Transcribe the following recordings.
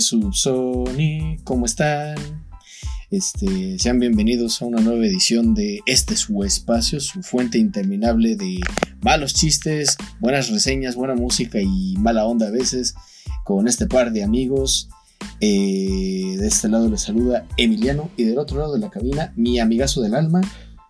Subsonic, ¿cómo están? Este, sean bienvenidos a una nueva edición de este su espacio, su fuente interminable de malos chistes, buenas reseñas, buena música y mala onda a veces con este par de amigos. Eh, de este lado les saluda Emiliano y del otro lado de la cabina mi amigazo del alma.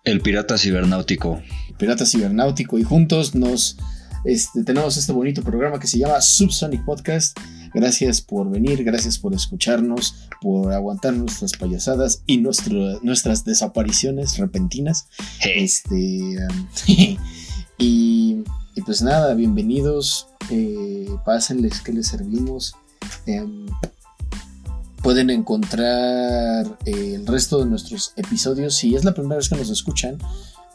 El pirata cibernáutico. El pirata cibernáutico y juntos nos este, tenemos este bonito programa que se llama Subsonic Podcast Gracias por venir, gracias por escucharnos, por aguantar nuestras payasadas y nuestras desapariciones repentinas. Este, y, pues nada, bienvenidos. Eh, pásenles que les servimos. Em, pueden encontrar eh, el resto de nuestros episodios. Si es la primera vez que nos escuchan,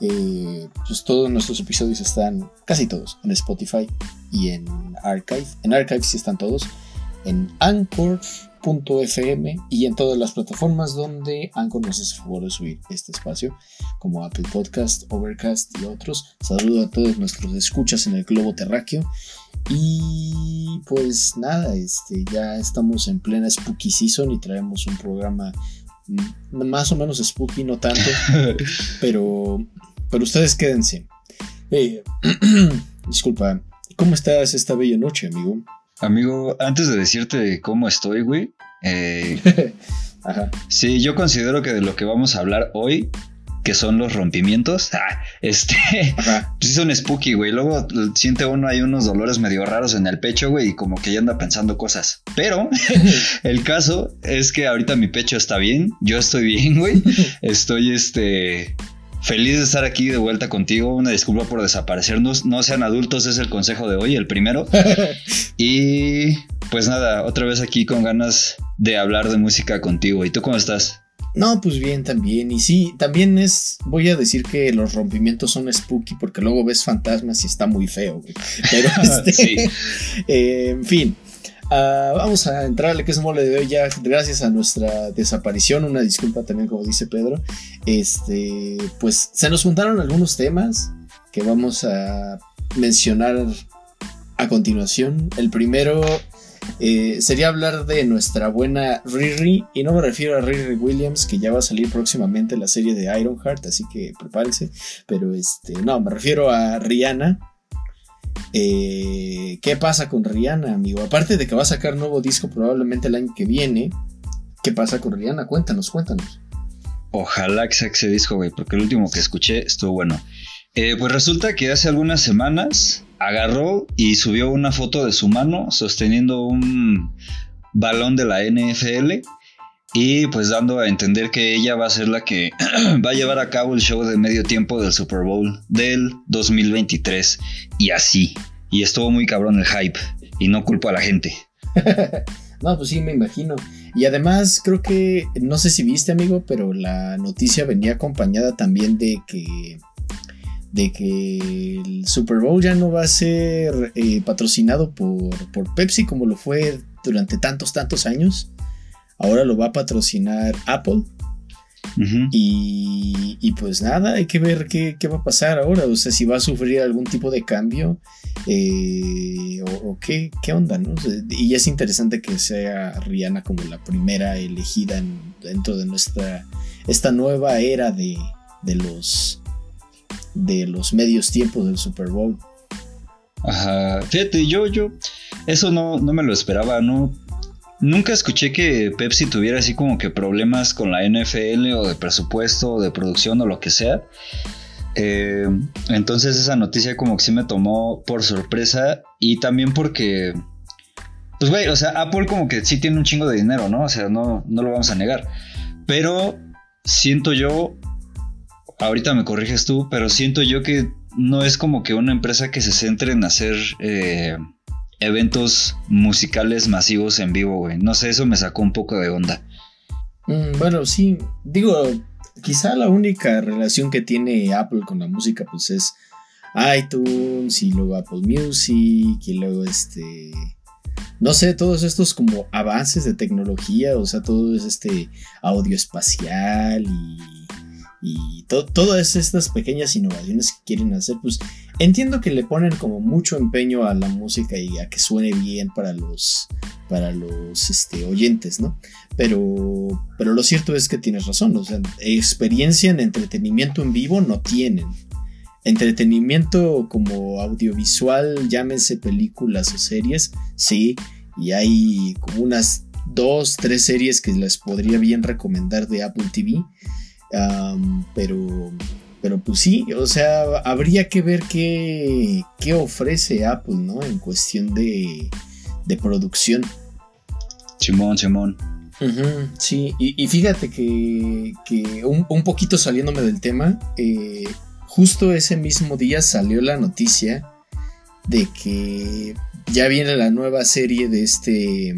eh, pues todos nuestros episodios están, casi todos, en Spotify y en Archive. En Archive sí están todos en anchor.fm y en todas las plataformas donde Anchor nos hace favor de subir este espacio, como Apple Podcast, Overcast y otros. Saludo a todos nuestros escuchas en el globo terráqueo. Y pues nada, este, ya estamos en plena spooky season y traemos un programa mm, más o menos spooky, no tanto, pero, pero ustedes quédense. Eh, disculpa, ¿cómo estás esta bella noche, amigo? Amigo, antes de decirte cómo estoy, güey. Eh, Ajá. Sí, yo considero que de lo que vamos a hablar hoy, que son los rompimientos, ah, este, sí son spooky, güey. Luego siente uno hay unos dolores medio raros en el pecho, güey, y como que ya anda pensando cosas. Pero el caso es que ahorita mi pecho está bien, yo estoy bien, güey. Estoy, este, Feliz de estar aquí de vuelta contigo. Una disculpa por desaparecernos. No sean adultos, es el consejo de hoy, el primero. y pues nada, otra vez aquí con ganas de hablar de música contigo. ¿Y tú cómo estás? No, pues bien también. Y sí, también es, voy a decir que los rompimientos son spooky porque luego ves fantasmas y está muy feo. Pero este, eh, en fin, Ah, vamos a entrarle que es mole de hoy ya gracias a nuestra desaparición, una disculpa también como dice Pedro, este, pues se nos juntaron algunos temas que vamos a mencionar a continuación. El primero eh, sería hablar de nuestra buena Riri, y no me refiero a Riri Williams, que ya va a salir próximamente la serie de Ironheart, así que prepárense, pero este, no, me refiero a Rihanna eh, ¿Qué pasa con Rihanna, amigo? Aparte de que va a sacar nuevo disco probablemente el año que viene, ¿qué pasa con Rihanna? Cuéntanos, cuéntanos. Ojalá que saque ese disco, güey, porque el último que escuché estuvo bueno. Eh, pues resulta que hace algunas semanas agarró y subió una foto de su mano sosteniendo un balón de la NFL y pues dando a entender que ella va a ser la que va a llevar a cabo el show de medio tiempo del Super Bowl del 2023 y así. Y estuvo muy cabrón el hype y no culpo a la gente. no, pues sí, me imagino. Y además creo que, no sé si viste amigo, pero la noticia venía acompañada también de que de que el Super Bowl ya no va a ser eh, patrocinado por, por Pepsi como lo fue durante tantos, tantos años Ahora lo va a patrocinar Apple. y, pues nada, hay que ver qué, va a pasar ahora. O sea, si va a sufrir algún tipo de cambio eh, o, qué, qué, onda, ¿no? Y es interesante que sea Rihanna como la primera elegida dentro de nuestra esta nueva era de, de los de los medios tiempos del Super Bowl. Ajá, fíjate, yo, yo, eso no, no me lo esperaba, ¿no? Nunca escuché que Pepsi tuviera así como que problemas con la NFL o de presupuesto o de producción o lo que sea. Eh, entonces esa noticia como que sí me tomó por sorpresa y también porque, pues güey, o sea, Apple como que sí tiene un chingo de dinero, ¿no? O sea, no, no lo vamos a negar. Pero siento yo, ahorita me corriges tú, pero siento yo que no es como que una empresa que se centre en hacer... Eh, eventos musicales masivos en vivo, güey. No sé, eso me sacó un poco de onda. Mm, bueno, sí, digo, quizá la única relación que tiene Apple con la música pues es iTunes y luego Apple Music y luego este no sé, todos estos como avances de tecnología, o sea, todo es este audio espacial y, y todas estas pequeñas innovaciones que quieren hacer, pues entiendo que le ponen como mucho empeño a la música y a que suene bien para los, para los este, oyentes, ¿no? Pero, pero lo cierto es que tienes razón, o sea, experiencia en entretenimiento en vivo no tienen entretenimiento como audiovisual, llámense películas o series, sí, y hay como unas dos, tres series que les podría bien recomendar de Apple TV, pero, pero pues sí, o sea, habría que ver qué, qué ofrece Apple, ¿no? En cuestión de, de producción. Simón, Simón. sí, y, fíjate que, que un, un, poquito saliéndome del tema, eh, justo ese mismo día salió la noticia de que ya viene la nueva serie de este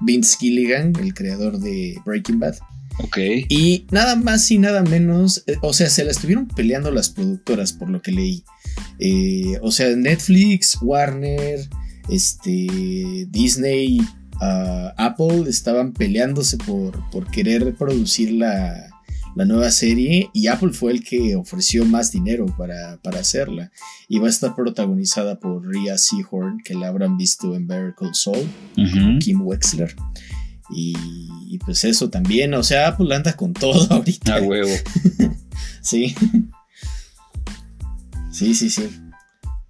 Vince Gilligan, el creador de Breaking Bad. Ok. Y nada más y nada menos, eh, o sea, se la estuvieron peleando las productoras por lo que leí. Eh, o sea, Netflix, Warner, este, Disney, ah, Apple estaban peleándose por, por querer producir la, la nueva serie y Apple fue el que ofreció más dinero para, hacerla. Y va a estar protagonizada por Rhea Seahorn, que la habrán visto en Better Saul, Kim Wexler. Y, pues eso también, o sea, Apple anda con todo ahorita. A huevo. sí. Sí, sí, sí.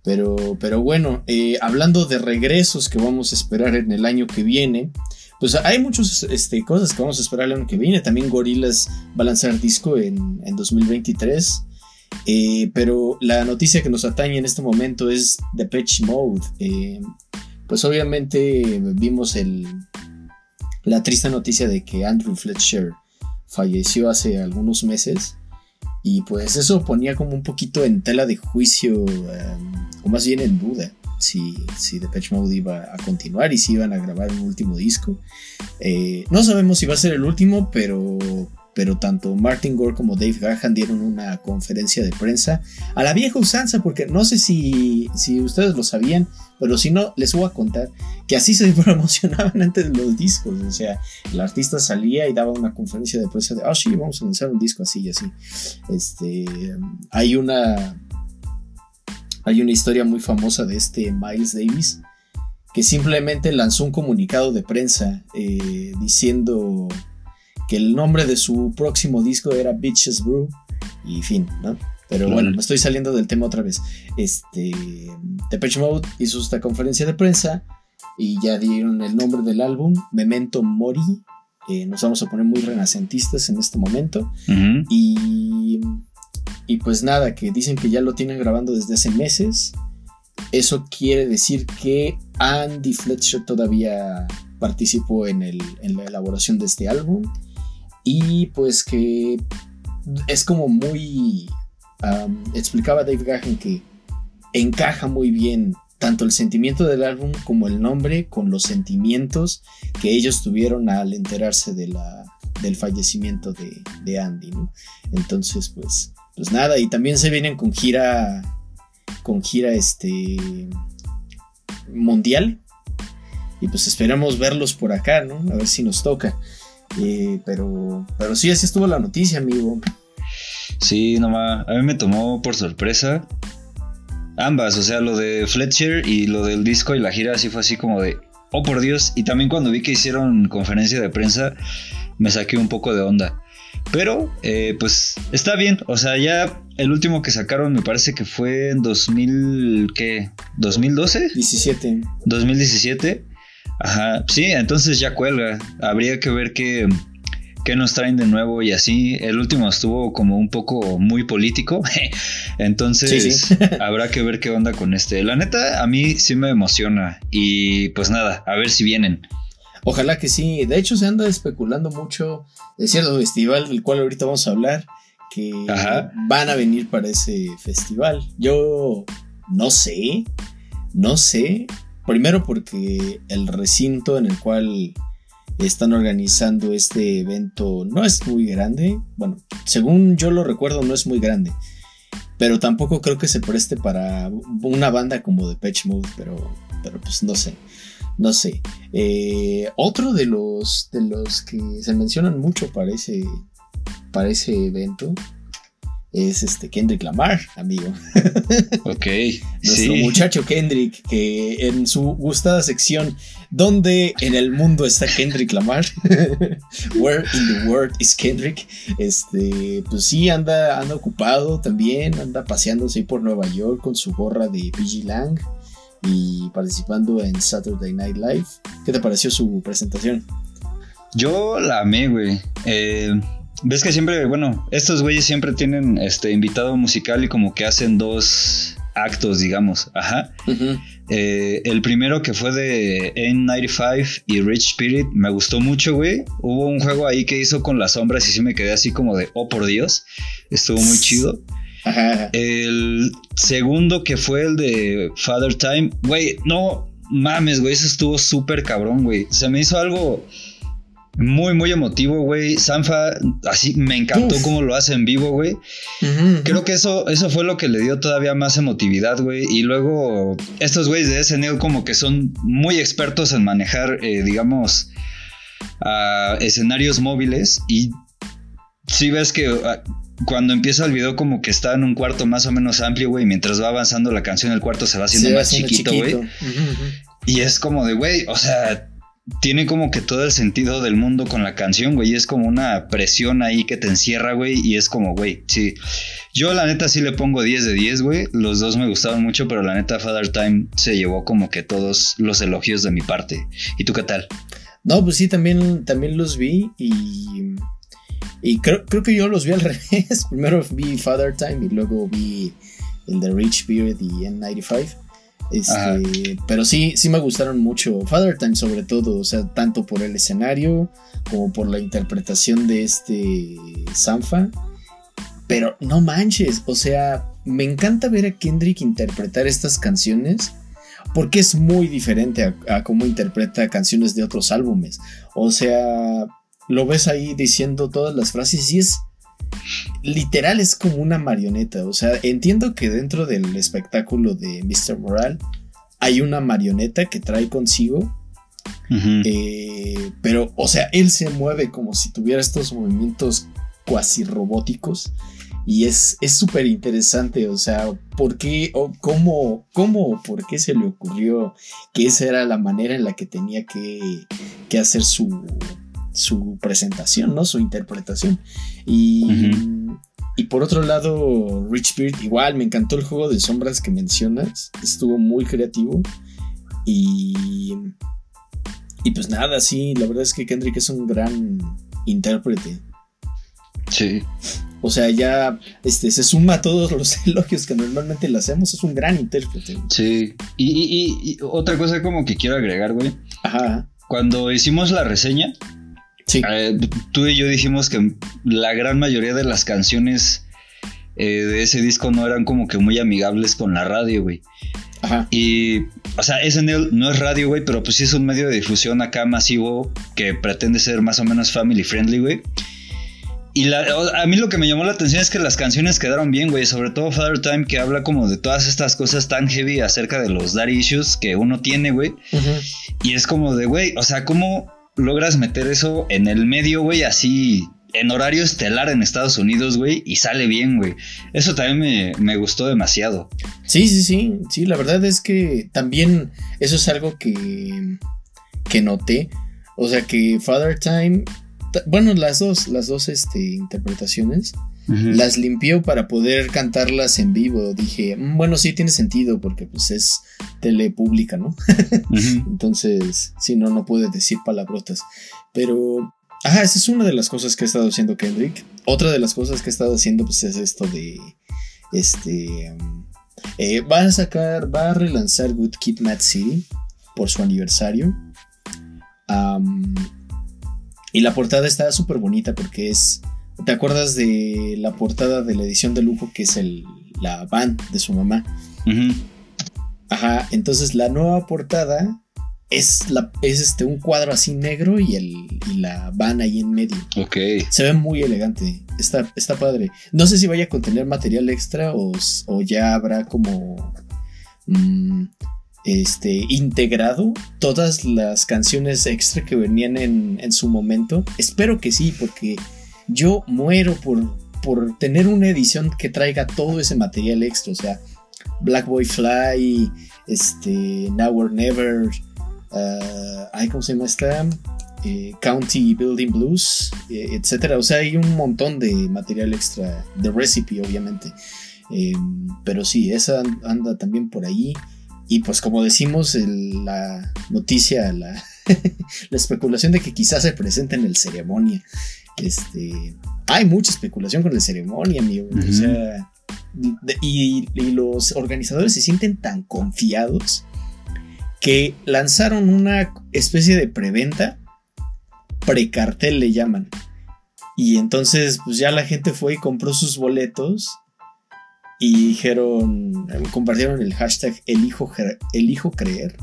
Pero, pero bueno, eh, hablando de regresos que vamos a esperar en el año que viene, pues hay muchas este, cosas que vamos a esperar el año que viene. También Gorillaz va a lanzar disco en, 2023. Eh, pero la noticia que nos atañe en este momento es The Pitch Mode. Eh, pues obviamente vimos el, la triste noticia de que Andrew Fletcher falleció hace algunos meses. Y pues eso ponía como un poquito en tela de juicio, eh, o más bien en duda si, si Depeche Mode iba a continuar y si iban a grabar un último disco. Eh, no sabemos si va a ser el último, pero, pero tanto Martin Gore como Dave Gahan dieron una conferencia de prensa a la vieja usanza, porque no sé si, si ustedes lo sabían, pero si no, les voy a contar que así se promocionaban antes los discos. O sea, el artista salía y daba una conferencia de prensa de, ah, sí, vamos a lanzar un disco así y así. Este, hay una hay una historia muy famosa de este Miles Davis que simplemente lanzó un comunicado de prensa eh, diciendo que el nombre de su próximo disco era Bitches Brew y fin, ¿no? Pero bueno, me estoy saliendo del tema otra vez. Este, Depeche Mode hizo esta conferencia de prensa y ya dieron el nombre del álbum, Memento Mori. Eh, nos vamos a poner muy renacentistas en este momento. Y y pues nada, que dicen que ya lo tienen grabando desde hace meses. Eso quiere decir que Andy Fletcher todavía participó en, la elaboración de este álbum. Y pues que es como muy... explicaba Dave Gahan que encaja muy bien tanto el sentimiento del álbum como el nombre con los sentimientos que ellos tuvieron al enterarse del fallecimiento de, Andy. Entonces, pues pues nada, y también se vienen con gira, con gira este mundial. Y pues esperamos verlos por acá, ¿no? A ver si nos toca. Eh, pero, pero sí, así estuvo la noticia, amigo. Sí, nomás, a mí me tomó por sorpresa. Ambas, o sea, lo de Fletcher y lo del disco y la gira, así fue así como de, oh por Dios. Y también cuando vi que hicieron conferencia de prensa, me saqué un poco de onda. Pero, eh, pues, está bien. O sea, ya el último que sacaron me parece que fue en 2000, ¿qué? ¿2012? 17. 2017. Ajá, sí, entonces ya cuelga. Habría que ver qué, qué nos traen de nuevo y así. El último estuvo como un poco muy político. entonces, habrá que ver qué onda con este. La neta, a mí sí me emociona. Y pues nada, a ver si vienen. Ojalá que sí. De hecho, se anda especulando mucho de cierto festival del cual ahorita vamos a hablar, que van a venir para ese festival. Yo no sé, no sé. Primero porque el recinto en el cual están organizando este evento. No es muy grande, bueno, según yo lo recuerdo, no es muy grande. Pero tampoco creo que se preste para una banda como The Patch Mode, pero, pero pues no sé. No sé. Eh, otro de los, de los que se mencionan mucho para ese, para ese evento es este Kendrick Lamar, amigo. Ok. Nuestro muchacho Kendrick, que en su gustada sección, ¿dónde en el mundo está Kendrick Lamar? Where in the world is Kendrick? Este, pues sí, anda, anda ocupado también, anda paseándose ahí por Nueva York con su gorra de PG Lang y participando en Saturday Night Live. ¿Qué te pareció su presentación? Yo la amé, güey. Eh, Ves que siempre, bueno, estos güeyes siempre tienen este invitado musical y como que hacen dos actos, digamos. Ajá. Eh, el primero que fue de N95 y Rich Spirit me gustó mucho, güey. Hubo un juego ahí que hizo con las sombras y sí me quedé así como de, oh por Dios. Estuvo muy chido. Ajá. El segundo que fue el de Father Time, güey, no mames, güey, eso estuvo súper cabrón, güey. Se me hizo algo muy, muy emotivo, güey. Sanfa, así me encantó cómo lo hace en vivo, güey. Creo que eso, eso fue lo que le dio todavía más emotividad, güey. Y luego, estos güeyes de SNL como que son muy expertos en manejar, eh, digamos, escenarios móviles. Y si ves que ah, cuando empieza el video como que está en un cuarto más o menos amplio, güey. Mientras va avanzando la canción, el cuarto se va haciendo más chiquito, güey. Y es como de, güey, o sea tiene como que todo el sentido del mundo con la canción, güey. Es como una presión ahí que te encierra, güey. Y es como, güey, sí. Yo la neta sí le pongo 10 de 10, güey. Los dos me gustaron mucho, pero la neta Father Time se llevó como que todos los elogios de mi parte. ¿Y tú qué tal? No, pues sí, también, también los vi y... Y creo, creo que yo los vi al revés. Primero vi Father Time y luego vi el de Rich Beard y N95. Este, pero sí, sí me gustaron mucho. Father Time sobre todo, o sea, tanto por el escenario como por la interpretación de este Sanfa. Pero no manches, o sea, me encanta ver a Kendrick interpretar estas canciones porque es muy diferente a, a cómo interpreta canciones de otros álbumes. O sea, lo ves ahí diciendo todas las frases y es literal es como una marioneta. O sea, entiendo que dentro del espectáculo de Mr. Moral hay una marioneta que trae consigo. Eh, pero, o sea, él se mueve como si tuviera estos movimientos cuasi robóticos. Y es súper interesante, o sea, ¿por qué o cómo, cómo, por qué se le ocurrió que esa era la manera en la que tenía que, que hacer su, su presentación, ¿no? Su interpretación. Y, y por otro lado, Rich Beard, igual me encantó el juego de sombras que mencionas. Estuvo muy creativo. Y. Y pues nada, sí, la verdad es que Kendrick es un gran intérprete. Sí. O sea, ya este, se suma a todos los elogios que normalmente le hacemos. Es un gran intérprete. Sí. Y, y otra cosa como que quiero agregar, güey. Ajá. Cuando hicimos la reseña, eh, tú y yo dijimos que la gran mayoría de las canciones eh, de ese disco no eran como que muy amigables con la radio, güey. Ajá. Y, o sea, SNL no es radio, güey, pero pues sí es un medio de difusión acá masivo que pretende ser más o menos family friendly, güey. Y a mí lo que me llamó la atención es que las canciones quedaron bien, güey. Sobre todo Father Time, que habla como de todas estas cosas tan heavy acerca de los daddy issues que uno tiene, güey. Y es como de, güey, o sea, ¿cómo logras meter eso en el medio, güey, así en horario estelar en Estados Unidos, güey, y sale bien, güey. Eso también me, gustó demasiado. Sí, sí, sí, sí, la verdad es que también eso es algo que, que noté. O sea que Father Time, bueno, las dos, las dos este, interpretaciones las limpió para poder cantarlas en vivo. Dije, mm, bueno, sí tiene sentido porque pues es tele pública, ¿no? Entonces, si no, no puede decir palabrotas. Pero, ajá, esa es una de las cosas que ha estado haciendo Kendrick. Otra de las cosas que ha estado haciendo pues es esto de, este, eh, va a sacar, va a relanzar Good Kid Mad City por su aniversario. y la portada está súper bonita porque es ¿Te acuerdas de la portada de la edición de lujo que es el, la van de su mamá? Ajá, entonces la nueva portada es, la, es este, un cuadro así negro y, el, y la van ahí en medio. Ok. Se ve muy elegante. Está, está padre. No sé si vaya a contener material extra o, ya habrá como. Mm, este, integrado todas las canciones extra que venían en, en, su momento. Espero que sí, porque yo muero por, por tener una edición que traiga todo ese material extra. O sea, Black Boy Fly, este, Now or Never, uh, ¿cómo se llama esta? Eh, County Building Blues, eh, etcétera. O sea, hay un montón de material extra, de recipe, obviamente. Em, pero sí, esa anda también por ahí. Y pues como decimos, la noticia, la, la, especulación de que quizás se presente en el ceremonia. Este, hay mucha especulación con el ceremonia, amigo. O sea, y, los organizadores se sienten tan confiados que lanzaron una especie de preventa, precartel le llaman. Y entonces, pues ya la gente fue y compró sus boletos y dijeron, compartieron el hashtag elijo, elijo creer.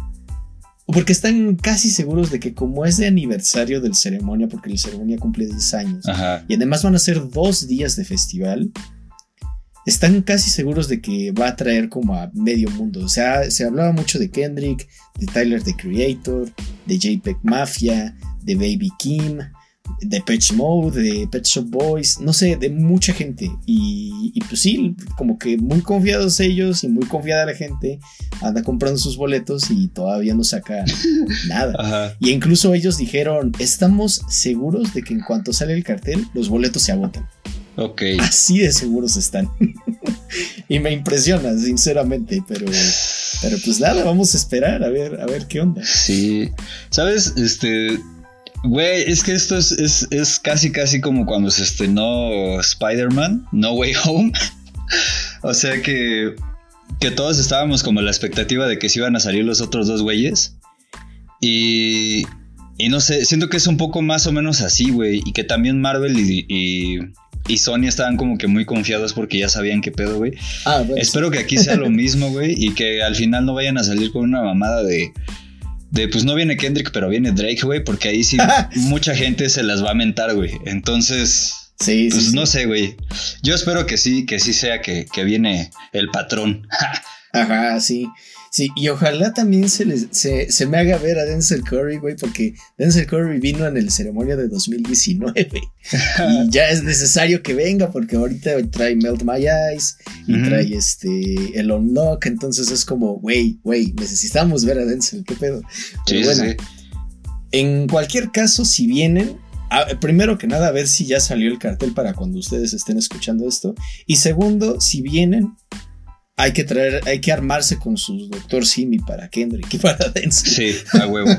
Porque están casi seguros de que como es de aniversario del ceremonia, porque la ceremonia cumple 10 años, y además van a ser dos días de festival, están casi seguros de que va a traer como a medio mundo. O sea, se hablaba mucho de Kendrick, de Tyler the Creator, de JPEG Mafia, de Baby Kim, de Pet Mode, de Pet Shop Boys, no sé, de mucha gente. Y, pues sí, como que muy confiados ellos y muy confiada la gente anda comprando sus boletos y todavía no saca nada. Y incluso ellos dijeron, estamos seguros de que en cuanto sale el cartel, los boletos se agotan. Ok. Así de seguros están. y me impresiona, sinceramente, pero, pero pues nada, vamos a esperar a ver, a ver qué onda. Sí. ¿Sabes? Este. Güey, es que esto es, es, casi, casi como cuando se estrenó Spider-Man, No Way Home. o sea que, que todos estábamos como la expectativa de que se iban a salir los otros dos güeyes. Y, y no sé, siento que es un poco más o menos así, güey. Y que también Marvel y, y Sony estaban como que muy confiados porque ya sabían qué pedo, güey. Ah, Espero que aquí sea lo mismo, güey, y que al final no vayan a salir con una mamada de de pues no viene Kendrick, pero viene Drake, güey, porque ahí sí mucha gente se las va a mentar, güey. Entonces, sí, pues no sé, güey. Yo espero que sí, que sí sea que, que viene el patrón. Ajá, sí. Sí, y ojalá también se, les, se, me haga ver a Denzel Curry, güey, porque Denzel Curry vino en el ceremonia de 2019 y ya es necesario que venga porque ahorita trae Melt My Eyes y trae este el Unlock, entonces es como, güey, güey, necesitamos ver a Denzel, qué pedo. Pero bueno, en cualquier caso, si vienen, primero que nada, a ver si ya salió el cartel para cuando ustedes estén escuchando esto. Y segundo, si vienen, hay que traer, hay que armarse con su doctor Simi para Kendrick y para Denzel. Sí, a huevo.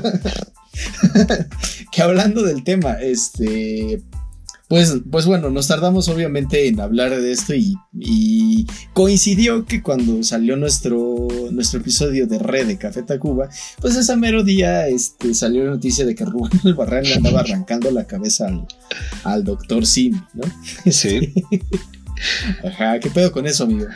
que hablando del tema, este. Pues, pues bueno, nos tardamos obviamente en hablar de esto y, coincidió que cuando salió nuestro, nuestro episodio de Red de Café Tacuba, pues ese mero día este, salió la noticia de que Rubén Albarrán le andaba arrancando la cabeza al, al doctor Simi, ¿no? Sí. Ajá, ¿qué pedo con eso, amigo?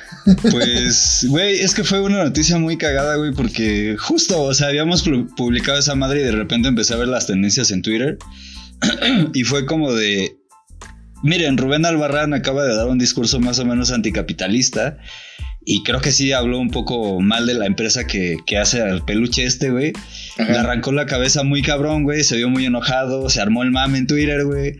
Pues, güey, es que fue una noticia muy cagada, güey, porque justo, o sea, habíamos publicado esa madre y de repente empecé a ver las tendencias en Twitter. y fue como de. Miren, Rubén Albarrán acaba de dar un discurso más o menos anticapitalista y creo que sí habló un poco mal de la empresa que, que hace al peluche este, güey. Le arrancó la cabeza muy cabrón, güey. Se vio muy enojado. Se armó el mame en Twitter, güey.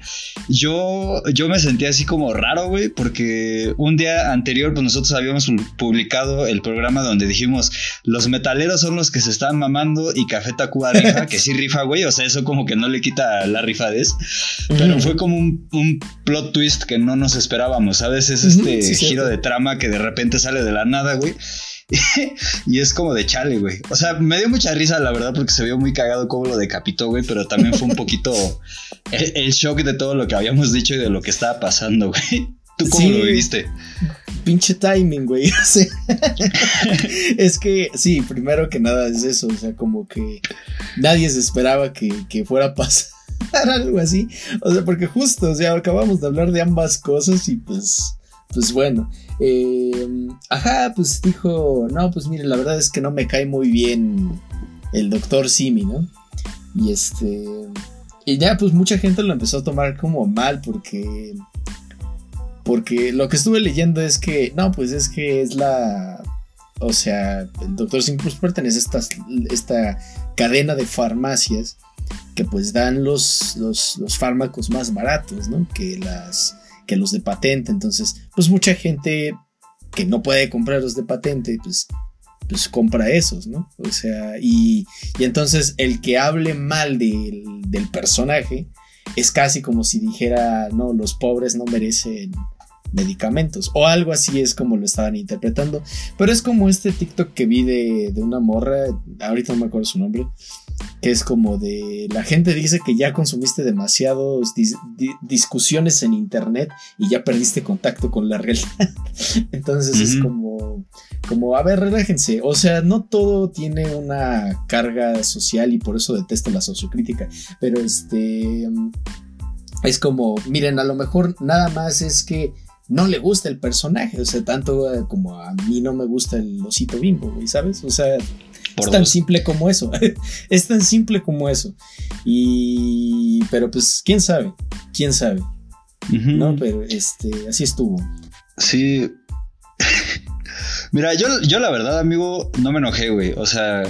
Yo, yo me sentí así como raro, güey. Porque un día anterior, pues nosotros habíamos publicado el programa donde dijimos: Los metaleros son los que se están mamando y Café Tacuba rifa, que sí rifa, güey. O sea, eso como que no le quita la rifadez. Pero fue como un, un, plot twist que no nos esperábamos, ¿sabes? Es este giro de trama que de repente sale de la nada, güey. y es como de chale, güey. O sea, me dio mucha risa, la verdad, porque se vio muy cagado cómo lo decapitó, güey, pero también fue un poquito el, shock de todo lo que habíamos dicho y de lo que estaba pasando, güey. ¿Tú cómo lo viviste? Pinche timing, güey. es que, sí, primero que nada es eso, o sea, como que nadie se esperaba que, que fuera a pasar algo así. O sea, porque justo, o sea, acabamos de hablar de ambas cosas y pues pues bueno, eh, ajá, pues dijo, no, pues mire, la verdad es que no me cae muy bien el doctor Simi, ¿no? Y este. Y ya, pues mucha gente lo empezó a tomar como mal porque. Porque lo que estuve leyendo es que. No, pues es que es la. O sea, el doctor Simi pues pertenece a esta, esta cadena de farmacias que pues dan los, los, los fármacos más baratos, ¿no? Que las que los de patente. Entonces, pues mucha gente que no puede comprar los de patente, pues, pues compra esos, ¿no? O sea, y, y entonces el que hable mal del, personaje es casi como si dijera, no, los pobres no merecen medicamentos o algo así es como lo estaban interpretando pero es como este TikTok que vi de, de una morra ahorita no me acuerdo su nombre que es como de la gente dice que ya consumiste demasiados discusiones en internet y ya perdiste contacto con la realidad. Entonces es como como a ver, relájense, o sea, no todo tiene una carga social y por eso detesto la sociocrítica, pero este es como, miren, a lo mejor nada más es que no le gusta el personaje, o sea, tanto como a mí no me gusta el osito bimbo, ¿sabes? O sea, es tan simple como eso. es tan simple como eso. Y. Pero pues, quién sabe. Quién sabe. No, pero este, así estuvo. Sí. Mira, yo, yo la verdad, amigo, no me enojé, güey. O sea,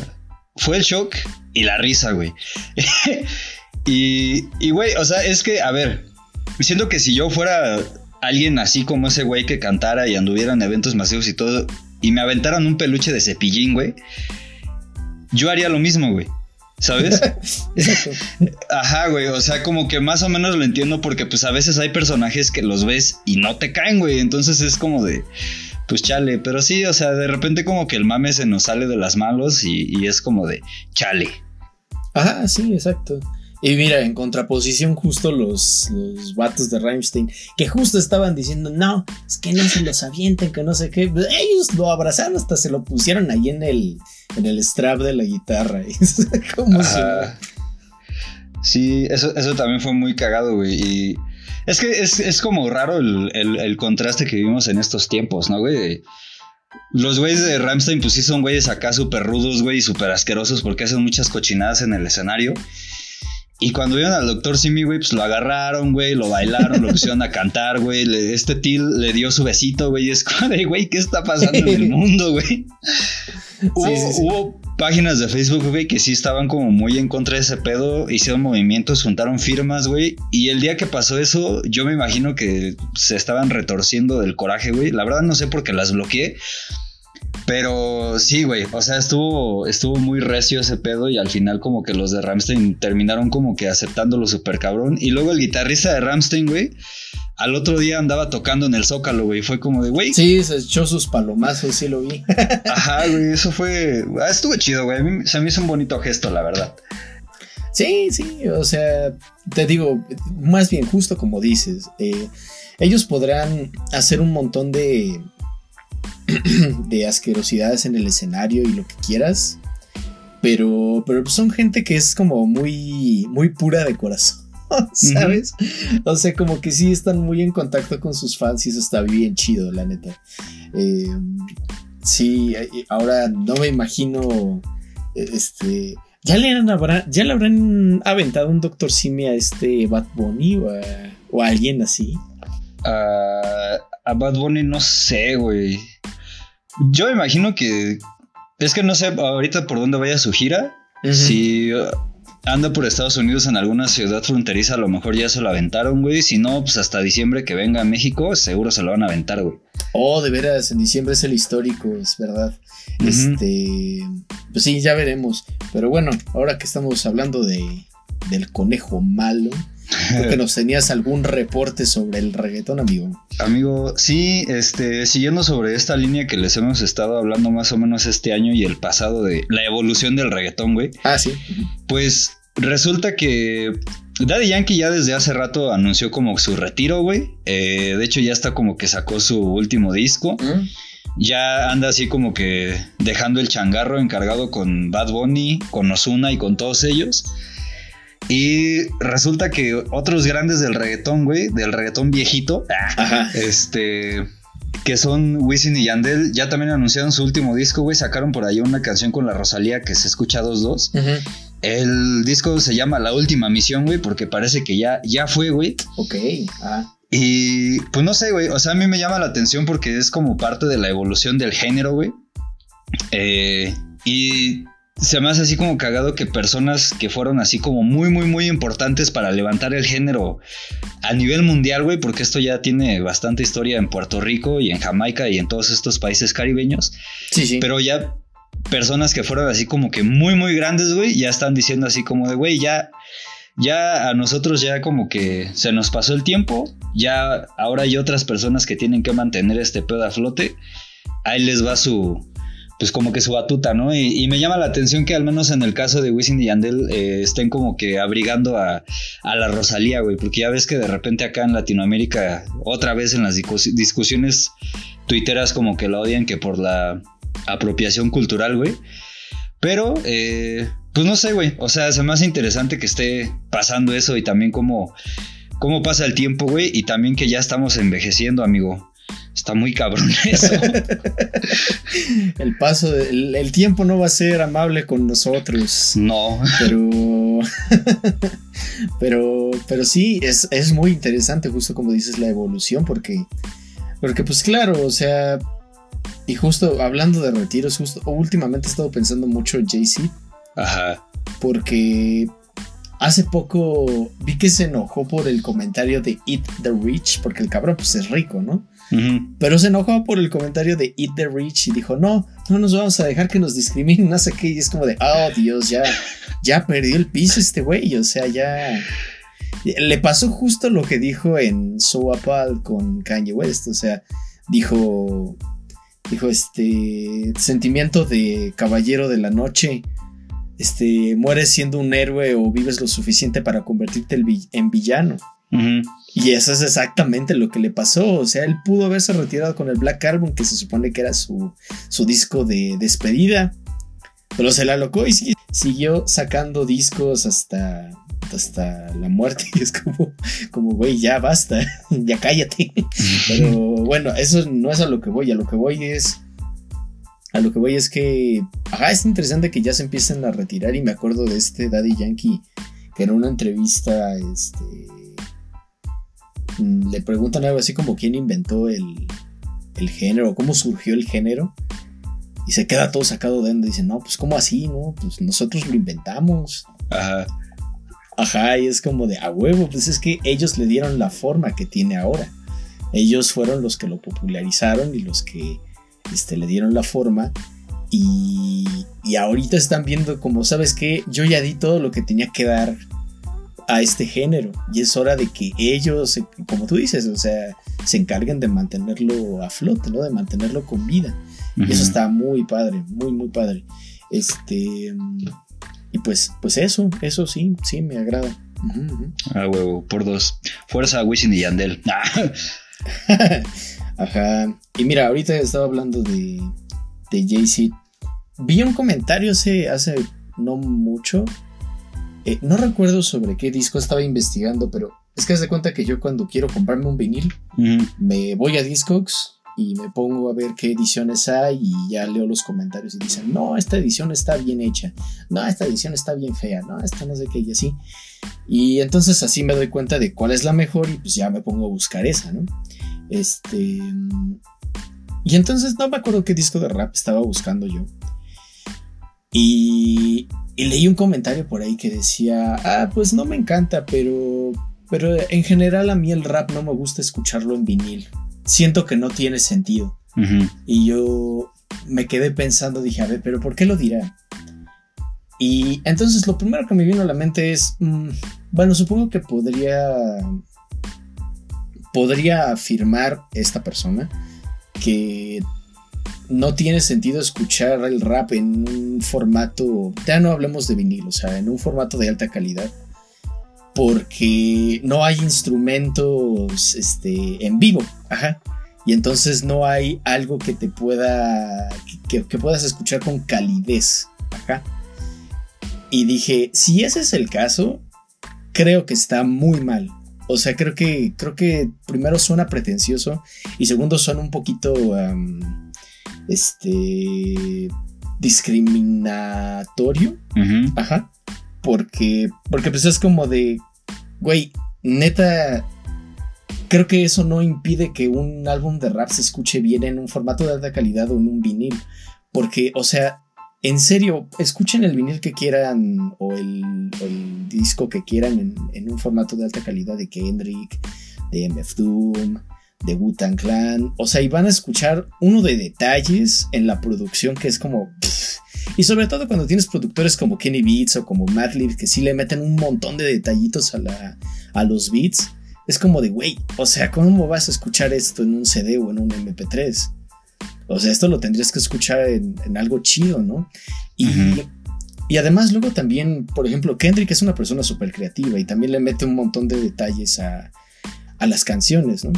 fue el shock y la risa, güey. y, y, güey, o sea, es que, a ver, siento que si yo fuera alguien así como ese güey que cantara y anduviera en eventos masivos y todo, y me aventaran un peluche de cepillín, güey yo haría lo mismo, güey. ¿Sabes? Ajá, güey. O sea, como que más o menos lo entiendo porque pues a veces hay personajes que los ves y no te caen, güey. Entonces es como de, pues chale. Pero sí, o sea, de repente como que el mame se nos sale de las manos y, es como de, chale. Ajá, sí, exacto. Y mira, en contraposición justo los, los vatos de Rammstein, que justo estaban diciendo, no, es que no se los avienten, que no sé qué. Ellos lo abrazaron, hasta se lo pusieron ahí en el, en el strap de la guitarra. ¿Cómo Sí, eso, eso también fue muy cagado, güey. Y es que es, como raro el, contraste que vivimos en estos tiempos, ¿no, güey? Los güeyes de Ramstein, pues sí son güeyes acá súper rudos, güey, y súper asquerosos porque hacen muchas cochinadas en el escenario. Y cuando vieron al doctor Simi, güey, pues lo agarraron, güey, lo bailaron, lo pusieron a cantar, güey. Este Til le dio su besito, güey. Y es como de, güey, ¿qué está pasando en el mundo, güey? hubo, páginas de Facebook, güey, que sí estaban como muy en contra de ese pedo. Hicieron movimientos, juntaron firmas, güey. Y el día que pasó eso, yo me imagino que se estaban retorciendo del coraje, güey. La verdad no sé por qué las bloqueé. Pero sí, güey, o sea, estuvo, estuvo muy recio ese pedo y al final como que los de Ramstein terminaron como que aceptándolo súper cabrón. Y luego el guitarrista de Ramstein, güey, al otro día andaba tocando en el Zócalo, güey. Fue como de, güey. Sí, se echó sus palomazos, sí lo vi. Ajá, güey, eso fue... Ah, estuvo chido, güey. A mí, se me hizo un bonito gesto, la verdad. Sí, sí, o sea, te digo, más bien justo como dices, eh, ellos podrán hacer un montón de de asquerosidades en el escenario y lo que quieras. Pero, pero son gente que es como muy, muy pura de corazón, ¿sabes? O sea, como que sí están muy en contacto con sus fans y eso está bien chido, la neta. Eh, sí, ahora no me imagino, este... ¿Ya le, ¿Ya le habrán aventado un Doctor Simi a este Bad Bunny o a, alguien así? a Bad Bunny no sé, güey. Yo imagino que. Es que no sé ahorita por dónde vaya su gira. Si anda por Estados Unidos en alguna ciudad fronteriza, a lo mejor ya se lo aventaron, güey. Si no, pues hasta diciembre que venga a México, seguro se lo van a aventar, güey. Oh, de veras, en diciembre es el histórico, es verdad. Este. Pues sí, ya veremos. Pero bueno, ahora que estamos hablando de, del conejo malo. Creo que nos tenías algún reporte sobre el reggaetón, amigo. Amigo, sí, este, siguiendo sobre esta línea que les hemos estado hablando más o menos este año y el pasado de la evolución del reggaetón, güey. Ah, sí. Pues resulta que Daddy Yankee ya desde hace rato anunció como su retiro, güey. Eh, de hecho, ya está como que sacó su último disco. Ya anda así como que dejando el changarro encargado con Bad Bunny, con Ozuna y con todos ellos. Y resulta que otros grandes del reggaetón, güey, del reggaetón viejito, este, que son Wisin y Yandel, ya también anunciaron su último disco, güey. Sacaron por ahí una canción con la Rosalía que se escucha dos dos. El disco se llama La Última Misión, güey, porque parece que ya, ya fue, güey. Ok, ah. Y pues no sé, güey. O sea, a mí me llama la atención porque es como parte de la evolución del género, güey. Eh, y se me hace así como cagado que personas que fueron así como muy, muy, muy importantes para levantar el género a nivel mundial, güey, porque esto ya tiene bastante historia en Puerto Rico y en Jamaica y en todos estos países caribeños. Sí, sí. Pero ya personas que fueron así como que muy, muy grandes, güey, ya están diciendo así como de, güey, ya, ya a nosotros ya como que se nos pasó el tiempo, ya ahora hay otras personas que tienen que mantener este pedo a flote. Ahí les va su, pues como que su batuta, ¿no? Y, me llama la atención que al menos en el caso de Wisin y Yandel eh, estén como que abrigando a, la Rosalía, güey, porque ya ves que de repente acá en Latinoamérica, otra vez en las discusiones tuiteras como que la odian que por la apropiación cultural, güey. Pero, eh, pues no sé, güey, o sea, se me hace interesante que esté pasando eso y también cómo pasa el tiempo, güey, y también que ya estamos envejeciendo, amigo. Está muy cabrón eso. el paso, el, tiempo no va a ser amable con nosotros. No. Pero. pero. Pero sí, es, es muy interesante, justo como dices, la evolución, porque. Porque, pues claro, o sea. Y justo hablando de retiros, justo últimamente he estado pensando mucho en Jay-Z. Ajá. Porque hace poco vi que se enojó por el comentario de Eat the Rich, porque el cabrón pues es rico, ¿no? Pero se enojó por el comentario de Eat the Rich y dijo, no, no nos vamos a dejar que nos discriminen, no sé qué. Y es como de, oh Dios, ya, ya perdió el piso este güey, o sea, ya... Le pasó justo lo que dijo en So Apal con Kanye West, o sea, dijo, dijo este sentimiento de caballero de la noche, este, mueres siendo un héroe o vives lo suficiente para convertirte en villano. Y eso es exactamente lo que le pasó. O sea, él pudo haberse retirado con el Black Album, que se supone que era su, su disco de despedida. Pero se la alocó y siguió sacando discos hasta, hasta la muerte. Y es como, como, güey, ya basta, ya cállate. Pero bueno, eso no es a lo que voy. A lo que voy es. A lo que voy es que. Ajá, es interesante que ya se empiecen a retirar. Y me acuerdo de este Daddy Yankee, que en una entrevista, este le preguntan algo así como quién inventó el, el género, cómo surgió el género. Y se queda todo sacado de donde dice, no, pues cómo así, ¿no? Pues nosotros lo inventamos. Ajá. Ajá, y es como de a huevo, pues es que ellos le dieron la forma que tiene ahora. Ellos fueron los que lo popularizaron y los que este, le dieron la forma. Y, y ahorita están viendo como, ¿sabes qué? Yo ya di todo lo que tenía que dar a este género y es hora de que ellos, como tú dices, o sea, se encarguen de mantenerlo a flote, ¿no? De mantenerlo con vida. Y eso está muy padre, muy, muy padre. Este, y pues, pues eso, eso sí, sí, me agrada. Ah, huevo, por dos. Fuerza Wisin y Yandel. Ajá. Y mira, ahorita estaba hablando de, de Jay-Z. Vi un comentario hace, hace no mucho eh, no recuerdo sobre qué disco estaba investigando, pero es que haz de cuenta que yo cuando quiero comprarme un vinil, me voy a Discogs y me pongo a ver qué ediciones hay y ya leo los comentarios y dicen, no, esta edición está bien hecha, no, esta edición está bien fea, no, esta no sé qué y así. Y entonces así me doy cuenta de cuál es la mejor y pues ya me pongo a buscar esa, ¿no? Este... Y entonces no me acuerdo qué disco de rap estaba buscando yo. Y y leí un comentario por ahí que decía, ah, pues no me encanta, pero, pero en general a mí el rap no me gusta escucharlo en vinil. Siento que no tiene sentido. Y yo me quedé pensando, dije, a ver, pero ¿por qué lo dirá? Y entonces lo primero que me vino a la mente es, mm, bueno, supongo que podría, podría afirmar esta persona que no tiene sentido escuchar el rap en un formato, ya no hablemos de vinilo, o sea, en un formato de alta calidad, porque no hay instrumentos este, en vivo, ajá. Y entonces no hay algo que te pueda, que, que puedas escuchar con calidez, ajá. Y dije, si ese es el caso, creo que está muy mal, O sea, creo que, creo que primero suena pretencioso y segundo suena un poquito, este, discriminatorio. Ajá. Porque, porque pues es como de, güey, neta, creo que eso no impide que un álbum de rap se escuche bien en un formato de alta calidad o en un vinil. Porque, o sea, en serio, escuchen el vinil que quieran o el, disco que quieran en, un formato de alta calidad de Kendrick, de MF Doom, de Wu-Tang Clan. O sea, y van a escuchar uno de detalles en la producción que es como. Y sobre todo cuando tienes productores como Kenny Beats o como Madlib que sí le meten un montón de detallitos a, la, a los beats. Es como de, güey, o sea, ¿cómo vas a escuchar esto en un CD o en un MP3? O sea, esto lo tendrías que escuchar en, algo chido, ¿no? Y, y, además luego también, por ejemplo, Kendrick es una persona súper creativa y también le mete un montón de detalles a, a las canciones, ¿no?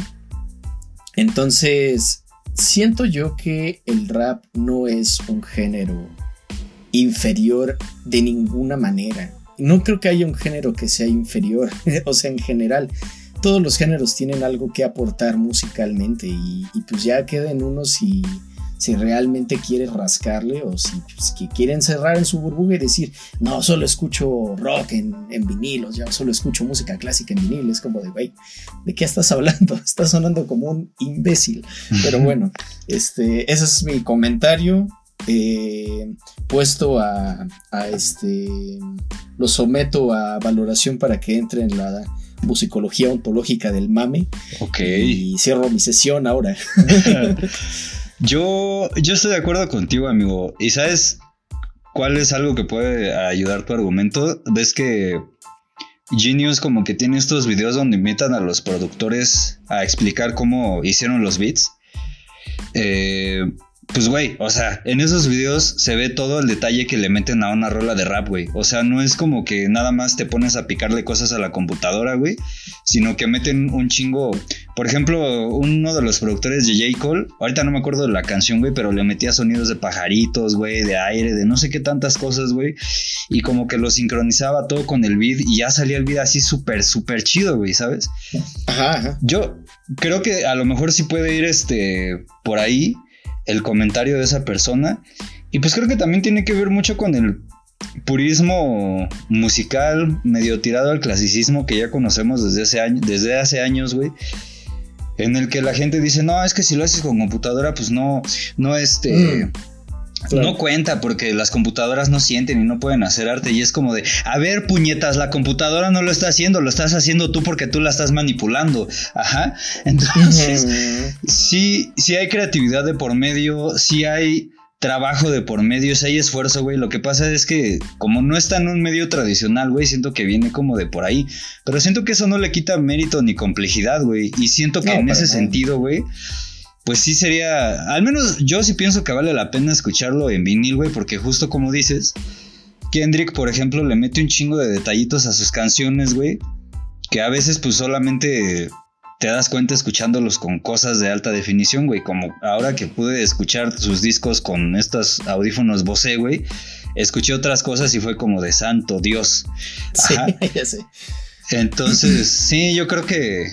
Entonces, siento yo que el rap no es un género inferior de ninguna manera. No creo que haya un género que sea inferior, o sea, en general todos los géneros tienen algo que aportar musicalmente y, pues ya queden unos si, si realmente quiere rascarle o si pues, quiere encerrar en su burbuja y decir, no, solo escucho rock en, en vinilos, ya solo escucho música clásica en vinil, es como de, güey, ¿de qué estás hablando? Estás sonando como un imbécil. Pero bueno, este, ese es mi comentario. Eh, puesto a, a este lo someto a valoración para que entre en la musicología ontológica del mame. Ok. Y cierro mi sesión ahora. yo, yo estoy de acuerdo contigo, amigo. ¿Y sabes cuál es algo que puede ayudar tu argumento? Ves que Genius como que tiene estos videos donde invitan a los productores a explicar cómo hicieron los beats. Eh, pues, güey, o sea, en esos videos se ve todo el detalle que le meten a una rola de rap, güey. O sea, no es como que nada más te pones a picarle cosas a la computadora, güey, sino que meten un chingo. Por ejemplo, uno de los productores de J. Cole, ahorita no me acuerdo de la canción, güey, pero le metía sonidos de pajaritos, güey, de aire, de no sé qué tantas cosas, güey. Y como que lo sincronizaba todo con el beat y ya salía el beat así súper, súper chido, güey, ¿sabes? Ajá, ajá. Yo creo que a lo mejor sí puede ir este por ahí el comentario de esa persona. Y pues creo que también tiene que ver mucho con el purismo musical medio tirado al clasicismo que ya conocemos desde hace, años, desde hace años, güey. En el que la gente dice, no, es que si lo haces con computadora, pues no, no este... Mm. No cuenta porque las computadoras no sienten y no pueden hacer arte. Y es como de, a ver, puñetas, la computadora no lo está haciendo, lo estás haciendo tú porque tú la estás manipulando. Ajá. Entonces, sí, sí hay creatividad de por medio, sí hay trabajo de por medio, sí hay esfuerzo, güey. Lo que pasa es que, como no está en un medio tradicional, güey, siento que viene como de por ahí. Pero siento que eso no le quita mérito ni complejidad, güey. Y siento que en ese sentido, güey pues sí sería, al menos yo sí pienso que vale la pena escucharlo en vinil, güey, porque justo como dices, Kendrick, por ejemplo, le mete un chingo de detallitos a sus canciones, güey, que a veces pues solamente te das cuenta escuchándolos con cosas de alta definición, güey, como ahora que pude escuchar sus discos con estos audífonos Bose, güey, escuché otras cosas y fue como de santo Dios. Sí, ya sé. Entonces, sí, yo creo que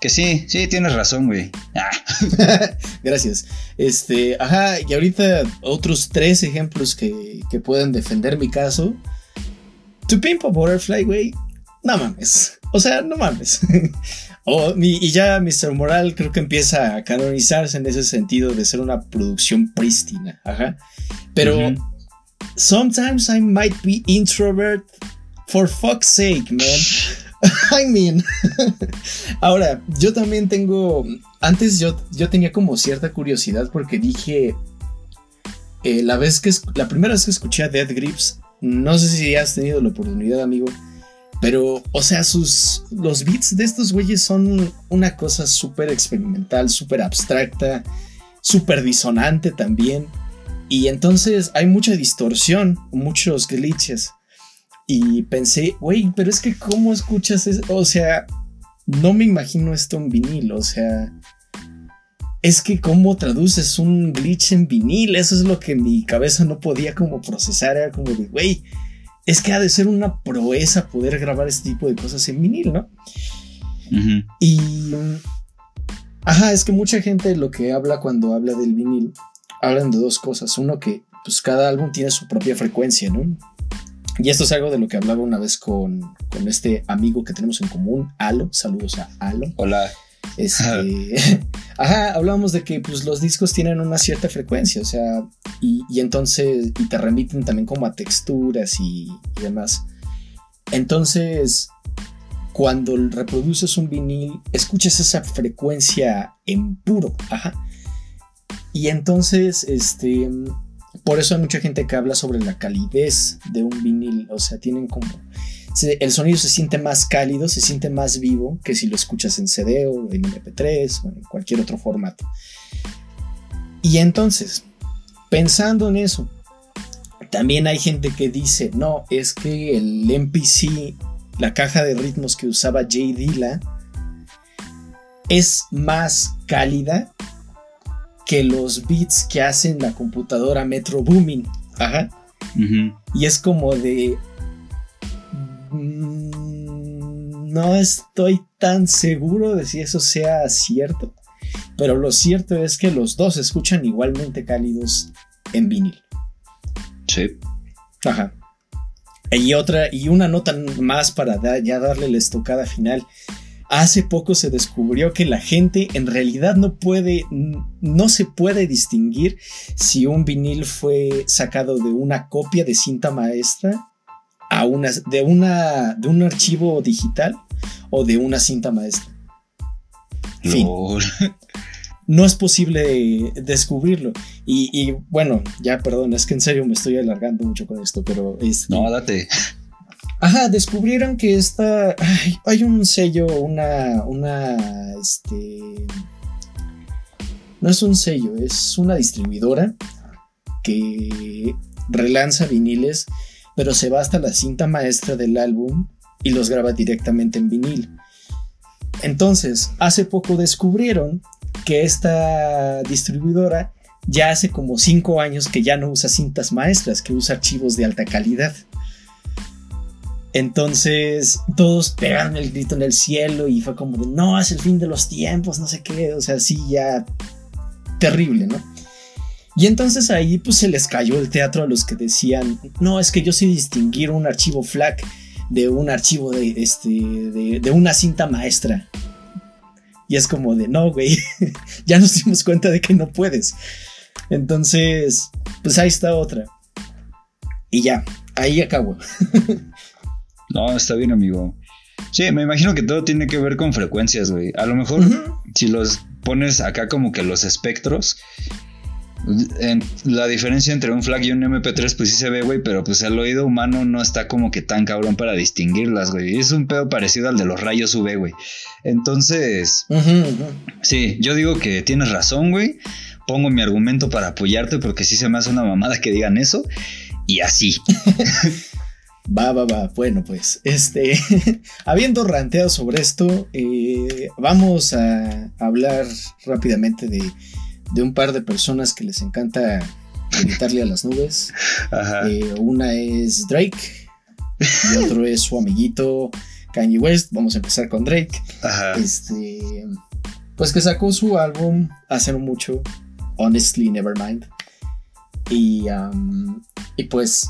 que sí, sí, tienes razón, güey. Ah. Gracias. Este, ajá, y ahorita otros tres ejemplos que, que pueden defender mi caso. To Pimp a Butterfly, güey. No mames. O sea, no mames. y ya Mr. Moral creo que empieza a canonizarse en ese sentido de ser una producción prístina. Ajá. Pero sometimes I might be introvert. For fuck's sake, man. I mean. Ahora, yo también tengo. Antes yo, yo tenía como cierta curiosidad porque dije. Eh, la vez que la primera vez que escuché a Dead Grips, no sé si has tenido la oportunidad, amigo. Pero, o sea, sus. Los beats de estos güeyes son una cosa súper experimental, súper abstracta, súper disonante también. Y entonces hay mucha distorsión, muchos glitches. Y pensé, güey, pero es que ¿cómo escuchas eso? O sea, no me imagino esto en vinil, o sea... Es que cómo traduces un glitch en vinil, eso es lo que mi cabeza no podía como procesar, era como de, güey, es que ha de ser una proeza poder grabar este tipo de cosas en vinil, ¿no? Y. Ajá, es que mucha gente lo que habla cuando habla del vinil, hablan de dos cosas. Uno que pues cada álbum tiene su propia frecuencia, ¿no? Y esto es algo de lo que hablaba una vez con, con este amigo que tenemos en común, Alo. Saludos a Alo. Hola. Este, ajá, hablábamos de que pues, los discos tienen una cierta frecuencia, o sea, y, entonces, y te remiten también como a texturas y, demás. Entonces, cuando reproduces un vinil, escuchas esa frecuencia en puro, ajá. Y entonces, este, por eso hay mucha gente que habla sobre la calidez de un vinil, o sea, tienen como el sonido se siente más cálido, se siente más vivo que si lo escuchas en CD o en MP3 o en cualquier otro formato. Y entonces, pensando en eso, también hay gente que dice, no, es que el MPC, la caja de ritmos que usaba Jay Dilla, es más cálida que los beats que hacen la computadora Metro Booming. Ajá. Y es como de, Mm, no estoy tan seguro de si eso sea cierto, pero lo cierto es que los dos escuchan igualmente cálidos en vinil. Sí. Ajá. Y otra, y una nota más para ya darle la estocada final. Hace poco se descubrió que la gente en realidad no puede, no se puede distinguir si un vinil fue sacado de una copia de cinta maestra a una, de, una, de un archivo digital o de una cinta maestra. No es posible descubrirlo. Y, bueno, ya perdón, es que en serio me estoy alargando mucho con esto, pero es... No, date. Ajá, descubrieron que esta... hay un sello, una... una... este... No es un sello, es una distribuidora que relanza viniles pero se va hasta la cinta maestra del álbum y los graba directamente en vinil. Entonces, hace poco descubrieron que esta distribuidora ya hace como 5 años que ya no usa cintas maestras, que usa archivos de alta calidad. Entonces todos pegaron el grito en el cielo y fue como de no, es el fin de los tiempos, no sé qué, o sea, sí, ya terrible, ¿no? Y entonces ahí pues se les cayó el teatro a los que decían, no, es que yo sé distinguir un archivo FLAC de un archivo de, este, de, una cinta maestra. Y es como de, no, güey, ya nos dimos cuenta de que no puedes. Entonces, pues ahí está otra. Y ya, ahí acabo. no, está bien, amigo. Sí, me imagino que todo tiene que ver con frecuencias, güey. A lo mejor si los pones acá como que los espectros, la diferencia entre un FLAC y un MP3 pues sí se ve, güey, pero pues el oído humano no está como que tan cabrón para distinguirlas, güey. Es un pedo parecido al de los rayos UV, güey. Entonces, sí, yo digo que tienes razón, güey. Pongo mi argumento para apoyarte porque sí se me hace una mamada que digan eso. Y así. Va, va, va. Bueno, pues, este, habiendo ranteado sobre esto, eh, vamos a hablar rápidamente de de un par de personas que les encanta gritarle a las nubes. Eh, una es Drake y otro es su amiguito Kanye West. Vamos a empezar con Drake. Este, pues que sacó su álbum hace no mucho, Honestly Nevermind. Y, y pues,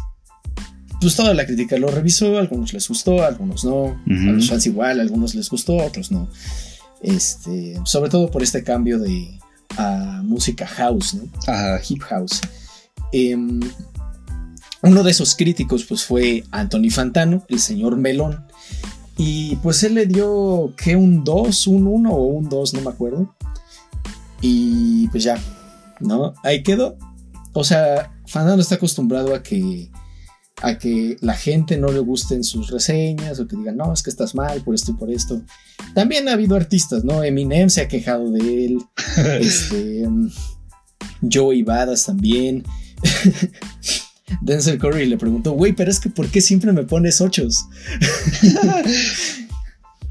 pues toda la crítica lo revisó, a algunos les gustó, a algunos no, a los fans igual, a algunos les gustó, a otros no. Este, sobre todo por este cambio de, a música house, ¿no? Hip house. Em, uno de esos críticos pues fue Anthony Fantano, el señor Melón. Y pues él le dio que un 2, un 1 o un 2, no me acuerdo. Y pues ya, ¿no? Ahí quedó. O sea, Fantano está acostumbrado a que a que la gente no le gusten sus reseñas o que digan, no, es que estás mal por esto y por esto. También ha habido artistas, ¿no? Eminem se ha quejado de él. este, Joey Badass también. Denzel Curry le preguntó, güey, pero es que ¿por qué siempre me pones ochos?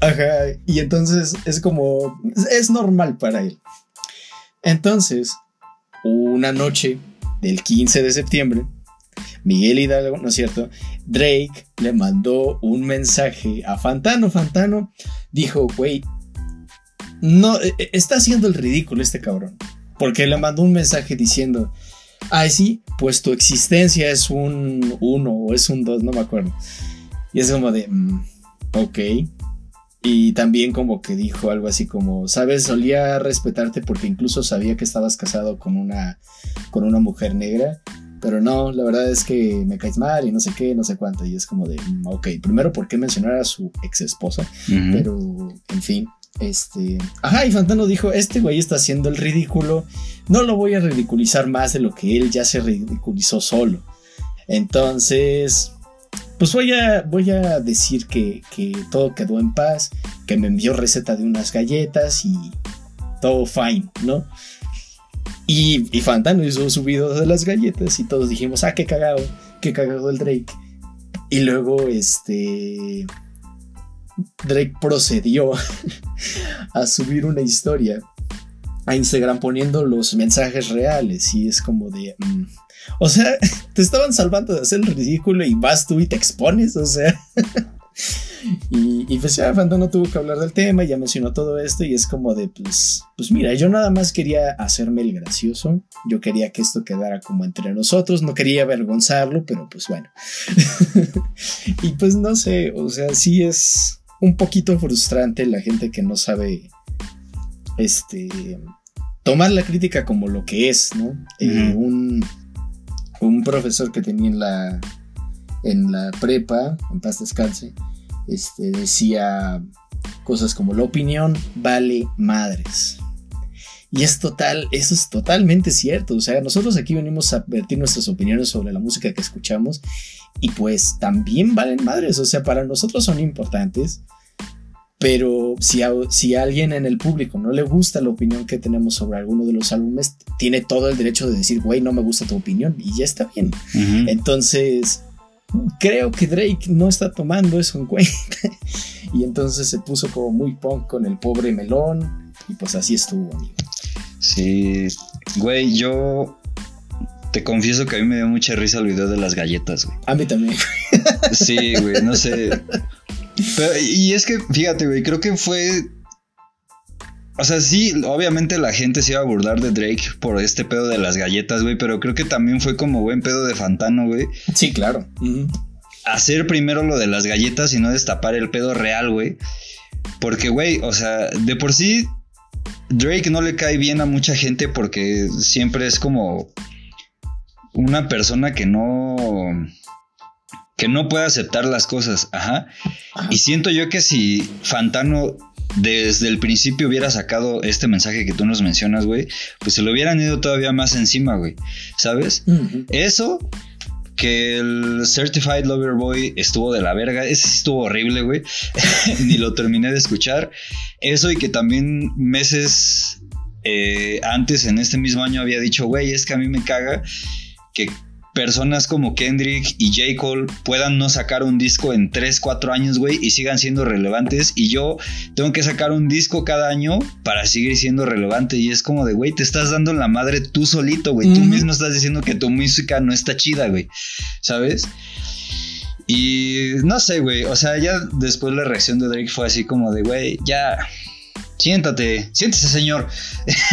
Ajá, y entonces es como, es normal para él. Entonces, una noche del 15 de septiembre, Miguel Hidalgo, ¿no es cierto? Drake le mandó un mensaje a Fantano. Fantano dijo, güey, no, e, e, está haciendo el ridículo este cabrón. Porque le mandó un mensaje diciendo, ay sí, pues tu existencia es un 1 o es un 2, no me acuerdo. Y es como de, mm, ok. Y también como que dijo algo así como, sabes, solía respetarte porque incluso sabía que estabas casado con una, con una mujer negra. Pero no, la verdad es que me caes mal y no sé qué, no sé cuánto. Y es como de, mm, ok, primero, ¿por qué mencionar a su ex esposa? Pero, en fin, este. Ajá, y Fantano dijo: Este güey está haciendo el ridículo. No lo voy a ridiculizar más de lo que él ya se ridiculizó solo. Entonces. Pues voy a, voy a decir que, que todo quedó en paz. Que me envió receta de unas galletas y todo fine, ¿no? Y, y Fantano hizo su video de las galletas y todos dijimos, ah, qué cagado, qué cagado el Drake. Y luego, este... Drake procedió a subir una historia a Instagram poniendo los mensajes reales y es como de... Mm, o sea, te estaban salvando de hacer el ridículo y vas tú y te expones, o sea... Y, y pues ya no tuvo que hablar del tema, ya mencionó todo esto y es como de, pues, pues mira, yo nada más quería hacerme el gracioso, yo quería que esto quedara como entre nosotros, no quería avergonzarlo, pero pues bueno. y pues no sé, o sea, sí es un poquito frustrante la gente que no sabe, este, tomar la crítica como lo que es, ¿no? Eh, un, un profesor que tenía en la, en la prepa, en paz descanse, este, decía cosas como la opinión vale madres. Y es total, eso es totalmente cierto. O sea, nosotros aquí venimos a vertir nuestras opiniones sobre la música que escuchamos y pues también valen madres. O sea, para nosotros son importantes. Pero si a, si alguien en el público no le gusta la opinión que tenemos sobre alguno de los álbumes, tiene todo el derecho de decir, güey, no me gusta tu opinión y ya está bien. Entonces, creo que Drake no está tomando eso en cuenta. y entonces se puso como muy punk con el pobre melón. Y pues así estuvo, amigo. Sí, güey, yo te confieso que a mí me dio mucha risa el video de las galletas, güey. A mí también. sí, güey, no sé. y es que, fíjate, güey, creo que fue o sea, sí, obviamente la gente se iba a burlar de Drake por este pedo de las galletas, güey, pero creo que también fue como buen pedo de Fantano, güey. Sí, claro. Hacer primero lo de las galletas y no destapar el pedo real, güey. Porque, güey, o sea, de por sí Drake no le cae bien a mucha gente porque siempre es como una persona que no que no puede aceptar las cosas, ajá. Y siento yo que si Fantano desde el principio hubiera sacado este mensaje que tú nos mencionas, güey, pues se lo hubieran ido todavía más encima, güey. ¿Sabes? Eso, que el Certified Lover Boy estuvo de la verga, ese sí estuvo horrible, güey. Ni lo terminé de escuchar. Eso y que también meses eh, antes, en este mismo año, había dicho, güey, es que a mí me caga que personas como Kendrick y J. Cole puedan no sacar un disco en 3, 4 años, güey, y sigan siendo relevantes. Y yo tengo que sacar un disco cada año para seguir siendo relevante. Y es como de, güey, te estás dando la madre tú solito, güey. Tú mismo estás diciendo que tu música no está chida, güey. ¿Sabes? Y no sé, güey. O sea, ya después la reacción de Drake fue así como de, güey, ya siéntate, siéntese señor.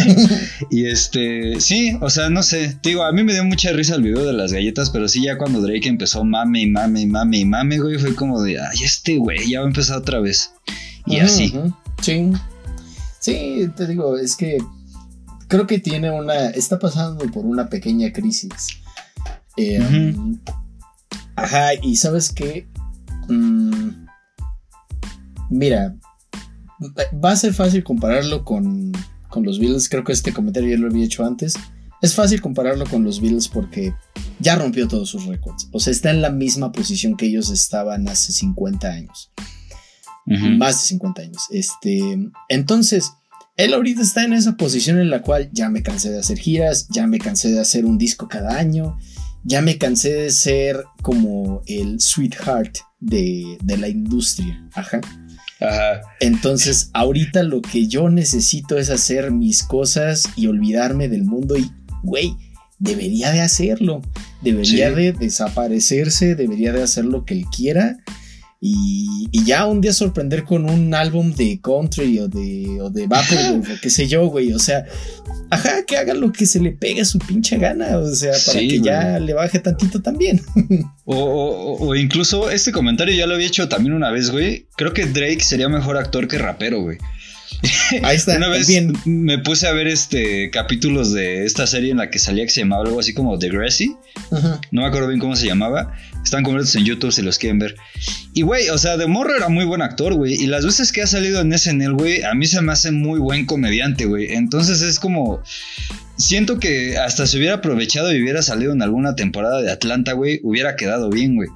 y este, sí, o sea, no sé, digo, a mí me dio mucha risa el video de las galletas, pero sí, ya cuando Drake empezó mame y mame y mame y mame, güey, fue como de, ay, este güey ya va a empezar otra vez. Y así. Sí, sí, te digo, es que creo que tiene una, está pasando por una pequeña crisis. Eh, um, ajá, y sabes qué, mm, mira, va a ser fácil compararlo con, los Beatles. Creo que este comentario ya lo había hecho antes. Es fácil compararlo con los Beatles porque ya rompió todos sus récords. O sea, está en la misma posición que ellos estaban hace 50 años. Más de 50 años. Este, entonces, él ahorita está en esa posición en la cual ya me cansé de hacer giras, ya me cansé de hacer un disco cada año, ya me cansé de ser como el sweetheart de, de la industria. Ajá. Entonces, ahorita lo que yo necesito es hacer mis cosas y olvidarme del mundo y, güey, debería de hacerlo. Debería de desaparecerse, debería de hacer lo que él quiera. Y, ya un día sorprender con un álbum de country o de, o de vapor, o qué sé yo, güey. O sea, ajá, que haga lo que se le pegue a su pinche gana. O sea, para que ya le baje tantito también. O, o, incluso este comentario ya lo había hecho también una vez, güey. Creo que Drake sería mejor actor que rapero, güey. Ahí está. Una vez me puse a ver este capítulos de esta serie en la que salía que se llamaba algo así como The Grassy. No me acuerdo bien cómo se llamaba. Están completos en YouTube si los quieren ver. Y güey, o sea, de morro era muy buen actor, güey. Y las veces que ha salido en SNL, güey, a mí se me hace muy buen comediante, güey. Entonces es como. Siento que hasta si hubiera aprovechado y hubiera salido en alguna temporada de Atlanta, güey, hubiera quedado bien, güey.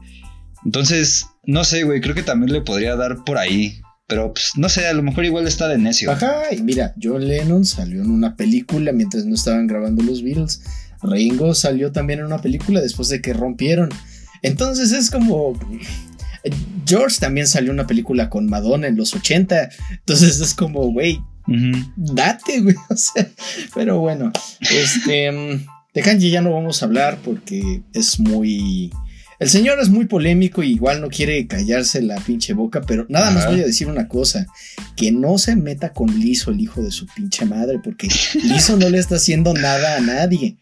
Entonces, no sé, güey, creo que también le podría dar por ahí. Pero pues, no sé, a lo mejor igual está de necio. Ajá, y mira, John Lennon salió en una película mientras no estaban grabando los Beatles. Ringo salió también en una película después de que rompieron. Entonces es como. George también salió una película con Madonna en los 80. Entonces es como, güey, date, güey. O sea, pero bueno, este. De Kanji ya no vamos a hablar porque es muy el señor es muy polémico y igual no quiere callarse la pinche boca, pero nada más voy a decir una cosa, que no se meta con Lizo, el hijo de su pinche madre, porque Lizo no le está haciendo nada a nadie.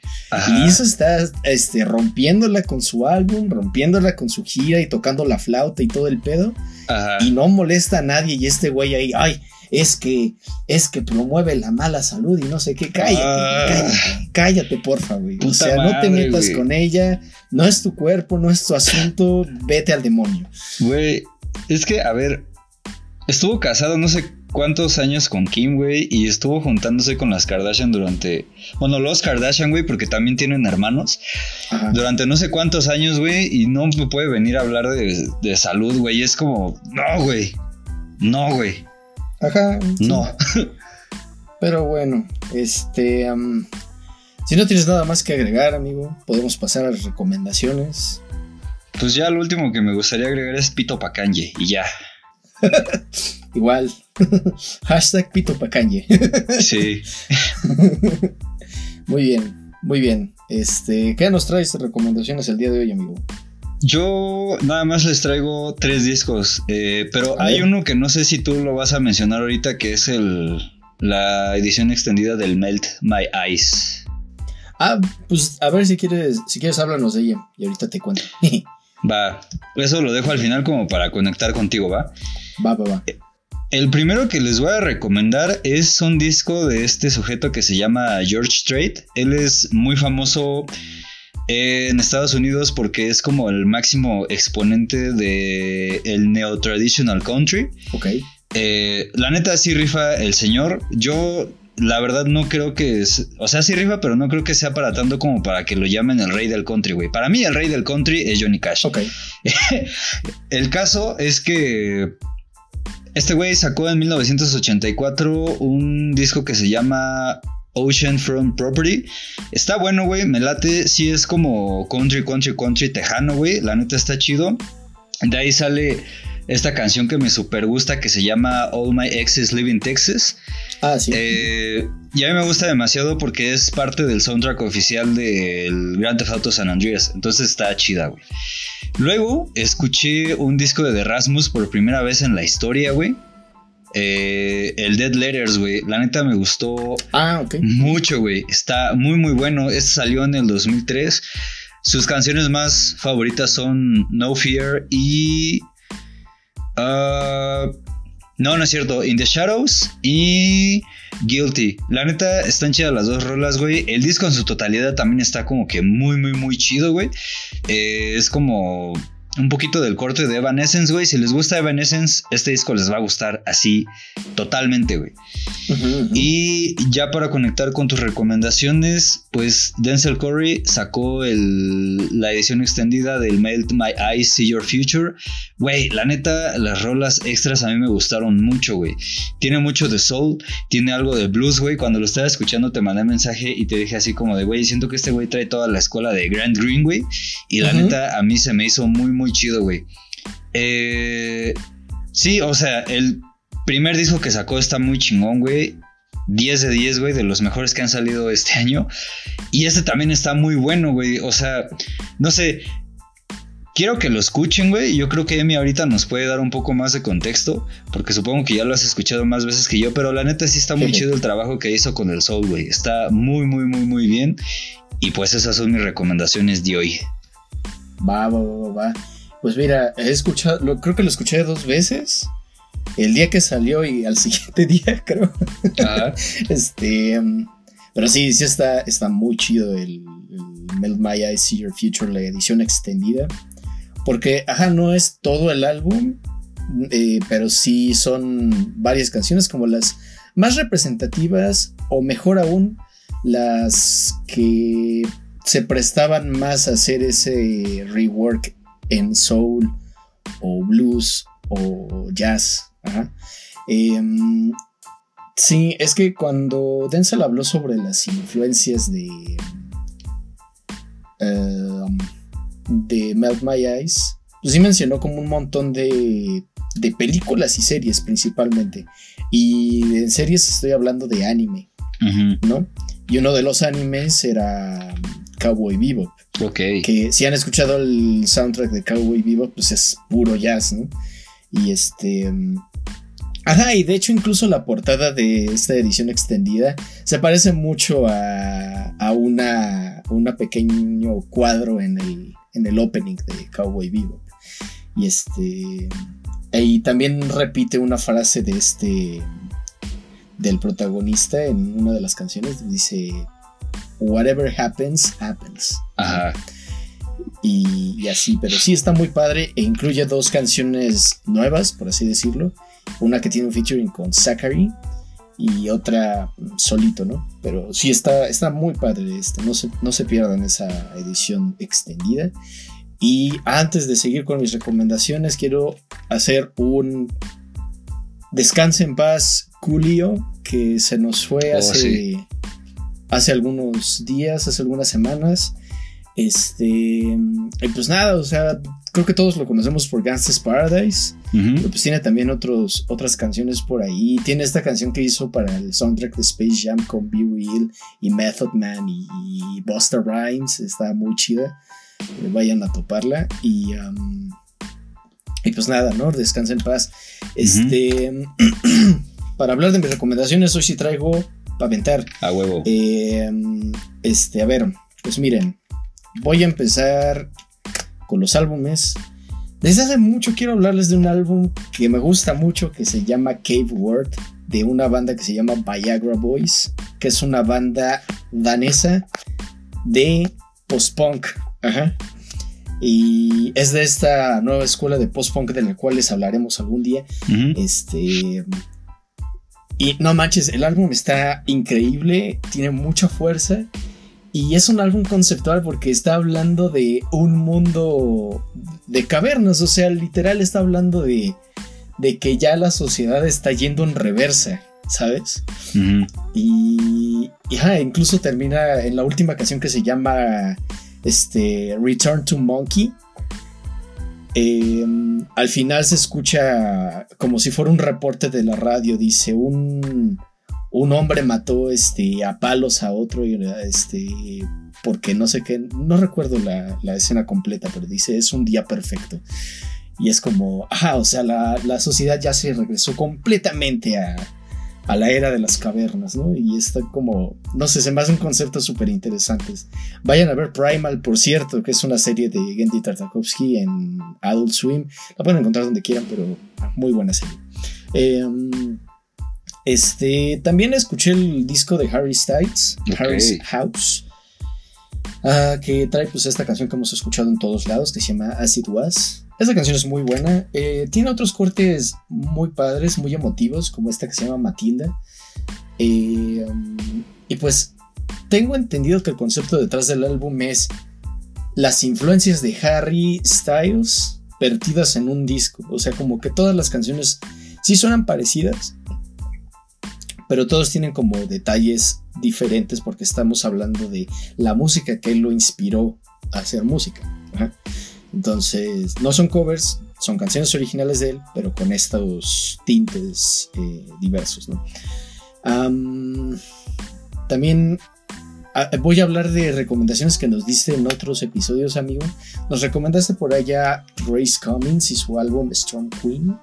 Lizo está este, rompiéndola con su álbum, rompiéndola con su gira y tocando la flauta y todo el pedo. Y no molesta a nadie y este güey ahí, ay, es que, es que promueve la mala salud y no sé qué. Cállate, ah. cállate, cállate, porfa, güey. O sea, no te metas con ella, no es tu cuerpo, no es tu asunto, vete al demonio. Güey, es que, a ver, estuvo casado no sé cuántos años con Kim, güey, y estuvo juntándose con las Kardashian durante, bueno, los Kardashian, güey, porque también tienen hermanos, durante no sé cuántos años, güey, y no me puede venir a hablar de, de salud, güey, es como, no, güey, no, güey. Ajá. No. Pero bueno, este. si no tienes nada más que agregar, amigo, podemos pasar a las recomendaciones. Pues ya lo último que me gustaría agregar es Pito Pacanye y ya. Igual. Hashtag Pito Pacanye. sí. muy bien, muy bien. Este, ¿qué nos traes de recomendaciones el día de hoy, amigo? Yo nada más les traigo tres discos, eh, pero hay uno que no sé si tú lo vas a mencionar ahorita, que es el la edición extendida del Melt My Eyes. Ah, pues a ver si quieres, si quieres háblanos de ella y ahorita te cuento. va, eso lo dejo al final como para conectar contigo, ¿va? Va, va, va. El primero que les voy a recomendar es un disco de este sujeto que se llama George Strait. Él es muy famoso en Estados Unidos porque es como el máximo exponente de el neo traditional country. Ok. Eh, la neta sí rifa el señor. Yo la verdad no creo que es, o sea, sí rifa, pero no creo que sea para tanto como para que lo llamen el rey del country, güey. Para mí el rey del country es Johnny Cash. Ok. el caso es que este güey sacó en 1984 un disco que se llama Ocean Front Property. Está bueno, güey. Me late. Sí es como country, country, country tejano, güey. La neta está chido. De ahí sale esta canción que me super gusta que se llama All My Exes Live in Texas. Ah, sí. Eh, y a mí me gusta demasiado porque es parte del soundtrack oficial del Grand Theft Auto San Andreas. Entonces está chida, güey. Luego escuché un disco de The Rasmus por primera vez en la historia, güey. Eh, el Dead Letters, güey. La neta me gustó ah, mucho, güey. Está muy, muy bueno. Este salió en el 2003. Sus canciones más favoritas son No Fear y... Uh, no, no es cierto. In the Shadows y Guilty. La neta, están chidas las dos rolas, güey. El disco en su totalidad también está como que muy, muy, muy chido, güey. Eh, es como un poquito del corte de Evanescence, güey. Si les gusta Evanescence, este disco les va a gustar así totalmente, güey. Y ya para conectar con tus recomendaciones, pues Denzel Curry sacó la edición extendida del Melt My Eyes, See Your Future. Güey, la neta, las rolas extras a mí me gustaron mucho, güey. Tiene mucho de soul, tiene algo de blues, güey. Cuando lo estaba escuchando te mandé mensaje y te dije así como de, güey, siento que este güey trae toda la escuela de Grand Green, güey. Y la neta, a mí se me hizo muy, muy chido, güey. Eh, sí, o sea, el primer disco que sacó está muy chingón, güey. 10 de 10, güey, de los mejores que han salido este año. Y este también está muy bueno, güey. O sea, no sé. quiero que lo escuchen, güey. Yo creo que Emi ahorita nos puede dar un poco más de contexto, porque supongo que ya lo has escuchado más veces que yo, pero la neta sí está muy chido el trabajo que hizo con el Soul, güey. Está muy, muy, muy, muy bien. Y pues esas son mis recomendaciones de hoy. Va, va, va, va. Pues mira, he escuchado, lo, creo que lo escuché dos veces. El día que salió y al siguiente día, creo. este. Um, pero sí, sí está, está muy chido el, el Melt My Eyes See Your Future, la edición extendida. Porque, ajá, no es todo el álbum, eh, pero sí son varias canciones como las más representativas o mejor aún, las que se prestaban más a hacer ese rework en soul o blues o jazz. Em, sí, es que cuando Denzel habló sobre las influencias de em, de Melt My Eyes, pues sí mencionó como un montón de, de películas y series principalmente. Y en series estoy hablando de anime, ¿no? Y uno de los animes era Cowboy Bebop. Ok. Que si han escuchado el soundtrack de Cowboy Bebop, pues es puro jazz, ¿no? Y este. Ajá, y de hecho incluso la portada de esta edición extendida se parece mucho a, a una, una pequeño cuadro en el, en el opening de Cowboy Bebop. Y este. Y también repite una frase de este. del protagonista en una de las canciones. Dice. Whatever happens, happens. Ajá. Y, así, pero sí está muy padre e incluye dos canciones nuevas, por así decirlo. Una que tiene un featuring con Zachary y otra solito, ¿no? Pero sí está, está muy padre este, no se, no se pierdan esa edición extendida. Y antes de seguir con mis recomendaciones, quiero hacer un descanse en paz, Julio, que se nos fue oh, hace, hace algunos días, hace algunas semanas. Este, y pues nada, o sea, creo que todos lo conocemos por Gangsta's Paradise, pero pues tiene también otros, otras canciones por ahí. Tiene esta canción que hizo para el soundtrack de Space Jam con Be Real y Method Man y, Busta Rhymes, está muy chida. Eh, vayan a toparla y, y pues nada, ¿no? Descansen en paz. Este, para hablar de mis recomendaciones, hoy sí traigo para aventar. A huevo. Eh, este, a ver, pues miren voy a empezar con los álbumes. Desde hace mucho quiero hablarles de un álbum que me gusta mucho que se llama Cave World, de una banda que se llama Viagra Boys, que es una banda danesa de post-punk. Y es de esta nueva escuela de post-punk de la cual les hablaremos algún día. Este. Y no manches, el álbum está increíble, tiene mucha fuerza. Y es un álbum conceptual porque está hablando de un mundo de cavernas, o sea, literal está hablando de, de que ya la sociedad está yendo en reversa, ¿sabes? Y, incluso termina en la última canción que se llama este, Return to Monkey. Em, al final se escucha como si fuera un reporte de la radio, dice un un hombre mató este, a palos a otro, este, porque no sé qué, no recuerdo la, escena completa, pero dice, es un día perfecto. Y es como, ajá, o sea, la, sociedad ya se regresó completamente a, la era de las cavernas, ¿no? Y está como, no sé, se me hace un concepto súper interesante. Vayan a ver Primal, por cierto, que es una serie de Gendy Tartakovsky en Adult Swim. La pueden encontrar donde quieran, pero muy buena serie. Eh, este, también escuché el disco de Harry Styles, Harry's House, ah, que trae pues esta canción que hemos escuchado en todos lados, que se llama As It Was. Esta canción es muy buena, eh, tiene otros cortes muy padres, muy emotivos, como esta que se llama Matilda. Eh, y pues tengo entendido que el concepto detrás del álbum es las influencias de Harry Styles vertidas en un disco. O sea, como que todas las canciones sí suenan parecidas, pero todos tienen como detalles diferentes porque estamos hablando de la música que lo inspiró a hacer música. Entonces, no son covers, son canciones originales de él, pero con estos tintes eh, diversos. también voy a hablar de recomendaciones que nos diste en otros episodios, amigo. Nos recomendaste por allá Grace Cummings y su álbum Strong Queen.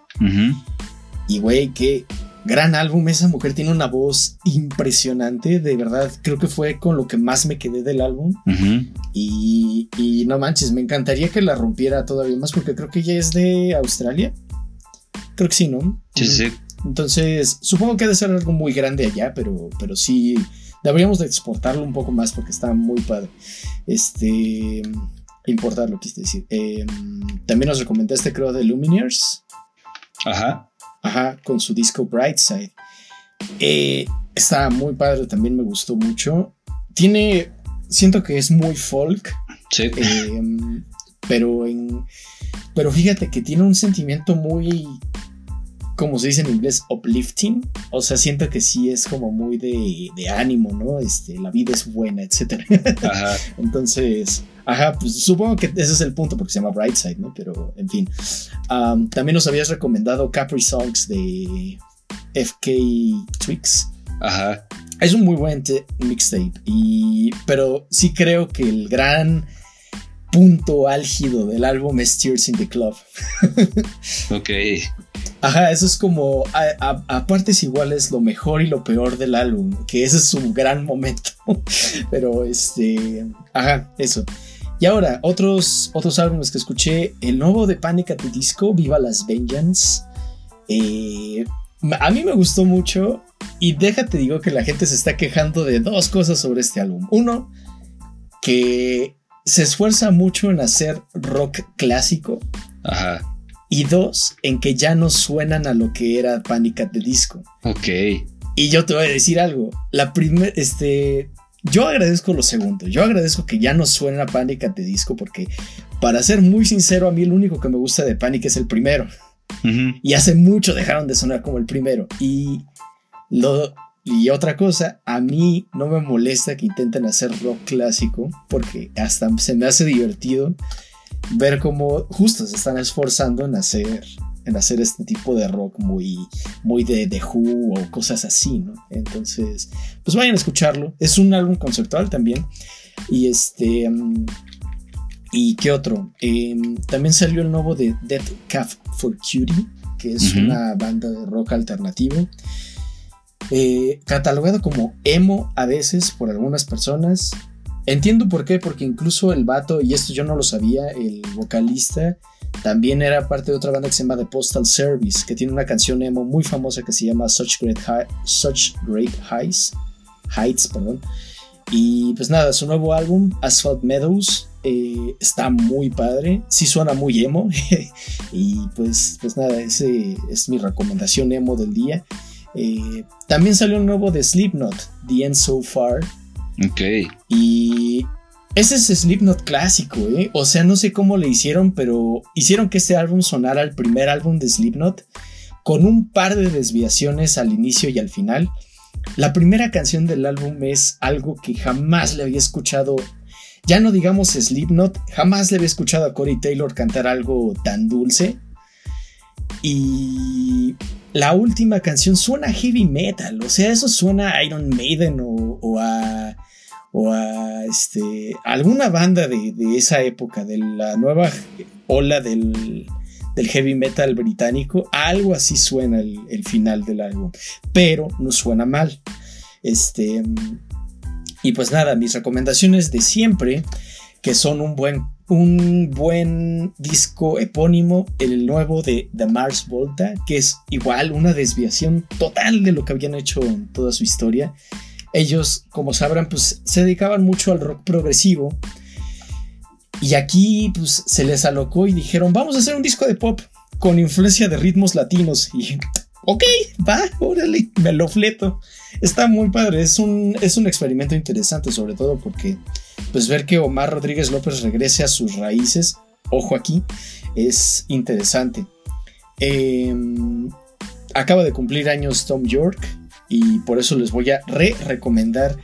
Y güey, qué gran álbum. Esa mujer tiene una voz impresionante. De verdad, creo que fue con lo que más me quedé del álbum. y, y, no manches, me encantaría que la rompiera todavía más porque creo que ella es de Australia. Creo que sí, ¿no? Sí, sí. Entonces, supongo que debe ser algo muy grande allá, pero, pero sí, deberíamos de exportarlo un poco más porque está muy padre. Este, importarlo, quise decir. Em, también nos recomendaste, creo, de Lumineers. Ajá. Ajá, con su disco Brightside. Eh, está muy padre, también me gustó mucho. Tiene, siento que es muy folk. Sí. Em, pero en, pero fíjate que tiene un sentimiento muy como se dice en inglés, uplifting. O sea, siento que sí es como muy de, ánimo, ¿no? Este, la vida es buena, etc. Ajá. Entonces, ajá, pues supongo que ese es el punto porque se llama Brightside, ¿no? Pero, en fin. también nos habías recomendado Capri Songs de FK Twix. Ajá. Es un muy buen mixtape. Y, pero sí creo que el gran punto álgido del álbum es Tears in the Club. ok. Ajá, eso es como a, partes iguales lo mejor y lo peor del álbum, que ese es un gran momento. Pero este, ajá, eso. Y ahora, otros, otros álbumes que escuché, el nuevo de Panic at the Disco, Viva las Vengeance. Eh, a mí me gustó mucho y déjate digo que la gente se está quejando de dos cosas sobre este álbum. Uno, que se esfuerza mucho en hacer rock clásico. Ajá y dos, en que ya no suenan a lo que era Panic at the Disco. Ok. Y yo te voy a decir algo. La primera, este, yo agradezco lo segundo. Yo agradezco que ya no suena a Panic at the Disco porque, para ser muy sincero, a mí el único que me gusta de Panic es el primero. Y hace mucho dejaron de sonar como el primero. Y lo, y otra cosa, a mí no me molesta que intenten hacer rock clásico porque hasta se me hace divertido ver cómo justo se están esforzando en hacer en hacer este tipo de rock muy, muy de The Who o cosas así, ¿no? Entonces, pues vayan a escucharlo. Es un álbum conceptual también. Y este. Mm, ¿Y qué otro? Em, también salió el nuevo de Dead Calf for Cutie, que es una banda de rock alternativo. Eh, catalogado como emo a veces por algunas personas. Entiendo por qué, porque incluso el vato, y esto yo no lo sabía, el vocalista también era parte de otra banda que se llama The Postal Service, que tiene una canción emo muy famosa que se llama Such Great, Such Great Heights, Heights, perdón. Y pues nada, su nuevo álbum, Asphalt Meadows, eh, está muy padre, sí suena muy emo, y pues, pues nada, ese es mi recomendación emo del día. Eh, también salió un nuevo de Slipknot, The End So Far, Ok. Y ese es Slipknot clásico, ¿eh? O sea, no sé cómo le hicieron, pero hicieron que este álbum sonara el primer álbum de Slipknot con un par de desviaciones al inicio y al final. La primera canción del álbum es algo que jamás le había escuchado. Ya no digamos Slipknot, jamás le había escuchado a Corey Taylor cantar algo tan dulce. Y la última canción suena heavy metal, o sea, eso suena a Iron Maiden o a o a este, alguna banda de, esa época, de la nueva ola del, heavy metal británico, algo así suena el, final del álbum, pero no suena mal. Este, y pues nada, mis recomendaciones de siempre, que son un buen, un buen disco epónimo, el nuevo de The Mars Volta, que es igual una desviación total de lo que habían hecho en toda su historia ellos, como sabrán, pues se dedicaban mucho al rock progresivo. Y aquí pues se les alocó y dijeron, vamos a hacer un disco de pop con influencia de ritmos latinos. Y, ok, va, órale, me lo fleto. Está muy padre, es un, es un experimento interesante, sobre todo porque pues ver que Omar Rodríguez López regrese a sus raíces, ojo aquí, es interesante. Em, acaba de cumplir años Tom York, y por eso les voy a re-recomendar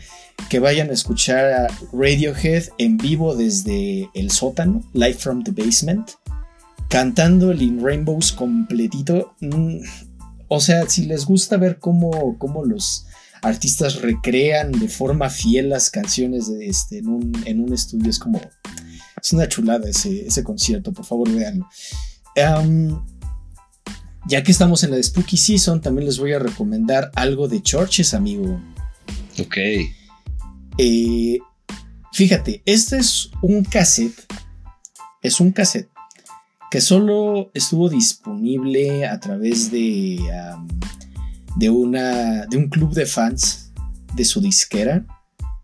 que vayan a escuchar a Radiohead en vivo desde el sótano, Live from the Basement, cantando el In Rainbows completito. Mm, o sea, si les gusta ver cómo, cómo los artistas recrean de forma fiel las canciones de este, en, un, estudio. Es como, es una chulada ese, ese concierto, por favor véanlo. ya que estamos en la de Spooky Season, también les voy a recomendar algo de Churches, amigo. Ok. Eh, fíjate, este es un cassette. Es un cassette que solo estuvo disponible a través de, de, una, de un club de fans de su disquera.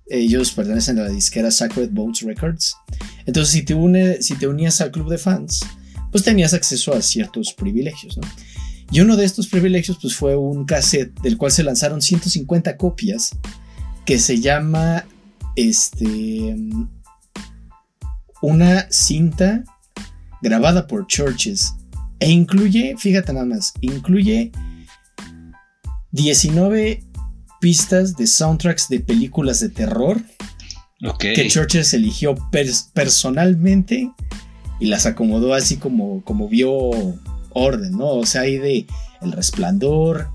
Ellos pertenecen a la disquera Sacred Boats Records. Entonces, si te, une, si te unías al club de fans, pues tenías acceso a ciertos privilegios, Y uno de estos privilegios, pues fue un cassette del cual se lanzaron 150 copias, que se llama, este, una cinta grabada por Churches e incluye, fíjate nada más, incluye 19 pistas de soundtracks de películas de terror que Churches eligió personalmente y las acomodó así como, como vio orden, ¿no? O sea, hay de El Resplandor,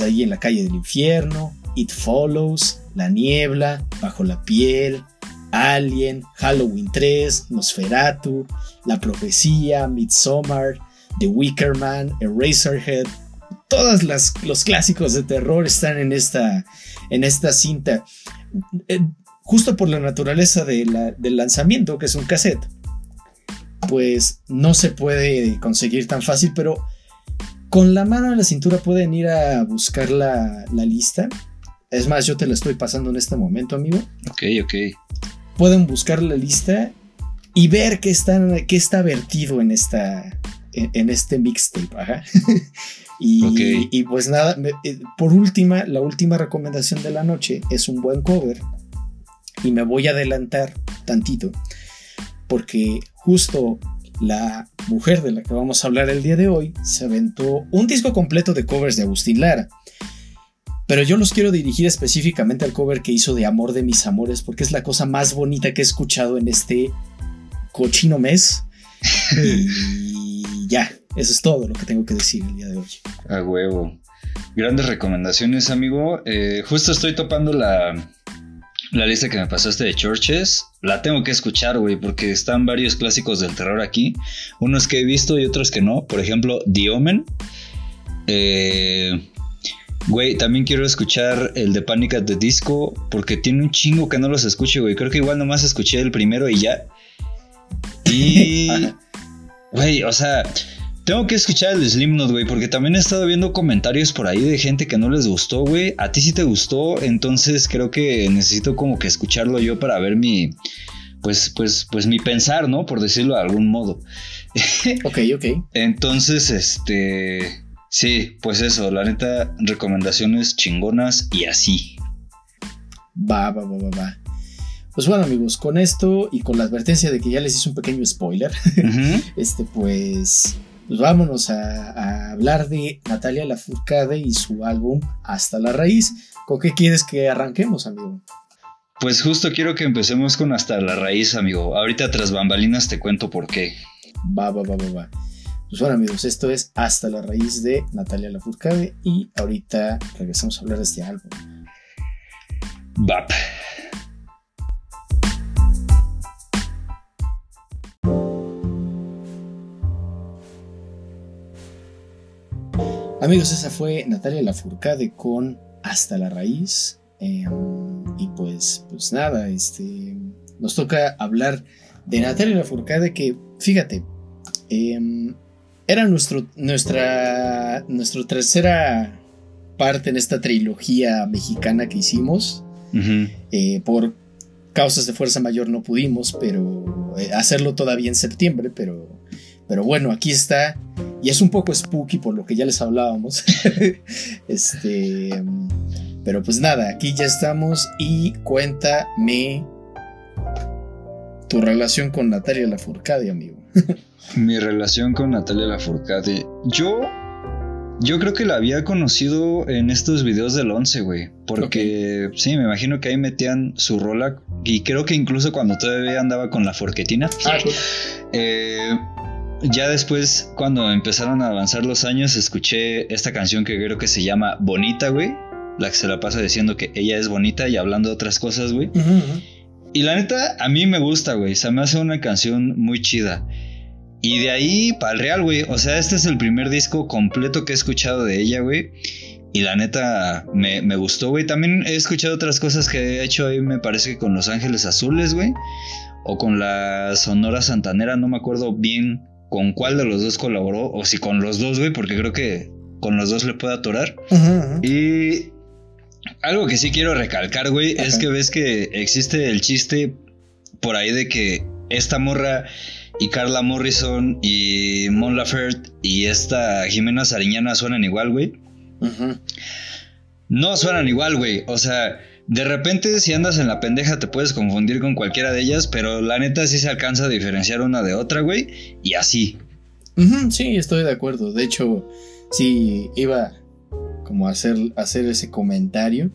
ahí en la calle del infierno, It Follows, La Niebla, Bajo la piel, Alien, Halloween 3, Nosferatu, La Profecía, Midsommar, The Wicker Man, Eraserhead. Todos los clásicos de terror están en esta, en esta cinta. Eh, justo por la naturaleza del lanzamiento, que es un cassette, pues no se puede conseguir tan fácil, pero con la mano en la cintura pueden ir a buscar la, la lista. Es más, yo te la estoy pasando en este momento, amigo. Ok, ok pueden buscar la lista y ver qué está, qué está vertido en, esta, en, este mixtape. y, pues nada, eh, por última, la última recomendación de la noche es un buen cover. Y me voy a adelantar tantito, porque justo la mujer de la que vamos a hablar el día de hoy se aventó un disco completo de covers de Agustín Lara. Pero yo los quiero dirigir específicamente al cover que hizo de Amor de mis amores, porque es la cosa más bonita que he escuchado en este cochino mes. y ya, eso es todo lo que tengo que decir el día de hoy. A huevo. Grandes recomendaciones, amigo. Eh, justo estoy topando la, la lista que me pasaste de Churches. La tengo que escuchar, güey, porque están varios clásicos del terror aquí. Unos que he visto y otros que no. Por ejemplo, The Omen. Eh, Güey, también quiero escuchar el de Panic at the Disco porque tiene un chingo que no los escuche, güey. Creo que igual nomás escuché el primero y ya. Y. Güey, o sea, tengo que escuchar el Slipknot, güey, porque también he estado viendo comentarios por ahí de gente que no les gustó, güey. A ti sí te gustó, entonces creo que necesito como que escucharlo yo para ver mi. Pues, pues, pues mi pensar, ¿no? Por decirlo de algún modo. ok, ok. Entonces, este. Sí, pues eso, la neta, recomendaciones chingonas y así. Va, va, va, va, va. Pues bueno, amigos, con esto y con la advertencia de que ya les hice un pequeño spoiler, este, pues, pues vámonos a, hablar de Natalia Lafourcade y su álbum Hasta la Raíz. ¿Con qué quieres que arranquemos, amigo? Pues justo quiero que empecemos con Hasta la Raíz, amigo. Ahorita tras bambalinas te cuento por qué. Va, va, va, va, va. Pues bueno amigos, esto es Hasta la Raíz de Natalia Lafourcade y ahorita regresamos a hablar de este álbum. BAP. Amigos, esa fue Natalia Lafourcade con Hasta la Raíz. Em, y pues, pues nada, este, nos toca hablar de Natalia Lafourcade que, fíjate, eh, era nuestro, nuestra, nuestra tercera parte en esta trilogía mexicana que hicimos. Eh, por causas de fuerza mayor no pudimos, pero eh, hacerlo todavía en septiembre, pero, pero bueno, aquí está. Y es un poco spooky por lo que ya les hablábamos. este, pero pues nada, aquí ya estamos y cuéntame tu relación con Natalia Lafourcade, amigo. Mi relación con Natalia Lafourcade. Yo. Yo creo que la había conocido en estos videos del 11, güey. Porque sí, me imagino que ahí metían su rola. Y creo que incluso cuando todavía andaba con la forquetina. Ah, eh, ya después, cuando empezaron a avanzar los años, escuché esta canción que creo que se llama Bonita, güey. la que se la pasa diciendo que ella es bonita y hablando de otras cosas, güey. Y la neta, a mí me gusta, güey. Se me hace una canción muy chida. Y de ahí para el real, güey. O sea, este es el primer disco completo que he escuchado de ella, güey. Y la neta me, me gustó, güey. También he escuchado otras cosas que he hecho ahí, me parece que con Los Ángeles Azules, güey. O con la Sonora Santanera, no me acuerdo bien con cuál de los dos colaboró. O si con los dos, güey, porque creo que con los dos le puede atorar. Y algo que sí quiero recalcar, güey, es que ves que existe el chiste por ahí de que esta morra y Carla Morrison y Mon Laferte y esta Jimena Sariñana suenan igual, güey. No suenan igual, güey. O sea, de repente si andas en la pendeja te puedes confundir con cualquiera de ellas, pero la neta sí se alcanza a diferenciar una de otra, güey. Y así. sí, estoy de acuerdo. De hecho, sí, iba como a hacer, hacer ese comentario.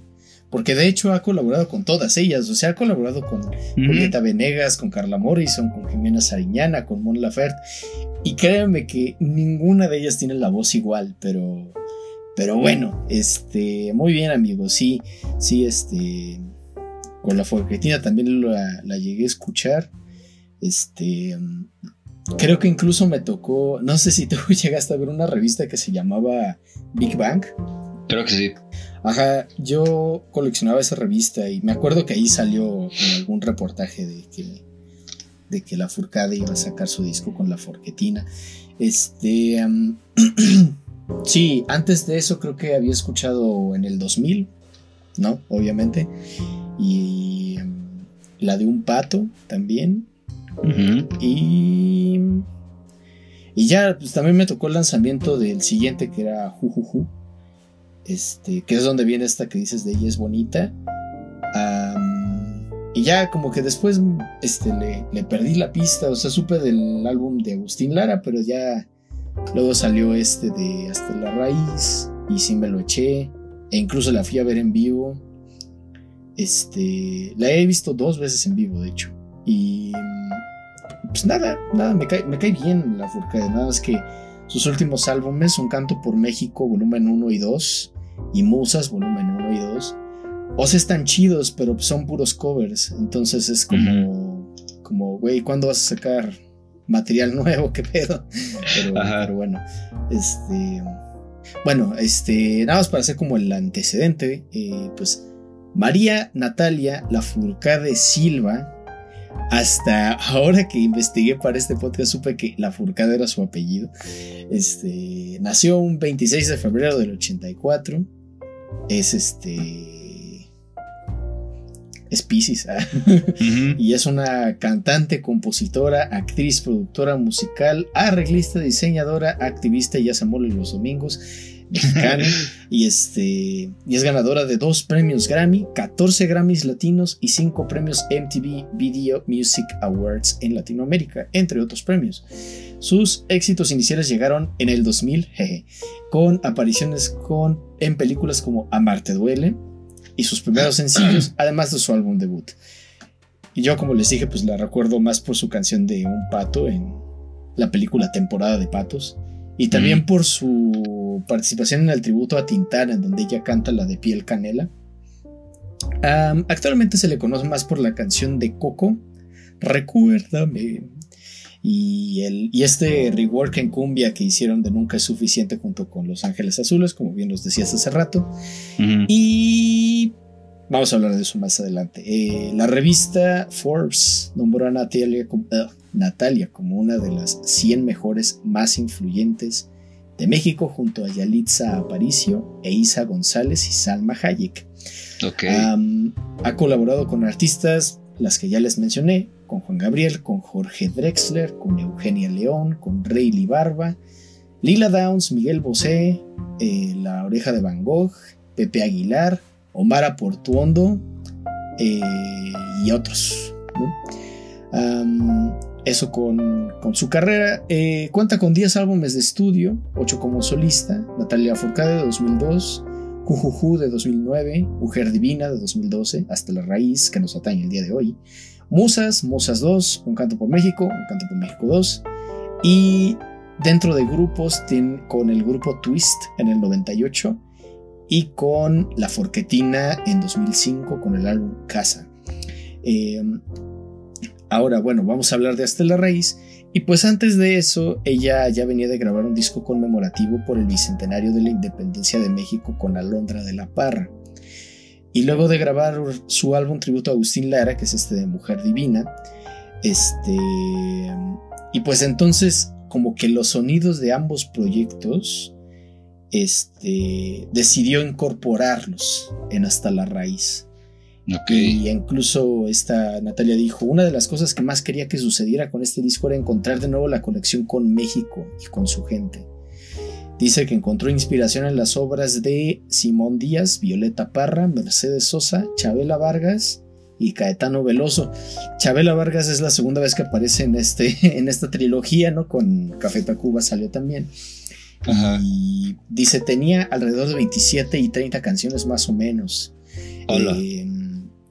Porque de hecho ha colaborado con todas ellas. O sea, ha colaborado con Julieta Venegas, con Carla Morrison, con Jimena Sariñana, con Mon Laferte. Y créanme que ninguna de ellas tiene la voz igual, pero pero bueno, este, muy bien amigos, sí, sí, este, con la forquetina también la, llegué a escuchar. Este, creo que incluso me tocó, no sé si tú llegaste a ver una revista que se llamaba Big Bang. Creo que sí. Ajá, yo coleccionaba esa revista y me acuerdo que ahí salió algún reportaje de que, de que la Furcade iba a sacar su disco con la forquetina. Este, Sí, antes de eso creo que había escuchado en el 2000, ¿no? Obviamente. Y em, la de un pato también. Y... Y ya, pues también me tocó el lanzamiento del siguiente que era Jujuju. Este, que es donde viene esta que dices de ella es bonita. y ya como que después este, le, le, perdí la pista, o sea, supe del álbum de Agustín Lara, pero ya Luego salió este de Hasta la Raíz y sí me lo eché. E incluso la fui a ver en vivo. Este, la he visto dos veces en vivo, de hecho. Y pues nada, nada, me cae, me cae bien la de Nada es que sus últimos álbumes, Un Canto por México, volumen 1 y 2, y Musas, volumen 1 y 2, o sea, están chidos, pero son puros covers. Entonces es como, como, güey, ¿cuándo vas a sacar material nuevo, qué pedo. Pero, bueno, este. Bueno, este, nada más para hacer como el antecedente, eh, pues María Natalia Lafourcade Silva, hasta ahora que investigué para este podcast supe que Lafourcade era su apellido, este, nació un 26 de febrero del 84, es este es Pisces. ¿ah? Y es una cantante, compositora, actriz, productora musical, arreglista, diseñadora, activista y ya se mole los domingos, mexicana. y, este, y es ganadora de dos premios Grammy, 14 Grammys latinos y 5 premios MTV Video Music Awards en Latinoamérica, entre otros premios. Sus éxitos iniciales llegaron en el 2000, con apariciones con, en películas como Amarte Duele, y sus primeros sencillos, además de su álbum debut. Y yo, como les dije, pues la recuerdo más por su canción de Un Pato en la película Temporada de Patos. Y también por su participación en el tributo a Tintana, en donde ella canta la de Piel Canela. actualmente se le conoce más por la canción de Coco, Recuérdame, y, el, y este rework en cumbia que hicieron de Nunca es Suficiente junto con Los Ángeles Azules, como bien nos decías hace rato. Y vamos a hablar de eso más adelante. Eh, la revista Forbes nombró a Natalia como, Natalia como una de las 100 mejores más influyentes de México junto a Yalitza Aparicio e Isa González y Salma Hayek. ha colaborado con artistas, las que ya les mencioné, con Juan Gabriel, con Jorge Drexler, con Eugenia León, con Rayleigh Barba, Lila Downs, Miguel Bosé, eh, La Oreja de Van Gogh, Pepe Aguilar, Omar Portuondo eh, y otros. eso con, su carrera. Eh, cuenta con 10 álbumes de estudio, 8 como solista, Natalia Forcade de 2002, Jujuju de 2009, Mujer Divina de 2012, Hasta la Raíz, que nos atañe el día de hoy, Musas, Musas 2, Un Canto por México, Un Canto por México 2. Y dentro de grupos, con el grupo Twist en el 98 y con La Forquetina en 2005 con el álbum Casa. Eh, ahora, bueno, vamos a hablar de Hasta la Raíz. Y pues antes de eso, ella ya venía de grabar un disco conmemorativo por el bicentenario de la independencia de México con Alondra de la Parra. Y luego de grabar su álbum tributo a Agustín Lara, que es este de Mujer Divina, este. Y pues entonces, como que los sonidos de ambos proyectos, este. decidió incorporarlos en Hasta la Raíz. Y incluso esta Natalia dijo, una de las cosas que más quería que sucediera con este disco era encontrar de nuevo la conexión con México y con su gente. Dice que encontró inspiración en las obras de Simón Díaz, Violeta Parra, Mercedes Sosa, Chabela Vargas y Caetano Veloso. Chabela Vargas es la segunda vez que aparece en, este, en esta trilogía, ¿no? Con Café Tacuba salió también. Y dice, tenía alrededor de 27 y 30 canciones más o menos. Hola. Eh,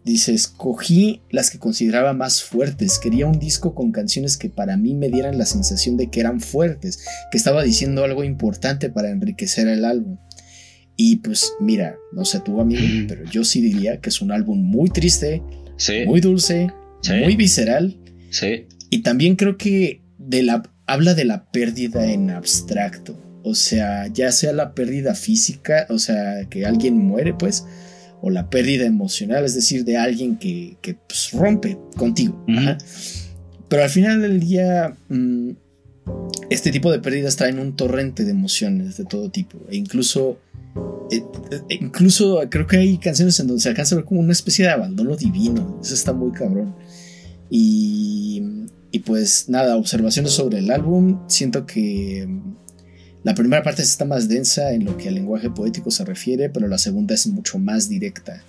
Dice, escogí las que consideraba más fuertes. Quería un disco con canciones que para mí me dieran la sensación de que eran fuertes, que estaba diciendo algo importante para enriquecer el álbum. Y pues mira, no sé tú amigo, pero yo sí diría que es un álbum muy triste, muy dulce, muy visceral. Sí. Y también creo que de la, habla de la pérdida en abstracto. O sea, ya sea la pérdida física, o sea, que alguien muere, pues, o la pérdida emocional, es decir, de alguien que, pues, rompe contigo. Pero al final del día, mm, este tipo de pérdidas traen un torrente de emociones de todo tipo. E incluso, eh, eh, incluso creo que hay canciones en donde se alcanza a ver como una especie de abandono divino. Eso está muy cabrón. Y, y pues nada, observaciones sobre el álbum. Siento que la primera parte está más densa en lo que al lenguaje poético se refiere, pero la segunda es mucho más directa.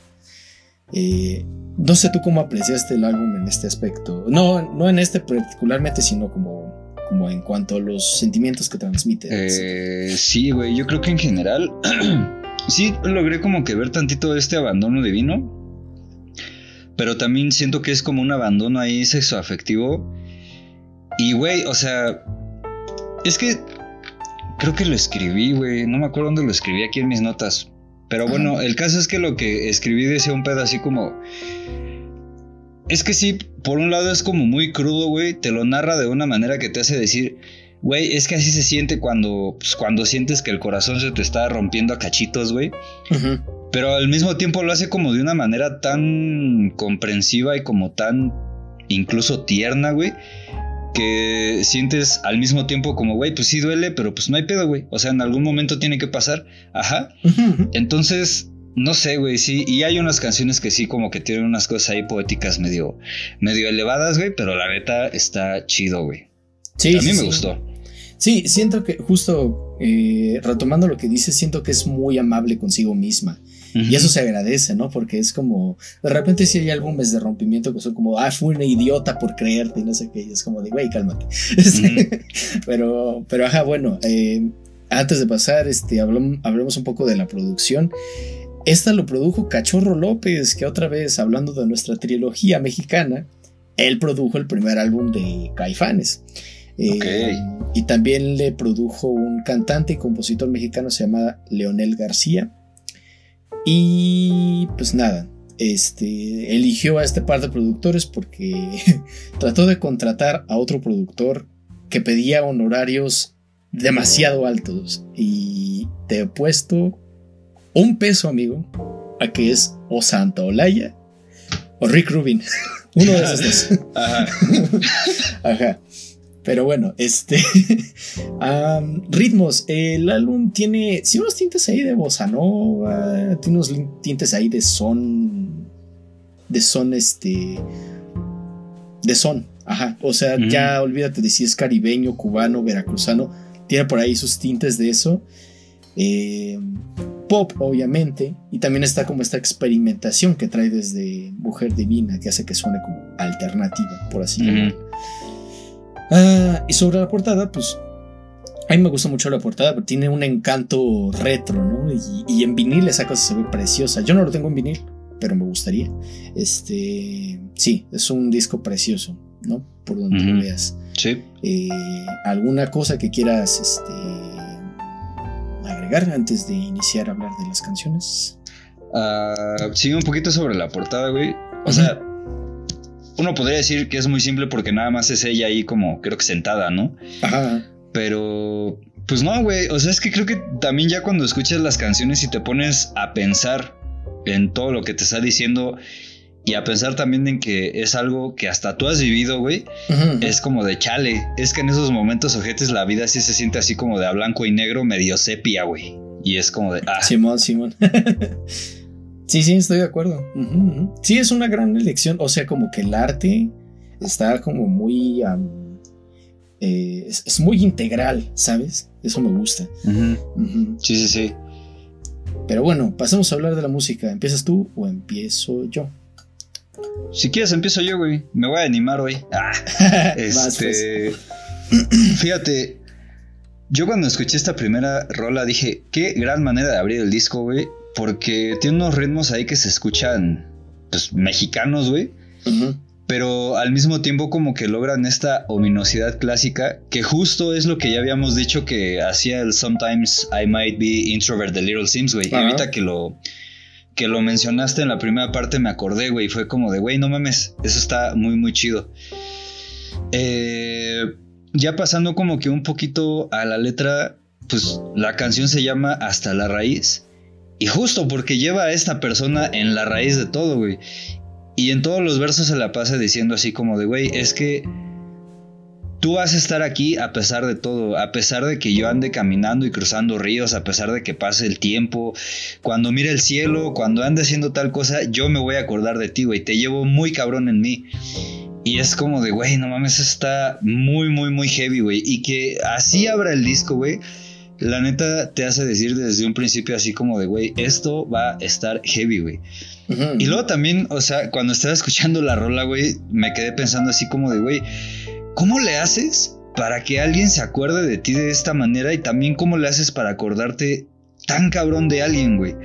Eh, no sé tú cómo apreciaste el álbum en este aspecto. No, no en este particularmente, sino como, como en cuanto a los sentimientos que transmite. Eh, sí, güey, yo creo que en general sí logré como que ver tantito este abandono divino. Pero también siento que es como un abandono ahí sexoafectivo. Y, güey, o sea, es que Creo que lo escribí, güey. No me acuerdo dónde lo escribí aquí en mis notas. Pero bueno, el caso es que lo que escribí decía un pedo así como. Es que sí, por un lado es como muy crudo, güey. Te lo narra de una manera que te hace decir, güey, es que así se siente cuando, pues, cuando sientes que el corazón se te está rompiendo a cachitos, güey. Pero al mismo tiempo lo hace como de una manera tan comprensiva y como tan incluso tierna, güey que sientes al mismo tiempo como, güey, pues sí duele, pero pues no hay pedo, güey. O sea, en algún momento tiene que pasar. Ajá. Entonces, no sé, güey, sí. Y hay unas canciones que sí, como que tienen unas cosas ahí poéticas medio, medio elevadas, güey, pero la neta está chido, güey. Sí. A mí me gustó. Sí, siento que justo eh, retomando lo que dices, siento que es muy amable consigo misma. Y eso se agradece, ¿no? Porque es como, de repente si hay álbumes de rompimiento que son como, ah, fui una idiota por creerte y no sé qué, y es como de, güey, cálmate. Este, pero, pero, ajá, bueno, eh, antes de pasar, este, hablemos un poco de la producción. Esta lo produjo Cachorro López, que otra vez, hablando de nuestra trilogía mexicana, él produjo el primer álbum de Caifanes. Eh, y también le produjo un cantante y compositor mexicano se llama Leonel García. Y pues nada, este, eligió a este par de productores porque trató de contratar a otro productor que pedía honorarios demasiado altos. Y te he puesto un peso, amigo, a que es o Santa Olaya o Rick Rubin. Uno de esos dos. Ajá. Ajá. Pero bueno, este. ritmos. El álbum tiene. Sí, unos tintes ahí de bossa nova. Tiene unos tintes ahí de son. De son, este. De son. Ajá. O sea, ya olvídate de si es caribeño, cubano, veracruzano. Tiene por ahí sus tintes de eso. Em, pop, obviamente. Y también está como esta experimentación que trae desde Mujer Divina, que hace que suene como alternativa, por así decirlo. Ah, y sobre la portada, pues a mí me gusta mucho la portada, pero tiene un encanto retro, ¿no? Y, en vinil esa cosa se ve preciosa. Yo no lo tengo en vinil, pero me gustaría. Este, sí, es un disco precioso, ¿no? Por donde lo veas. Sí. Eh, ¿Alguna cosa que quieras este, agregar? antes de iniciar a hablar de las canciones? Uh, sí, un poquito sobre la portada, güey. O sea, uno podría decir que es muy simple porque nada más es ella ahí como, creo que sentada, ¿no? Ajá. Pero, pues no, güey. O sea, es que creo que también ya cuando escuchas las canciones y te pones a pensar en todo lo que te está diciendo y a pensar también en que es algo que hasta tú has vivido, güey, es como de chale. Es que en esos momentos ojetes la vida sí se siente así como de a blanco y negro, medio sepia, güey. Y es como de... Ah. Simón, Simón. sí, sí, estoy de acuerdo. Sí, es una gran elección. O sea, como que el arte está como muy... Eh, es, muy integral, ¿sabes? Eso me gusta. Sí, sí, sí. Pero bueno, pasemos a hablar de la música. ¿Empiezas tú o empiezo yo? Si quieres, empiezo yo, güey. Me voy a animar hoy. Ah, este. fíjate, yo cuando escuché esta primera rola dije, qué gran manera de abrir el disco, güey. Porque tiene unos ritmos ahí que se escuchan, pues, mexicanos, güey. Pero al mismo tiempo como que logran esta ominosidad clásica, que justo es lo que ya habíamos dicho que hacía el Sometimes I Might Be Introvert de Little Sims, güey. Ahorita que lo, que lo mencionaste en la primera parte me acordé, güey. Fue como de, güey, no mames, eso está muy, muy chido. Eh, ya pasando como que un poquito a la letra, pues la canción se llama Hasta la raíz. Y justo porque lleva a esta persona en la raíz de todo, güey. Y en todos los versos se la pasa diciendo así como de, güey, es que Tú vas a estar aquí a pesar de todo, a pesar de que yo ande caminando y cruzando ríos, a pesar de que pase el tiempo, cuando mire el cielo, cuando ande haciendo tal cosa, yo me voy a acordar de ti, güey, te llevo muy cabrón en mí. Y es como de, güey, no mames, está muy, muy, muy heavy, güey. Y que así abra el disco, güey. La neta te hace decir desde un principio así como de, güey, esto va a estar heavy, güey. Y luego también, o sea, cuando estaba escuchando la rola, güey, me quedé pensando así como de, güey, ¿Cómo le haces para que alguien se acuerde de ti de esta manera y también cómo le haces para acordarte tan cabrón de alguien, güey?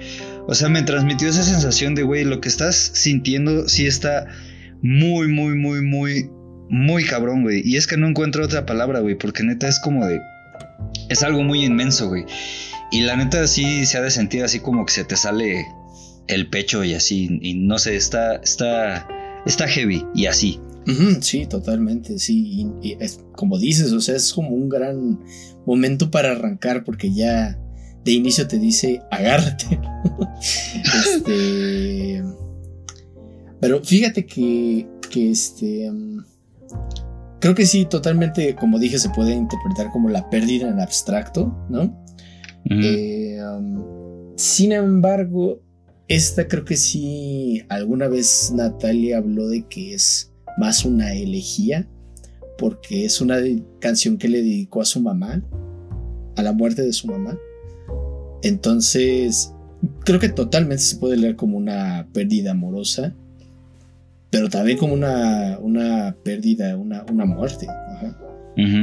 O sea, me transmitió esa sensación de, güey, lo que estás sintiendo sí está muy, muy, muy, muy, muy cabrón, güey. Y es que no encuentro otra palabra, güey, porque neta es como de... Es algo muy inmenso, güey. Y la neta sí se ha de sentir así como que se te sale el pecho y así. Y no sé, está, está, está heavy y así sí, totalmente, sí. Y, es, como dices, o sea, es como un gran momento para arrancar porque ya de inicio te dice agárrate. este. Pero fíjate que, que este. Creo que sí, totalmente, como dije, se puede interpretar como la pérdida en abstracto, ¿no? Eh, um, sin embargo, esta creo que sí, alguna vez Natalia habló de que es más una elegía, porque es una canción que le dedicó a su mamá, a la muerte de su mamá. Entonces, creo que totalmente se puede leer como una pérdida amorosa, pero también como una, una pérdida, una, una muerte.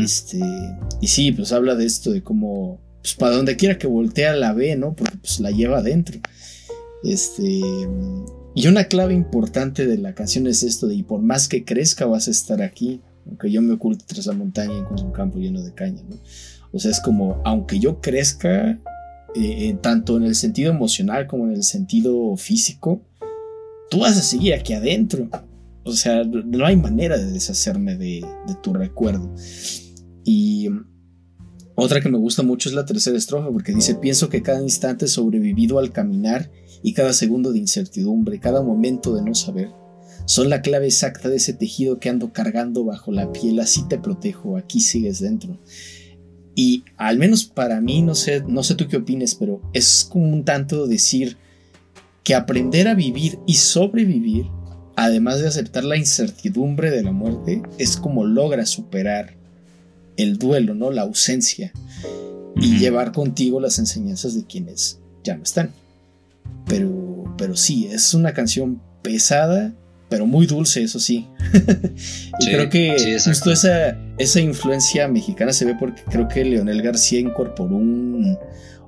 este, y sí, pues habla de esto, de cómo, pues para donde quiera que voltea la ve, ¿no? Porque pues la lleva adentro. Este, y una clave importante de la canción es esto de, y por más que crezca vas a estar aquí, aunque yo me oculte tras la montaña y con un campo lleno de caña, ¿no? O sea, es como, aunque yo crezca, eh, tanto en el sentido emocional como en el sentido físico, tú vas a seguir aquí adentro. O sea, no hay manera de deshacerme de, tu recuerdo. Y otra que me gusta mucho es la tercera estrofa, porque dice, pienso que cada instante sobrevivido al caminar y cada segundo de incertidumbre, cada momento de no saber, son la clave exacta de ese tejido que ando cargando bajo la piel, así te protejo, aquí sigues dentro. Y al menos para mí, no sé, no sé tú qué opines, pero es como un tanto decir que aprender a vivir y sobrevivir, además de aceptar la incertidumbre de la muerte, es como logra superar el duelo, ¿no? La ausencia y llevar contigo las enseñanzas de quienes ya no están. Pero, pero sí, es una canción pesada, pero muy dulce, eso sí. y creo que justo esa, esa influencia mexicana se ve porque creo que Leonel García incorporó un,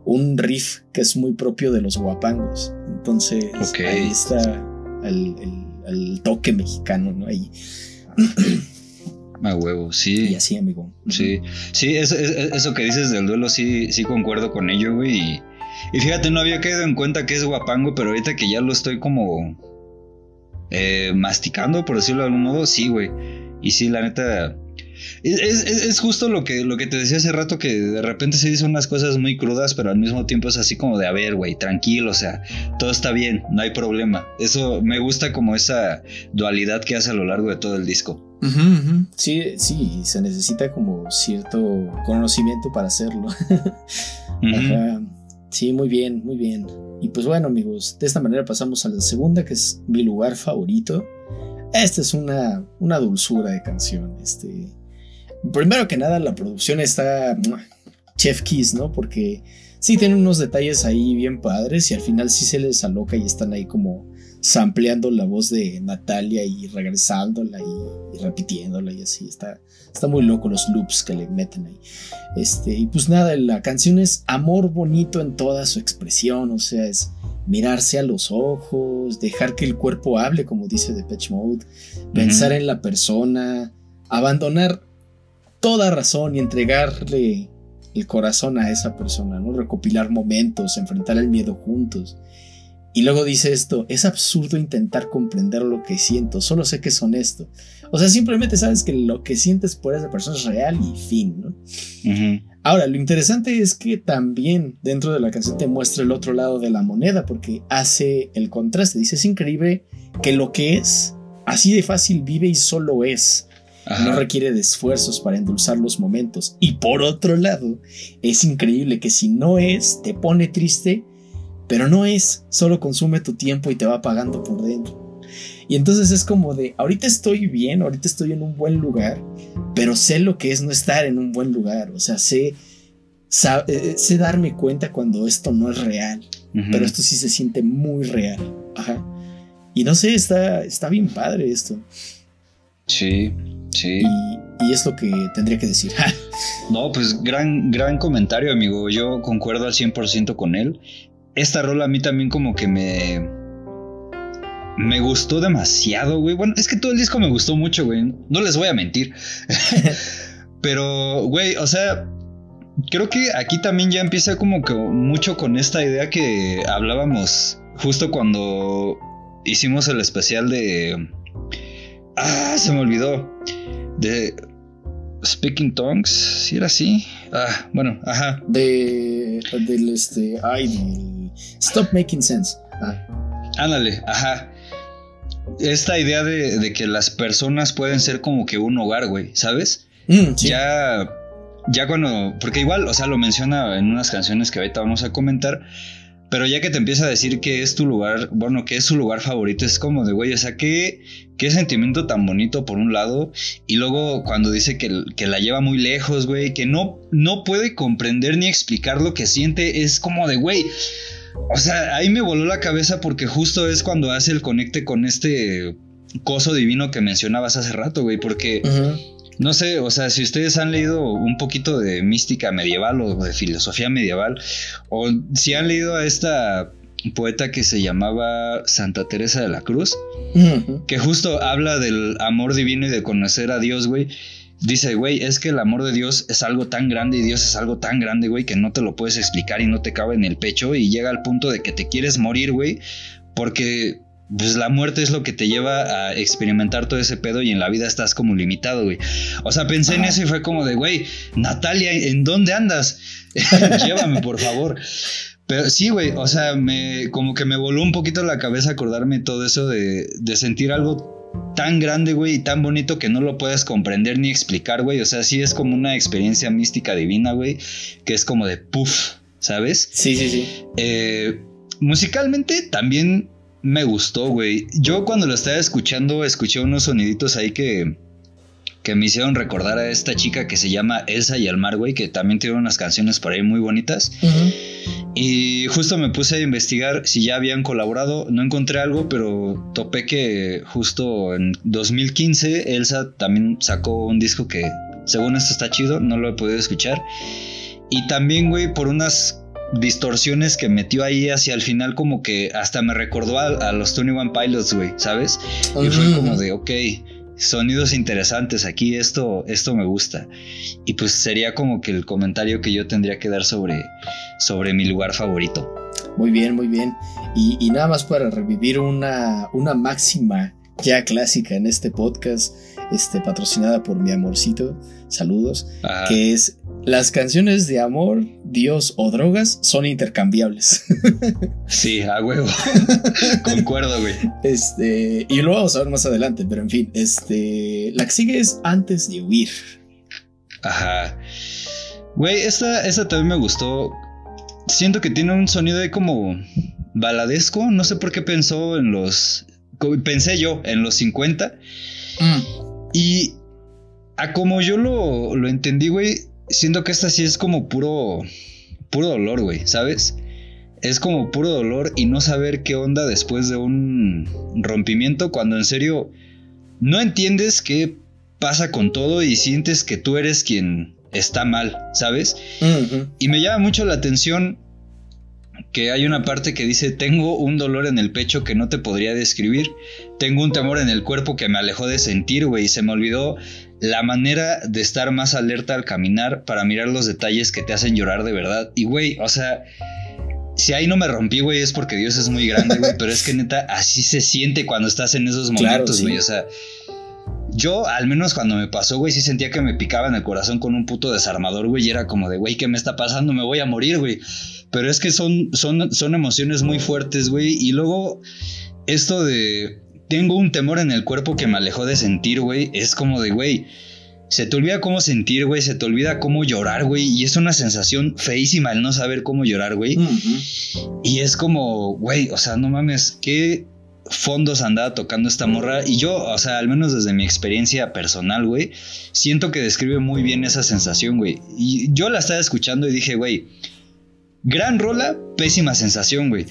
un riff que es muy propio de los guapangos. Entonces ahí está el, toque mexicano, ¿no? Ahí. A huevo, sí. Y así, amigo. Sí, sí, eso, eso que dices del duelo, sí, sí concuerdo con ello, güey. Y, y fíjate, no había caído en cuenta que es guapango, pero ahorita que ya lo estoy como eh, masticando, por decirlo de algún modo, sí, güey. Y sí, la neta, es, justo lo que, lo que te decía hace rato, que de repente se dicen unas cosas muy crudas, pero al mismo tiempo es así como de, a ver, güey, tranquilo, o sea, todo está bien, no hay problema. Eso me gusta como esa dualidad que hace a lo largo de todo el disco. Sí, sí, se necesita como cierto conocimiento para hacerlo. Sí, muy bien, muy bien. Y pues bueno, amigos, de esta manera pasamos a la segunda, que es mi lugar favorito. Esta es una, una dulzura de canción. Este, primero que nada, la producción está chef kiss, ¿no? Porque sí tiene unos detalles ahí bien padres y al final sí se les aloca y están ahí como sampleando la voz de Natalia y regresándola y, repitiéndola y así. Está, está muy loco los loops que le meten ahí. Este, y pues nada, la canción es amor bonito en toda su expresión, o sea, es mirarse a los ojos, dejar que el cuerpo hable, como dice Depeche Mode, pensar en la persona, abandonar toda razón y entregarle el corazón a esa persona, ¿no? Recopilar momentos, enfrentar el miedo juntos. Y luego dice esto, es absurdo intentar comprender lo que siento, solo sé que es honesto. O sea, simplemente sabes que lo que sientes por esa persona es real y fin, ¿no? Ahora, lo interesante es que también dentro de la canción te muestra el otro lado de la moneda, porque hace el contraste. Dice, es increíble que lo que es, así de fácil vive y solo es. No requiere de esfuerzos para endulzar los momentos. Y por otro lado, es increíble que si no es, te pone triste, pero no es, solo consume tu tiempo y te va pagando por dentro. Y entonces es como de, ahorita estoy bien, ahorita estoy en un buen lugar, pero sé lo que es no estar en un buen lugar, o sea, sé, eh, sé darme cuenta cuando esto no es real, pero esto sí se siente muy real. Ajá. Y no sé, está, está bien padre esto. Sí, Sí. Y, es lo que tendría que decir. no, pues gran, gran comentario, amigo. Yo concuerdo al 100% con él. Esta rola a mí también como que me... Me gustó demasiado, güey. Bueno, es que todo el disco me gustó mucho, güey. No les voy a mentir. Pero, güey, o sea, creo que aquí también ya empieza como que mucho con esta idea que hablábamos justo cuando hicimos el especial de... Ah, se me olvidó de Speaking Tongues, si era así. Ah, bueno, ajá. De. Del este. Ay, del. Stop Making Sense. Ah. Ándale, ajá. Esta idea de, que las personas pueden ser como que un hogar, güey, ¿sabes? Mm, ya. Ya cuando. Porque igual, o sea, lo menciona en unas canciones que ahorita vamos a comentar. Pero ya que te empieza a decir que es tu lugar, bueno, que es su lugar favorito, es como de, güey, o sea, qué, qué sentimiento tan bonito por un lado. Y luego cuando dice que, que la lleva muy lejos, güey, que no, no puede comprender ni explicar lo que siente, es como de, güey. O sea, ahí me voló la cabeza porque justo es cuando hace el conecte con este coso divino que mencionabas hace rato, güey, porque... No sé, o sea, si ustedes han leído un poquito de mística medieval o de filosofía medieval, o si han leído a esta poeta que se llamaba Santa Teresa de la Cruz, que justo habla del amor divino y de conocer a Dios, güey. Dice, güey, es que el amor de Dios es algo tan grande y Dios es algo tan grande, güey, que no te lo puedes explicar y no te cabe en el pecho y llega al punto de que te quieres morir, güey, porque pues la muerte es lo que te lleva a experimentar todo ese pedo y en la vida estás como limitado, güey. O sea, pensé en eso y fue como de, güey, Natalia, ¿en dónde andas? Llévame, por favor. Pero sí, güey, o sea, me, como que me voló un poquito la cabeza acordarme todo eso de, de sentir algo tan grande, güey, y tan bonito que no lo puedes comprender ni explicar, güey. O sea, sí es como una experiencia mística divina, güey, que es como de puff, ¿sabes? Sí, sí, sí. Eh, musicalmente también me gustó, güey. Yo cuando lo estaba escuchando, escuché unos soniditos ahí que, que me hicieron recordar a esta chica que se llama Elsa y Almar, güey, que también tiene unas canciones por ahí muy bonitas. Y justo me puse a investigar si ya habían colaborado. No encontré algo, pero topé que justo en 2015 Elsa también sacó un disco que, según esto, está chido. No lo he podido escuchar. Y también, güey, por unas distorsiones que metió ahí hacia el final como que hasta me recordó a, los Tony One Pilots, güey, ¿sabes? Y fue como de, ok, sonidos interesantes aquí, esto, esto me gusta. Y pues sería como que el comentario que yo tendría que dar sobre, sobre mi lugar favorito. Muy bien, muy bien. Y, nada más para revivir una, una máxima ya clásica en este podcast, este, patrocinada por mi amorcito, saludos, que es las canciones de amor, Dios o drogas son intercambiables. Sí, a huevo. Concuerdo, güey. Este, y lo vamos a ver más adelante, pero en fin, este, la que sigue es antes de huir. Ajá. Güey, esta, esta también me gustó. Siento que tiene un sonido ahí como baladesco. No sé por qué pensó en los. Pensé yo en los 50. Mm. Y a como yo lo, lo entendí, güey, siento que esta sí es como puro, puro dolor, güey, ¿sabes? Es como puro dolor y no saber qué onda después de un rompimiento cuando en serio no entiendes qué pasa con todo y sientes que tú eres quien está mal, ¿sabes? Y me llama mucho la atención que hay una parte que dice, tengo un dolor en el pecho que no te podría describir, tengo un temor en el cuerpo que me alejó de sentir, güey, y se me olvidó la manera de estar más alerta al caminar para mirar los detalles que te hacen llorar de verdad. Y, güey, o sea, si ahí no me rompí, güey, es porque Dios es muy grande, güey, pero es que neta, así se siente cuando estás en esos momentos, güey, o sea... Yo, al menos cuando me pasó, güey, sí sentía que me picaba en el corazón con un puto desarmador, güey, y era como de, güey, ¿qué me está pasando? Me voy a morir, güey. Pero es que son, son, son emociones muy fuertes, güey. Y luego, esto de tengo un temor en el cuerpo que me alejó de sentir, güey. Es como de, güey, se te olvida cómo sentir, güey, se te olvida cómo llorar, güey. Y es una sensación feísima el no saber cómo llorar, güey. Y es como, güey, o sea, no mames, qué fondos andaba tocando esta morra. Y yo, o sea, al menos desde mi experiencia personal, güey, siento que describe muy bien esa sensación, güey. Y yo la estaba escuchando y dije, güey, Gran rola, pésima sensación, güey.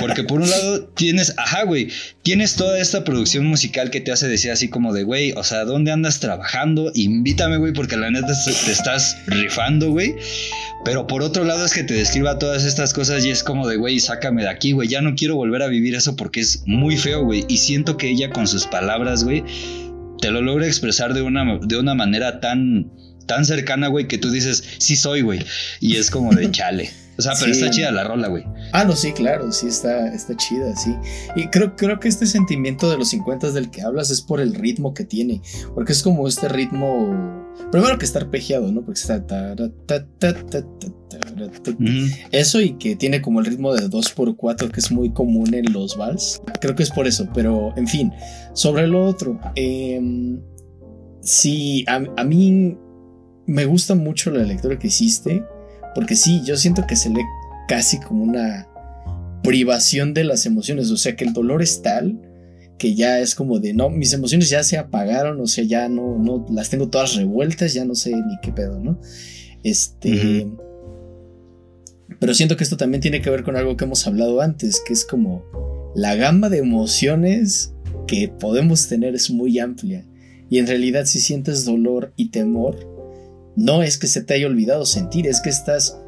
Porque por un lado tienes, ajá, güey, tienes toda esta producción musical que te hace decir así como de, güey, o sea, ¿dónde andas trabajando? Invítame, güey, porque la neta te estás rifando, güey. Pero por otro lado es que te describa todas estas cosas y es como de, güey, sácame de aquí, güey, ya no quiero volver a vivir eso porque es muy feo, güey. Y siento que ella con sus palabras, güey, te lo logra expresar de una, de una manera tan, tan cercana, güey, que tú dices, sí soy, güey. Y es como de chale. O sea, pero está chida la rola, güey. Ah, no, sí, claro, sí está, está chida, sí. Y creo, creo que este sentimiento de los 50 del que hablas es por el ritmo que tiene. Porque es como este ritmo. Primero que está arpegiado, ¿no? Porque está. Eso y que tiene como el ritmo de 2x4 que es muy común en los vals. Creo que es por eso, pero en fin. Sobre lo otro. Eh, sí, a, a mí me gusta mucho la lectura que hiciste. Porque sí, yo siento que se lee casi como una privación de las emociones. O sea, que el dolor es tal que ya es como de, no, mis emociones ya se apagaron, o sea, ya no, no, las tengo todas revueltas, ya no sé ni qué pedo, ¿no? Este... Pero siento que esto también tiene que ver con algo que hemos hablado antes, que es como la gama de emociones que podemos tener es muy amplia. Y en realidad si sientes dolor y temor, no es que se te haya olvidado sentir, es que estás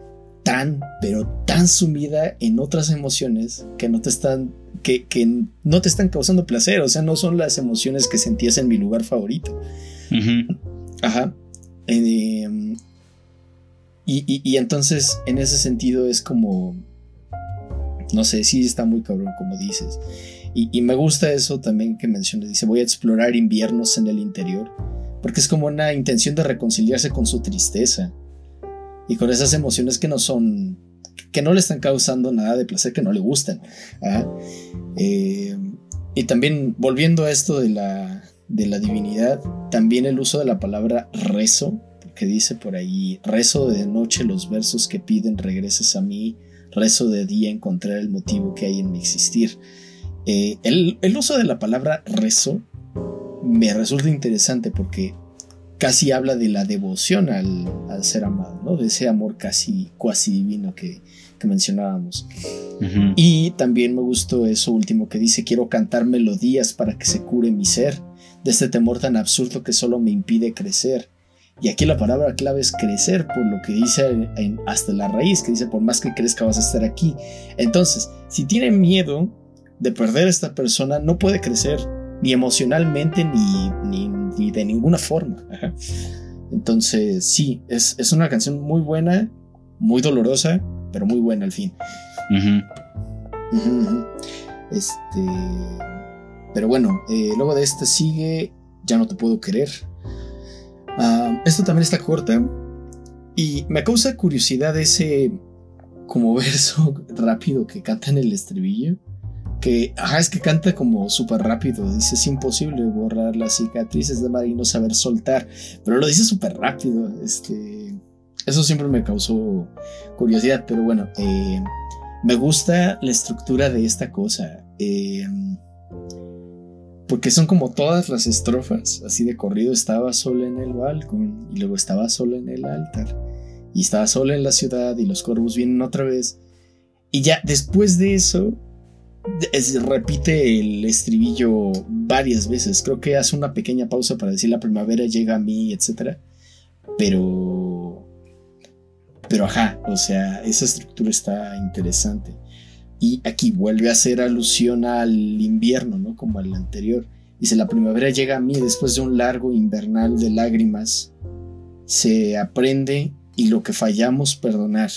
tan, pero tan sumida en otras emociones que no te están, que, no te están causando placer, o sea, no son las emociones que sentías en mi lugar favorito. Ajá. Em, y, entonces, en ese sentido, es como, no sé, sí está muy cabrón, como dices. Y, y me gusta eso también que mencionas, dice, voy a explorar inviernos en el interior porque es como una intención de reconciliarse con su tristeza y con esas emociones que no son, que no le están causando nada de placer, que no le gustan. Eh, y también volviendo a esto de la, de la divinidad, también el uso de la palabra rezo, que dice por ahí, rezo de noche los versos que piden regreses a mí, rezo de día encontrar el motivo que hay en mi existir. Eh, el, el, uso de la palabra rezo me resulta interesante porque casi habla de la devoción al, ser amado, ¿no? De ese amor casi cuasi divino que, mencionábamos. Y también me gustó eso último que dice, quiero cantar melodías para que se cure mi ser, de este temor tan absurdo que solo me impide crecer. Y aquí la palabra clave es crecer, por lo que dice hasta la raíz, que dice, por más que crezca vas a estar aquí. Entonces, si tiene miedo de perder a esta persona, no puede crecer ni emocionalmente ni, ni, de ninguna forma. Entonces, sí, es, es, una canción muy buena, muy dolorosa, pero muy buena al fin. Este. Pero bueno, eh, luego de esta sigue Ya no te puedo querer. Ah, esto también está corta. Y me causa curiosidad ese como verso rápido que canta en el estribillo. Es que canta como súper rápido. Dice, es imposible borrar las cicatrices de mar y no saber soltar. Pero lo dice súper rápido. Este, eso siempre me causó curiosidad. Pero bueno, eh, me gusta la estructura de esta cosa. Eh, porque son como todas las estrofas, así de corrido, estaba solo en el balcón y luego estaba solo en el altar y estaba solo en la ciudad y los cuervos vienen otra vez. Y ya después de eso, repite el estribillo varias veces. Creo que hace una pequeña pausa para decir la primavera llega a mí, etc. Pero... Pero ajá, o sea, esa estructura está interesante. Y aquí vuelve a hacer alusión al invierno, ¿no? Como al anterior. Dice, la primavera llega a mí después de un largo invernal de lágrimas. Se aprende y lo que fallamos perdonar.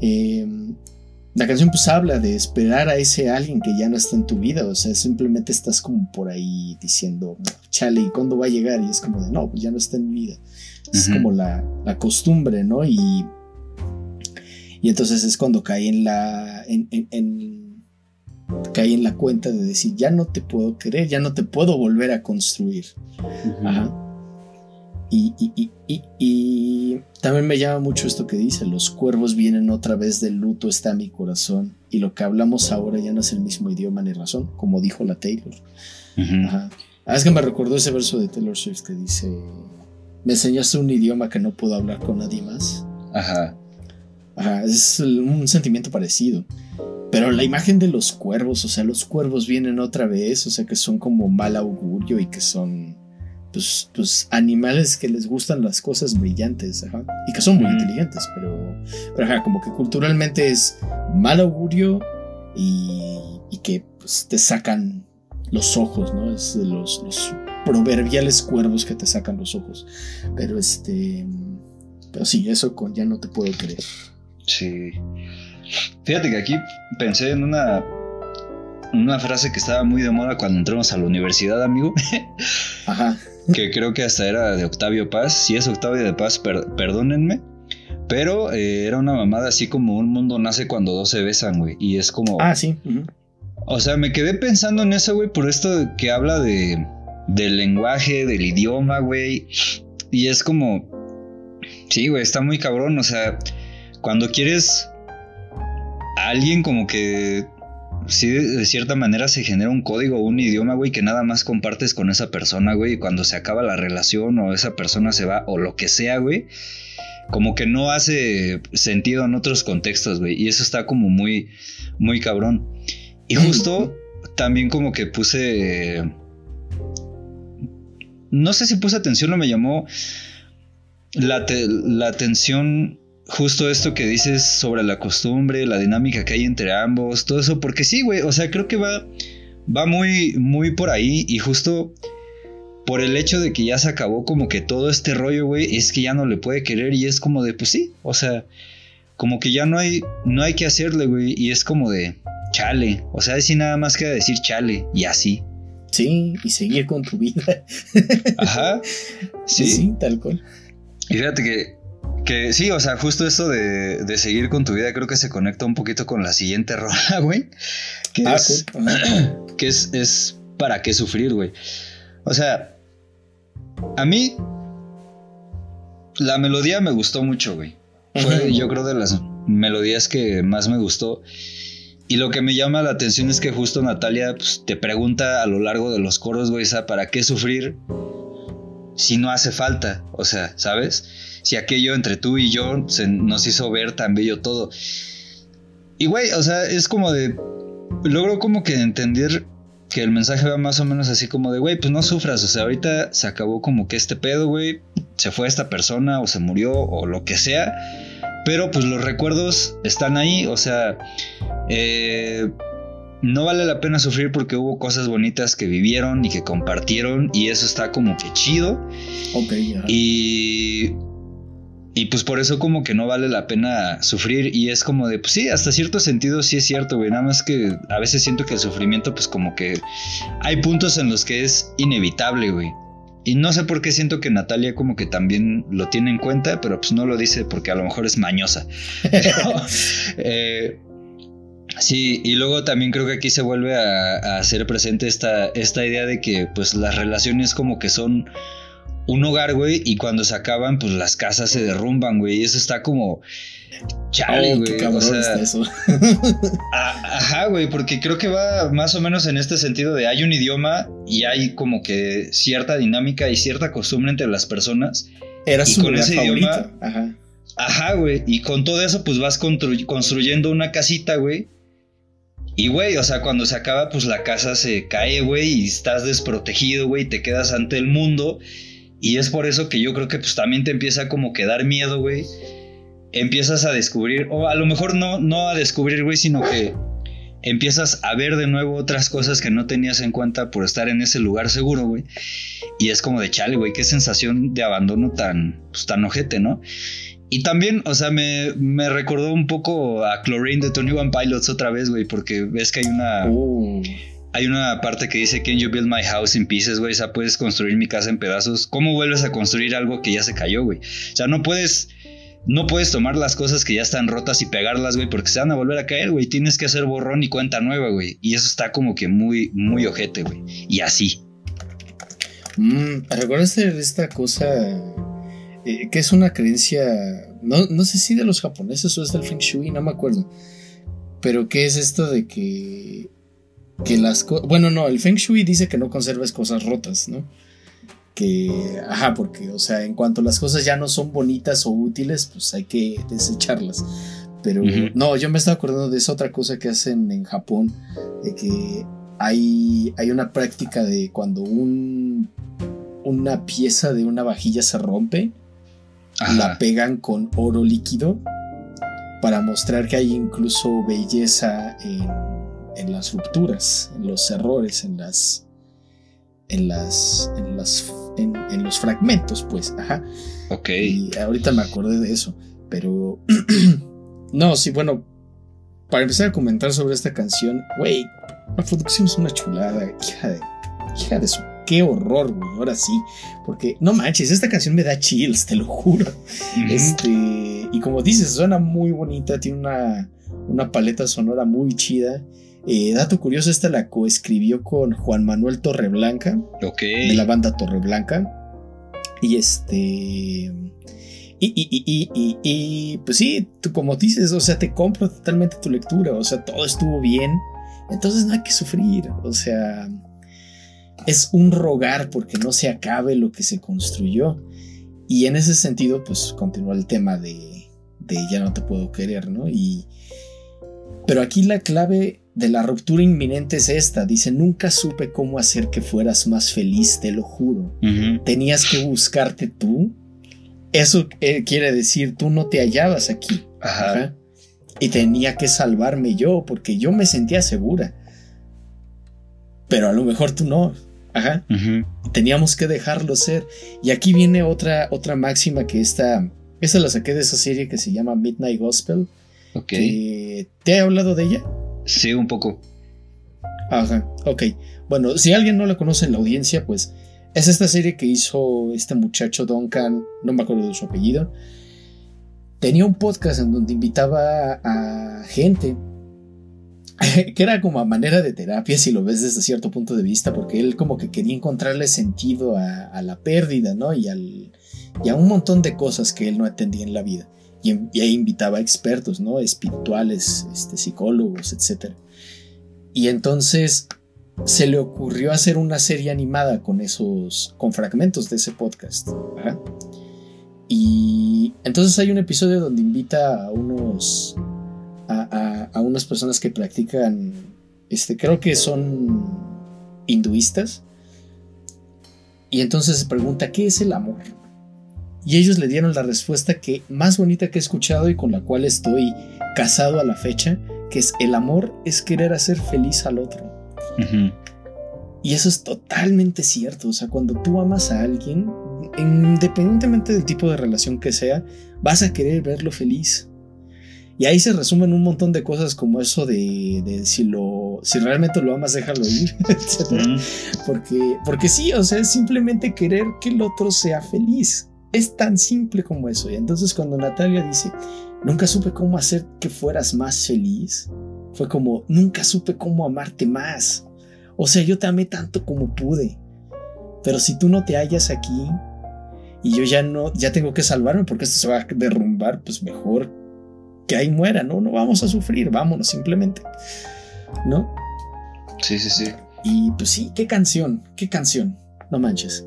Em, la canción pues habla de esperar a ese alguien que ya no está en tu vida, o sea, simplemente estás como por ahí diciendo, chale, ¿y cuándo va a llegar? Y es como de, no, pues ya no está en mi vida. Es como la, la, costumbre, ¿no? Y y entonces es cuando cae en la. En, en, en la cuenta de decir, ya no te puedo querer, ya no te puedo volver a construir. Ajá. Y, y, y, y, también me llama mucho esto que dice, los cuervos vienen otra vez del luto está mi corazón y lo que hablamos ahora ya no es el mismo idioma ni razón, como dijo la Taylor. Ajá. Ah, es que me recordó ese verso de Taylor Swift que dice, me enseñaste un idioma que no puedo hablar con nadie más. Ajá es un sentimiento parecido. Pero la imagen de los cuervos, o sea, los cuervos vienen otra vez, o sea, que son como mal augurio y que son, pues, pues animales que les gustan las cosas brillantes, ajá, y que son muy inteligentes, pero, pero ajá, como que culturalmente es mal augurio y, y que pues, te sacan los ojos, ¿no? Es de los, los proverbiales cuervos que te sacan los ojos. Pero este, pero sí, eso con ya no te puedo creer. Sí. Fíjate que aquí pensé en una, una frase que estaba muy de moda cuando entramos a la universidad, amigo. Ajá. Que creo que hasta era de Octavio Paz. Si es Octavio de Paz, perdónenme. Pero eh, era una mamada así como un mundo nace cuando dos se besan, güey. Y es como. Ah, sí. O sea, me quedé pensando en eso, güey, por esto que habla de. del lenguaje, del idioma, güey. Y es como. Sí, güey, está muy cabrón. O sea cuando quieres a alguien como que sí de, cierta manera se genera un código o un idioma, güey, que nada más compartes con esa persona, güey, y cuando se acaba la relación o esa persona se va o lo que sea, güey, como que no hace sentido en otros contextos, güey, y eso está como muy, muy cabrón. Y justo también como que puse... No sé si puse atención o me llamó la, la atención justo esto que dices sobre la costumbre, la dinámica que hay entre ambos, todo eso, porque sí, güey, o sea, creo que va, va muy, muy por ahí y justo por el hecho de que ya se acabó como que todo este rollo, güey, es que ya no le puede querer y es como de, pues sí, o sea, como que ya no hay, no hay que hacerle, güey, y es como de, chale, o sea, si nada más queda decir chale y así. Sí, y seguir con tu vida. Ajá. Sí. Sí, tal cual. Y fíjate que que sí, o sea, justo eso de, seguir con tu vida creo que se conecta un poquito con la siguiente rola, güey. Que, ah, es, que es, es para qué sufrir, güey. O sea, a mí la melodía me gustó mucho, güey. Fue, yo creo, de las melodías que más me gustó. Y lo que me llama la atención es que justo Natalia pues, te pregunta a lo largo de los coros, güey, ¿para qué sufrir si no hace falta? O sea, ¿sabes? si aquello entre tú y yo se nos hizo ver tan bello todo. Y güey, o sea, es como de... Logro como que entender que el mensaje va más o menos así como de, güey, pues no sufras, o sea, ahorita se acabó como que este pedo, güey, se fue esta persona o se murió o lo que sea, pero pues los recuerdos están ahí, o sea, eh, no vale la pena sufrir porque hubo cosas bonitas que vivieron y que compartieron y eso está como que chido. Ok, Y y pues por eso como que no vale la pena sufrir y es como de, pues sí, hasta cierto sentido sí es cierto, güey. Nada más que a veces siento que el sufrimiento pues como que hay puntos en los que es inevitable, güey. Y no sé por qué siento que Natalia como que también lo tiene en cuenta, pero pues no lo dice porque a lo mejor es mañosa. Eh, sí, y luego también creo que aquí se vuelve a, a hacer presente esta, esta idea de que pues las relaciones como que son un hogar, güey, y cuando se acaban, pues las casas se derrumban, güey, y eso está como... Chale, oh, güey. o sea, eso. ajá, güey, porque creo que va más o menos en este sentido de hay un idioma y hay como que cierta dinámica y cierta costumbre entre las personas. Era su con ese idioma. Ajá. Ajá, güey. Y con todo eso, pues vas construyendo una casita, güey. Y, güey, o sea, cuando se acaba, pues la casa se cae, güey, y estás desprotegido, güey, te quedas ante el mundo. Y es por eso que yo creo que pues también te empieza como que dar miedo, güey. Empiezas a descubrir, o a lo mejor no, no a descubrir, güey, sino que empiezas a ver de nuevo otras cosas que no tenías en cuenta por estar en ese lugar seguro, güey. Y es como de chale, güey, qué sensación de abandono tan, pues, tan ojete, ¿no? Y también, o sea, me, me, recordó un poco a Chlorine de Tony One Pilots otra vez, güey, porque ves que hay una... Uh hay una parte que dice, Can you build my house in pieces, güey? O sea, puedes construir mi casa en pedazos. ¿Cómo vuelves a construir algo que ya se cayó, güey? O sea, no puedes... No puedes tomar las cosas que ya están rotas y pegarlas, güey, porque se van a volver a caer, güey. Tienes que hacer borrón y cuenta nueva, güey. Y eso está como que muy, muy ojete, güey. Y así. Mm, ¿Recuerdas esta cosa eh, que es una creencia, no, no sé si de los japoneses o es del Feng Shui, no me acuerdo. Pero ¿qué es esto de que que las cosas... Bueno, no, el Feng Shui dice que no conserves cosas rotas, ¿no? Que, ajá, porque, o sea, en cuanto las cosas ya no son bonitas o útiles, pues hay que desecharlas. Pero no, yo me estaba acordando de esa otra cosa que hacen en Japón, de que hay, hay una práctica de cuando un, una pieza de una vajilla se rompe, la pegan con oro líquido para mostrar que hay incluso belleza en en las rupturas, en los errores, en las. en las. en las. en, los fragmentos, pues. Ajá. Ok. Y ahorita me acordé de eso. Pero. no, sí, bueno. Para empezar a comentar sobre esta canción, güey, la producción es una chulada, hija de. hija de su qué horror, güey. Ahora sí. Porque, no manches, esta canción me da chills, te lo juro. Este. Y como dices, suena muy bonita, tiene una, una paleta sonora muy chida. Eh, dato curioso, esta la coescribió con Juan Manuel Torreblanca. De la banda Torreblanca. Y este. Y, y, y, y, pues sí, tú como dices, o sea, te compro totalmente tu lectura, o sea, todo estuvo bien, entonces no hay que sufrir, o sea, es un rogar porque no se acabe lo que se construyó. Y en ese sentido, pues continúa el tema de, de ya no te puedo querer, ¿no? Y, pero aquí la clave de la ruptura inminente es esta. Dice, nunca supe cómo hacer que fueras más feliz, te lo juro. Tenías que buscarte tú. Eso eh, quiere decir, tú no te hallabas aquí. Ajá. Y tenía que salvarme yo, porque yo me sentía segura. Pero a lo mejor tú no. Ajá. Teníamos que dejarlo ser. Y aquí viene otra, otra máxima que esta, esa la saqué de esa serie que se llama Midnight Gospel. Ok. ¿Te he hablado de ella? Sí, un poco. Ajá, ok. Bueno, si alguien no la conoce en la audiencia, pues es esta serie que hizo este muchacho Duncan, no me acuerdo de su apellido. Tenía un podcast en donde invitaba a gente que era como a manera de terapia si lo ves desde cierto punto de vista, porque él como que quería encontrarle sentido a, la pérdida, ¿no? Y, a un montón de cosas que él no entendía en la vida y, ahí invitaba a expertos, ¿no? Espirituales, este, psicólogos, etc. Y entonces se le ocurrió hacer una serie animada con esos, con fragmentos de ese podcast. Y entonces hay un episodio donde invita a unos, a, a, unas personas que practican, este, creo que son hinduistas. Y entonces se pregunta, ¿qué es el amor? y ellos le dieron la respuesta que más bonita que he escuchado y con la cual estoy casado a la fecha, que es el amor es querer hacer feliz al otro. Y eso es totalmente cierto. O sea, cuando tú amas a alguien, independientemente del tipo de relación que sea, vas a querer verlo feliz. Y ahí se resumen un montón de cosas como eso de, si lo si realmente lo amas, déjalo ir, etc. Porque, porque sí, o sea, es simplemente querer que el otro sea feliz. Es tan simple como eso. Y entonces cuando Natalia dice, nunca supe cómo hacer que fueras más feliz, fue como, nunca supe cómo amarte más. O sea, yo te amé tanto como pude. Pero si tú no te hallas aquí y yo ya no, ya tengo que salvarme porque esto se va a derrumbar, pues mejor que ahí muera, ¿no? No vamos a sufrir, vámonos simplemente. ¿No? Sí, sí, sí. Y pues sí, qué canción, qué canción, no manches.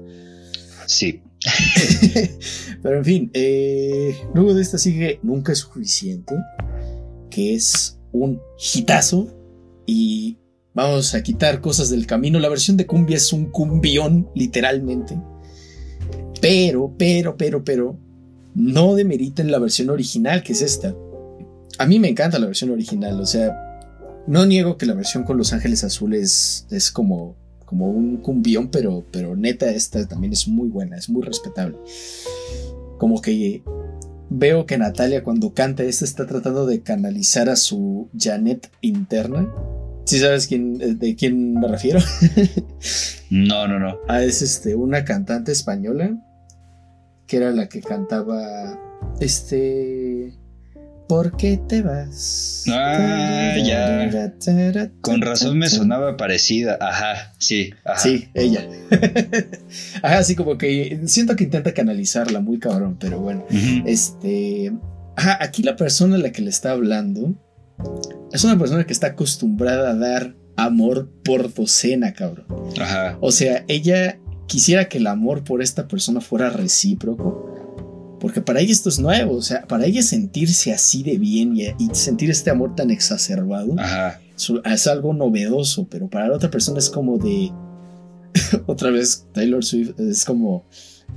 Sí. Pero en fin, eh, luego de esta sigue Nunca es suficiente, que es un hitazo y vamos a quitar cosas del camino. La versión de cumbia es un cumbión, literalmente. Pero, pero, pero, pero, no demeriten la versión original, que es esta. A mí me encanta la versión original, o sea, no niego que la versión con Los Ángeles Azules es como, como un cumbión, pero, pero neta esta también es muy buena, es muy respetable. Como que veo que Natalia cuando canta esta está tratando de canalizar a su Janet interna. ¿Sí sabes quién, de quién me refiero? no, no, no. Ah, es este, una cantante española que era la que cantaba este ¿Por qué te vas? Ah, ya. Con razón me sonaba parecida. Ajá, sí. Sí, ella. ajá, así como que siento que intenta canalizarla muy cabrón, pero bueno. Este. Ajá, aquí la persona a la que le está hablando es una persona que está acostumbrada a dar amor por docena, cabrón. Ajá. O sea, ella quisiera que el amor por esta persona fuera recíproco porque para ella esto es nuevo, o sea, para ella sentirse así de bien y, sentir este amor tan exacerbado Es, algo novedoso, pero para la otra persona es como de. otra vez, Taylor Swift es como.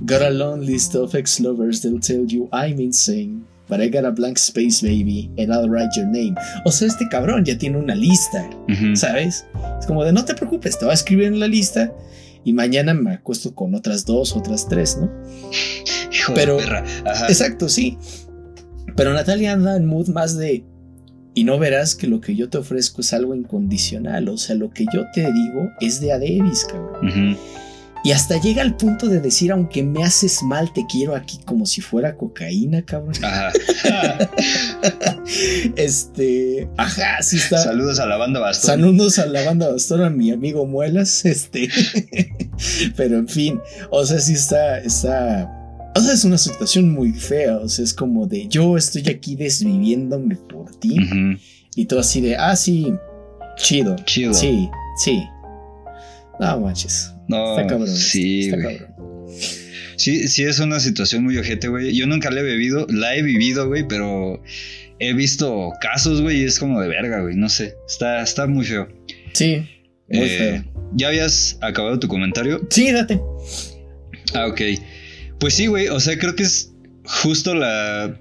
Got a long list of ex-lovers that'll tell you I'm insane. But I got a blank space, baby, and I'll write your name. O sea, este cabrón ya tiene una lista, ¿sabes? Es como de no te preocupes, te voy a escribir en la lista y mañana me acuesto con otras dos, otras tres, ¿no? Hijo Pero, de perra. Exacto, sí. Pero Natalia anda en mood más de. Y no verás que lo que yo te ofrezco es algo incondicional. O sea, lo que yo te digo es de a cabrón. Y hasta llega al punto de decir, aunque me haces mal, te quiero aquí como si fuera cocaína, cabrón. Ajá. este, ajá, sí está. Saludos a la banda Bastón. Saludos a la banda Bastón, a mi amigo Muelas, este. Pero en fin, o sea, sí está, está. O sea, es una situación muy fea. O sea, es como de yo estoy aquí desviviéndome por ti. Y todo así de, ah, sí, chido. Chido. Sí, sí. No manches. No, está cabrón. Sí, güey. Sí, sí es una situación muy ojete, güey. Yo nunca la he bebido, la he vivido, güey, pero he visto casos, güey, y es como de verga, güey. No sé, está, está muy feo. Sí, muy eh, feo. ¿Ya habías acabado tu comentario? Sí, date. Ah, ok. Pues sí, güey, o sea, creo que es justo la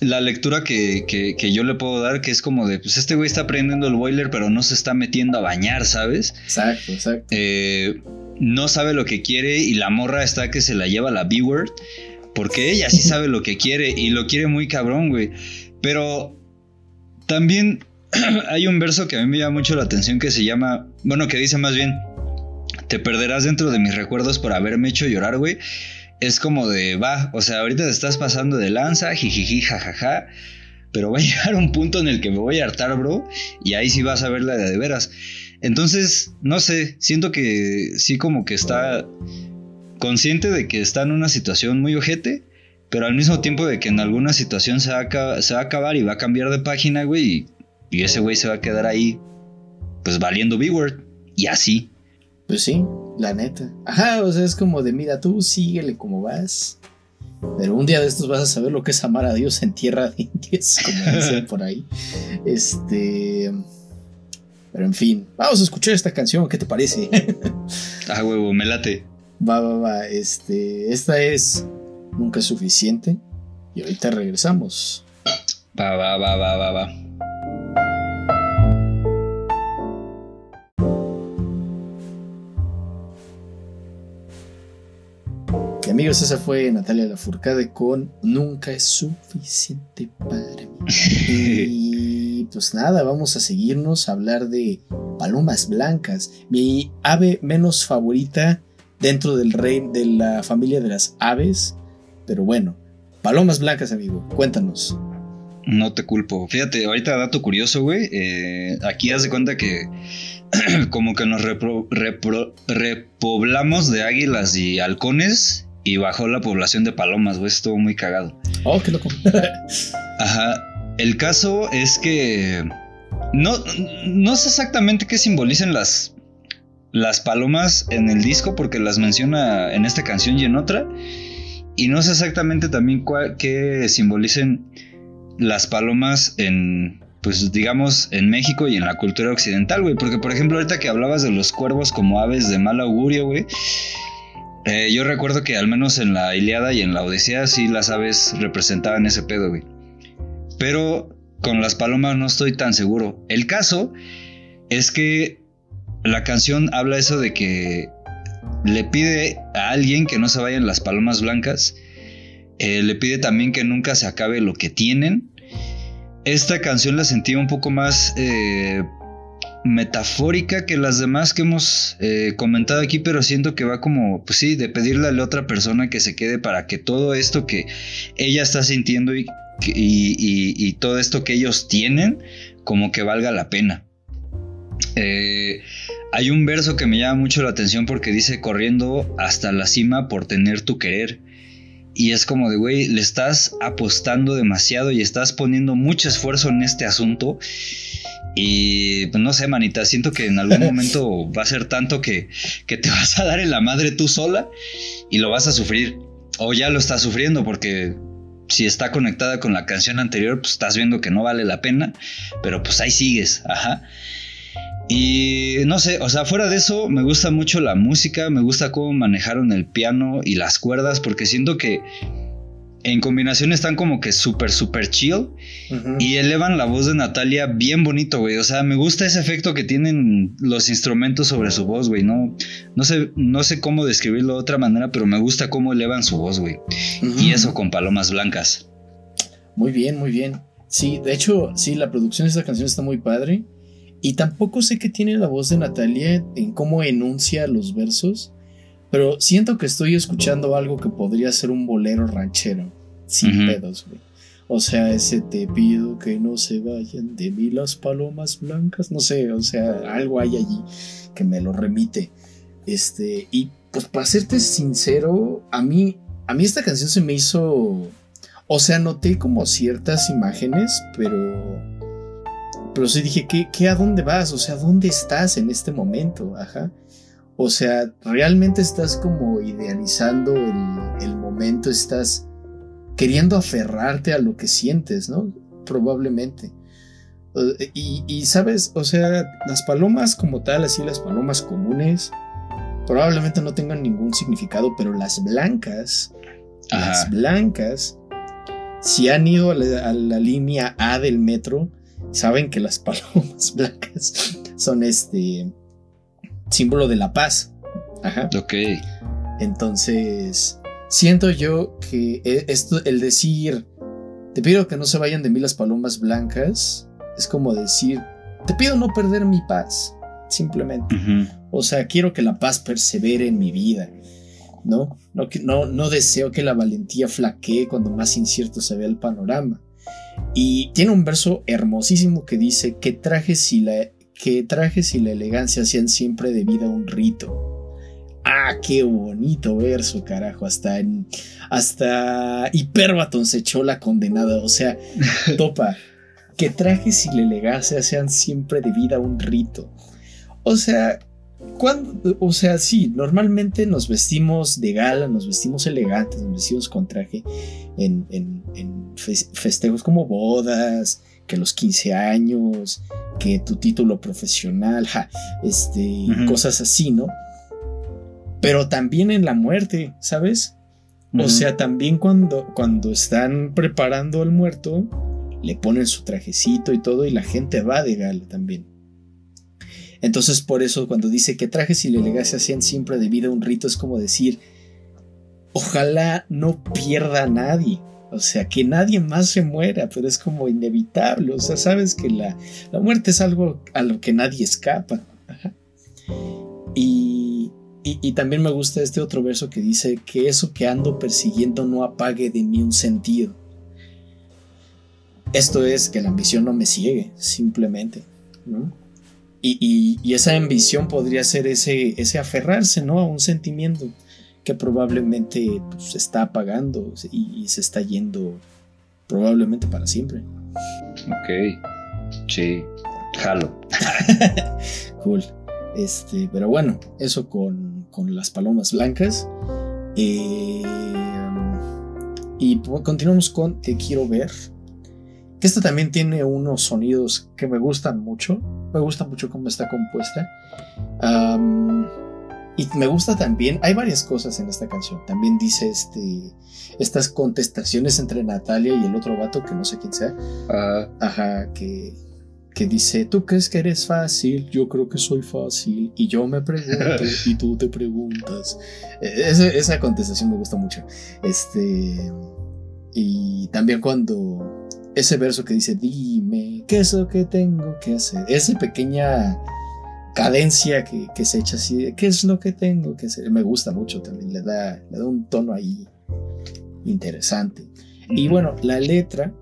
la lectura que, que, yo le puedo dar, que es como de, pues este güey está prendiendo el boiler, pero no se está metiendo a bañar, ¿sabes? Exacto, exacto. Eh, no sabe lo que quiere y la morra está que se la lleva la B-word, porque ella sí sabe lo que quiere y lo quiere muy cabrón, güey. Pero también hay un verso que a mí me llama mucho la atención que se llama, bueno, que dice más bien, te perderás dentro de mis recuerdos por haberme hecho llorar, güey es como de, va, o sea, ahorita te estás pasando de lanza, jijiji, jajaja, pero va a llegar un punto en el que me voy a hartar, bro, y ahí sí vas a ver la de, de veras. Entonces, no sé, siento que sí como que está consciente de que está en una situación muy ojete, pero al mismo tiempo de que en alguna situación se va a, acabar y va a cambiar de página, güey, y, y ese güey se va a quedar ahí, pues valiendo B-Word, y así. Pues sí, la neta. Ajá, o sea, es como de, mira, tú síguele como vas. Pero un día de estos vas a saber lo que es amar a Dios en tierra de indios, como dicen por ahí. Este. Pero en fin, vamos a escuchar esta canción, ¿qué te parece? ah, huevo, me late. Va, va, va. Este, esta es Nunca es suficiente. Y ahorita regresamos. Va, va, va, va, va, va. Amigos, esa fue Natalia Lafourcade con Nunca es suficiente para mí. y pues nada, vamos a seguirnos a hablar de palomas blancas. Mi ave menos favorita dentro del rey de la familia de las aves. Pero bueno, palomas blancas, amigo, cuéntanos. No te culpo. Fíjate, ahorita dato curioso, güey. Eh, aquí haz de cuenta que como que nos repoblamos de águilas y halcones y bajó la población de palomas, güey. Estuvo muy cagado. Oh, qué loco. Ajá. El caso es que no, no sé exactamente qué simbolicen las, las palomas en el disco, porque las menciona en esta canción y en otra. Y no sé exactamente también qué simbolicen las palomas en, pues digamos, en México y en la cultura occidental, güey. Porque, por ejemplo, ahorita que hablabas de los cuervos como aves de mal augurio, güey. Eh, yo recuerdo que al menos en la Iliada y en la Odisea sí las aves representaban ese pedo, güey. Pero con las palomas no estoy tan seguro. El caso es que la canción habla eso de que le pide a alguien que no se vayan las palomas blancas. Eh, le pide también que nunca se acabe lo que tienen esta canción la sentí un poco más eh, metafórica que las demás que hemos eh, comentado aquí, pero siento que va como, pues sí, de pedirle a la otra persona que se quede para que todo esto que ella está sintiendo y, todo esto que ellos tienen, como que valga la pena. Eh, hay un verso que me llama mucho la atención porque dice corriendo hasta la cima por tener tu querer. Y es como de, güey, le estás apostando demasiado y estás poniendo mucho esfuerzo en este asunto. Y pues no sé, manita, siento que en algún momento va a ser tanto que, que te vas a dar en la madre tú sola y lo vas a sufrir. O ya lo estás sufriendo porque si está conectada con la canción anterior, pues estás viendo que no vale la pena, pero pues ahí sigues, ajá. Y no sé, o sea, fuera de eso, me gusta mucho la música, me gusta cómo manejaron el piano y las cuerdas, porque siento que en combinación están como que súper, súper chill y elevan la voz de Natalia bien bonito, güey. O sea, me gusta ese efecto que tienen los instrumentos sobre su voz, güey. No, no, sé, no sé cómo describirlo de otra manera, pero me gusta cómo elevan su voz, güey. Y eso con palomas blancas. Muy bien, muy bien. Sí, de hecho, sí, la producción de esta canción está muy padre. Y tampoco sé qué tiene la voz de Natalia en cómo enuncia los versos, pero siento que estoy escuchando algo que podría ser un bolero ranchero, sin pedos, güey. O sea, ese te pido que no se vayan de mí las palomas blancas, no sé, o sea, algo hay allí que me lo remite. Este, y pues para serte sincero, a mí, a mí esta canción se me hizo, o sea, noté como ciertas imágenes, pero pero sí dije, ¿qué, ¿qué, a dónde vas? O sea, ¿dónde estás en este momento? Ajá. O sea, realmente estás como idealizando el, el momento, estás queriendo aferrarte a lo que sientes, ¿no? Probablemente. Y, y, sabes, o sea, las palomas como tal, así las palomas comunes, probablemente no tengan ningún significado, pero las blancas, las blancas, si han ido a la, línea A del metro, saben que las palomas blancas son este símbolo de la paz. Ajá. Ok. Entonces, siento yo que e, esto, el decir, te pido que no se vayan de mí las palomas blancas, es como decir, te pido no perder mi paz, simplemente. O sea, quiero que la paz persevere en mi vida. ¿no? No, no, no deseo que la valentía flaquee cuando más incierto se vea el panorama. Y tiene un verso hermosísimo que dice que trajes y la, que trajes y la elegancia sean siempre debida a un rito. Ah, qué bonito verso, carajo. Hasta en, hasta Hiperbaton se echó la condenada. O sea, topa. que trajes y la elegancia sean siempre debida a un rito. O sea, cuando, o sea, sí, normalmente nos vestimos de gala, nos vestimos elegantes, nos vestimos con traje en, festejos como bodas, que los 15 años, que tu título profesional, este, cosas así, ¿no? Pero también en la muerte, ¿sabes? O sea, también cuando, cuando están preparando al muerto, le ponen su trajecito y todo, y la gente va de gala también. Entonces por eso cuando dice que trajes y la elegancia sean siempre debido a un rito es como decir, ojalá no pierda a nadie. O sea, que nadie más se muera, pero es como inevitable. O sea, sabes que la, muerte es algo a lo que nadie escapa. Y, y, también me gusta este otro verso que dice que eso que ando persiguiendo no apague de mí un sentido. Esto es que la ambición no me ciegue, simplemente. Y, y, esa ambición podría ser ese, ese aferrarse ¿no? a un sentimiento que probablemente pues, se está apagando y, se está yendo probablemente para siempre. Ok, sí, jalo. cool. Este, pero bueno, eso con, con las palomas blancas. Eh, y continuamos con Te quiero ver. Que esta también tiene unos sonidos que me gustan mucho. Me gusta mucho cómo está compuesta. Y me gusta también, hay varias cosas en esta canción. También dice este, estas contestaciones entre Natalia y el otro vato, que no sé quién sea. Ajá, que, que dice, tú crees que eres fácil, yo creo que soy fácil. Y yo me pregunto y tú te preguntas. E, esa, esa contestación me gusta mucho. Este... Y también cuando ese verso que dice, dime, ¿qué es lo que tengo que hacer? Esa pequeña cadencia que, se echa así, ¿qué es lo que tengo que hacer? Me gusta mucho también, le da, le da un tono ahí interesante. Y bueno, la letra,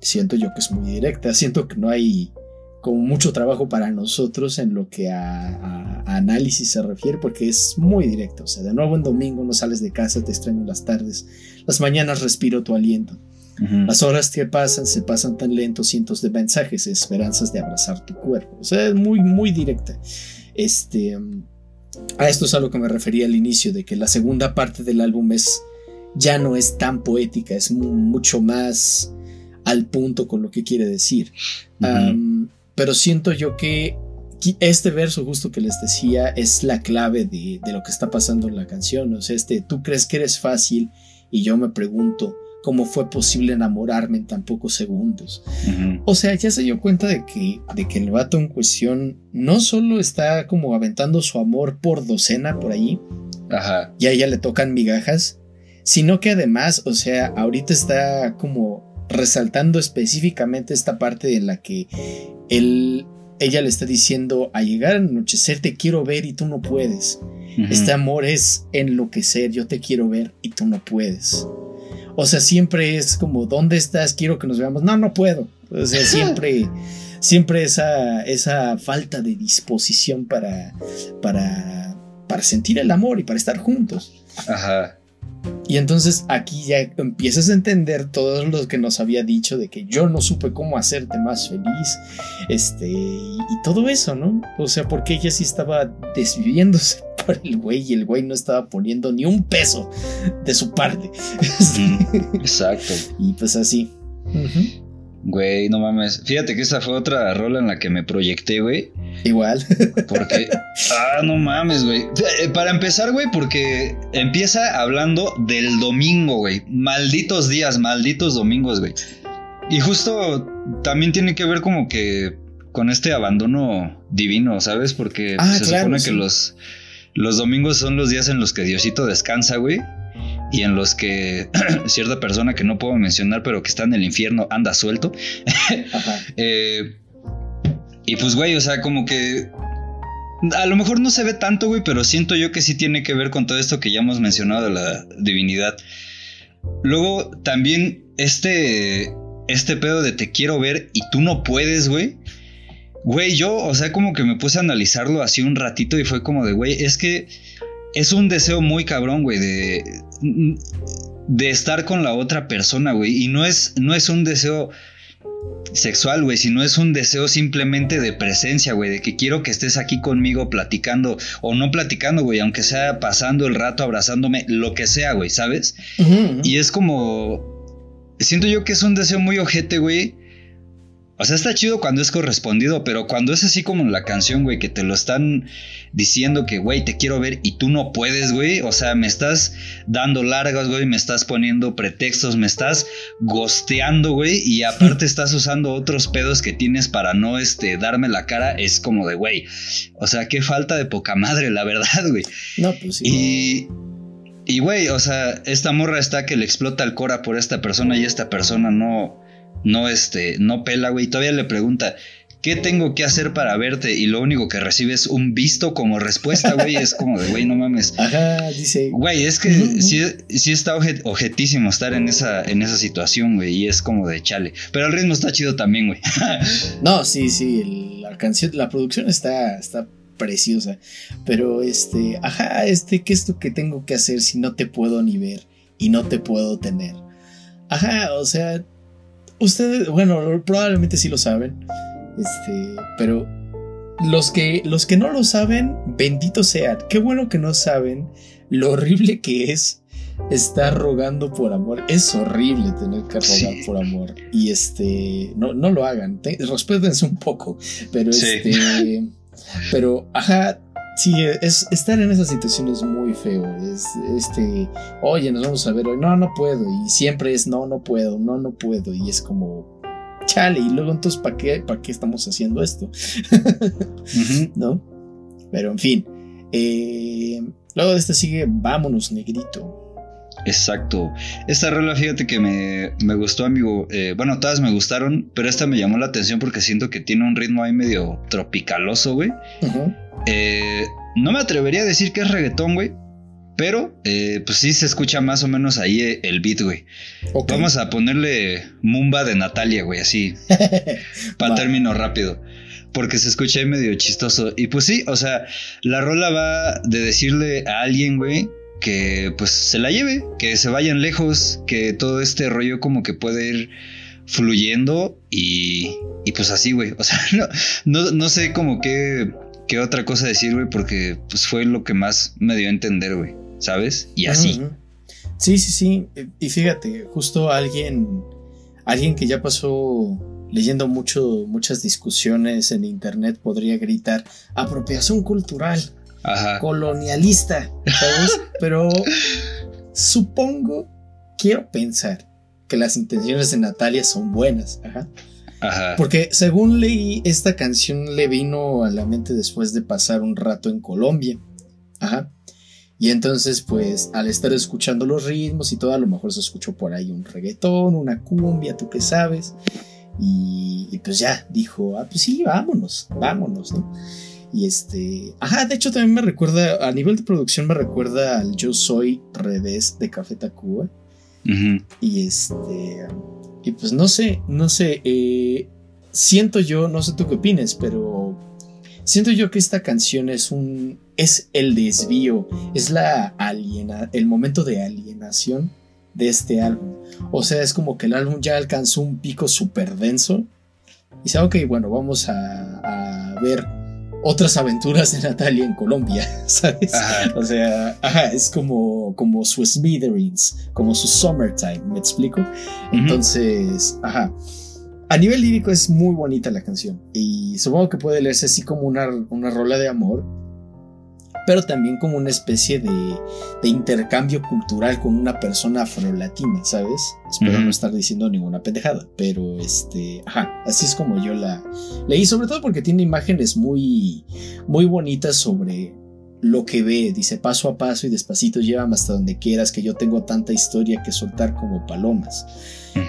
siento yo que es muy directa, siento que no hay como mucho trabajo para nosotros en lo que a, análisis se refiere, porque es muy directo. O sea, de nuevo en domingo no sales de casa, te extraño las tardes, las mañanas respiro tu aliento. Las horas que pasan se pasan tan lentos, cientos de mensajes, esperanzas de abrazar tu cuerpo. O sea, es muy, muy directa. Este, a esto es a lo que me refería al inicio, de que la segunda parte del álbum es ya no es tan poética, es mucho más al punto con lo que quiere decir. pero siento yo que este verso justo que les decía es la clave de, de, lo que está pasando en la canción. O sea, este, tú crees que eres fácil y yo me pregunto, cómo fue posible enamorarme en tan pocos segundos. O sea, ya se dio cuenta de que, de que el vato en cuestión no solo está como aventando su amor por docena por ahí, Ajá. y a ella le tocan migajas, sino que además, o sea, ahorita está como resaltando específicamente esta parte en la que él, ella le está diciendo, a llegar al anochecer te quiero ver y tú no puedes. Este amor es enloquecer, yo te quiero ver y tú no puedes. O sea, siempre es como, ¿dónde estás? Quiero que nos veamos. No, no puedo. O sea, siempre, siempre esa, esa falta de disposición para, para, para sentir el amor y para estar juntos. Ajá. Y entonces aquí ya empiezas a entender todo lo que nos había dicho de que yo no supe cómo hacerte más feliz, este, y, todo eso, ¿no? O sea, porque ella sí estaba desviviéndose por el güey y el güey no estaba poniendo ni un peso de su parte. Exacto. y pues así. Güey, no mames. Fíjate que esa fue otra rola en la que me proyecté, güey. Igual. Porque. Ah, no mames, güey. Eh, para empezar, güey, porque empieza hablando del domingo, güey. Malditos días, malditos domingos, güey. Y justo también tiene que ver como que con este abandono divino, ¿sabes? Porque ah, se supone que los, los domingos son los días en los que Diosito descansa, güey y en los que cierta persona que no puedo mencionar, pero que está en el infierno, anda suelto. Eh, y pues, güey, o sea, como que... A lo mejor no se ve tanto, güey, pero siento yo que sí tiene que ver con todo esto que ya hemos mencionado de la divinidad. Luego, también este, este pedo de te quiero ver y tú no puedes, güey. Güey, yo, o sea, como que me puse a analizarlo así un ratito y fue como de, güey, es que es un deseo muy cabrón, güey, de, de estar con la otra persona, güey. Y no es, no es un deseo sexual, güey, sino es un deseo simplemente de presencia, güey, de que quiero que estés aquí conmigo platicando o no platicando, güey, aunque sea pasando el rato abrazándome, lo que sea, güey, ¿sabes? Y es como... Siento yo que es un deseo muy ojete, güey o sea, está chido cuando es correspondido, pero cuando es así como en la canción, güey, que te lo están diciendo que, güey, te quiero ver y tú no puedes, güey. O sea, me estás dando largas, güey, me estás poniendo pretextos, me estás gosteando, güey, y aparte estás usando otros pedos que tienes para no, este, darme la cara. Es como de, güey, o sea, qué falta de poca madre, la verdad, güey. No, pues sí. Y Y güey, o sea, esta morra está que le explota el cora por esta persona y esta persona no, no, este, no pela, güey. Todavía le pregunta, ¿qué tengo que hacer para verte? Y lo único que recibe es un visto como respuesta, güey. es como de, güey, no mames. Ajá, dice. Güey, es que sí, sí, está objetísimo estar en esa, en esa situación, güey. Y es como de chale. Pero el ritmo está chido también, güey. no, sí, sí. La canción, la producción está, está preciosa. Pero este, ajá, este, ¿qué es lo que tengo que hacer si no te puedo ni ver y no te puedo tener? Ajá, o sea, ustedes, bueno, probablemente sí lo saben. Este, pero los que, los que no lo saben, bendito sea. Qué bueno que no saben lo horrible que es estar rogando por amor. Es horrible tener que rogar por amor. Y este, no, no lo hagan. respétense un poco. Pero este, pero, ajá, sí, es, estar en esa situación es muy feo. Es este, oye, nos vamos a ver hoy. No, no puedo. Y siempre es, no, no puedo, no, no puedo. Y es como, chale, y luego entonces, ¿para qué, para qué estamos haciendo esto? ¿No? Pero en fin. Eh, luego de este sigue Vámonos, negrito. Exacto. Esta rola, fíjate que me, me gustó, amigo. Eh, bueno, todas me gustaron, pero esta me llamó la atención porque siento que tiene un ritmo ahí medio tropicaloso, güey. Eh, no me atrevería a decir que es reggaetón, güey. Pero, eh, pues sí se escucha más o menos ahí el beat, güey. Vamos a ponerle Mumba de Natalia, güey, así. para término rápido. Porque se escucha ahí medio chistoso. Y pues sí, o sea, la rola va de decirle a alguien, güey, que pues se la lleve, que se vayan lejos, que todo este rollo como que puede ir fluyendo y, y pues así, güey. O sea, no, no, sé como qué, qué otra cosa decir, güey, porque pues fue lo que más me dio a entender, güey, ¿sabes? Y así. Sí, sí, sí. Y fíjate, justo alguien, alguien que ya pasó leyendo mucho, muchas discusiones en internet podría gritar apropiación cultural colonialista, ¿sabes? Pero supongo, quiero pensar que las intenciones de Natalia son buenas, ajá. Ajá. Porque según leí, esta canción le vino a la mente después de pasar un rato en Colombia. Ajá. Y entonces, pues, al estar escuchando los ritmos y todo, a lo mejor se escuchó por ahí un reggaetón, una cumbia, tú qué sabes. Y, y pues ya, dijo, ah, pues sí, vámonos, vámonos, ¿no? Y este. Ajá, de hecho también me recuerda. A nivel de producción me recuerda al Yo Soy Revés de Café Tacuba. Y este. Y pues no sé, no sé. Eh, siento yo, no sé tú qué opines, pero. Siento yo que esta canción es un. Es el desvío. Es la aliena. El momento de alienación de este álbum. O sea, es como que el álbum ya alcanzó un pico súper denso. Y dice, ok, bueno, vamos a, a ver otras aventuras de Natalia en Colombia, ¿sabes? O sea, ajá, es como, como su Smithereens, como su Summertime, ¿me explico? Entonces, ajá. A nivel lírico es muy bonita la canción y supongo que puede leerse así como una, una rola de amor, pero también como una especie de, intercambio cultural con una persona afro-latina, ¿sabes? Espero no estar diciendo ninguna pendejada, pero este, ajá, así es como yo la leí, sobre todo porque tiene imágenes muy, muy bonitas sobre lo que ve, dice paso a paso y despacito llévame hasta donde quieras, que yo tengo tanta historia que soltar como palomas.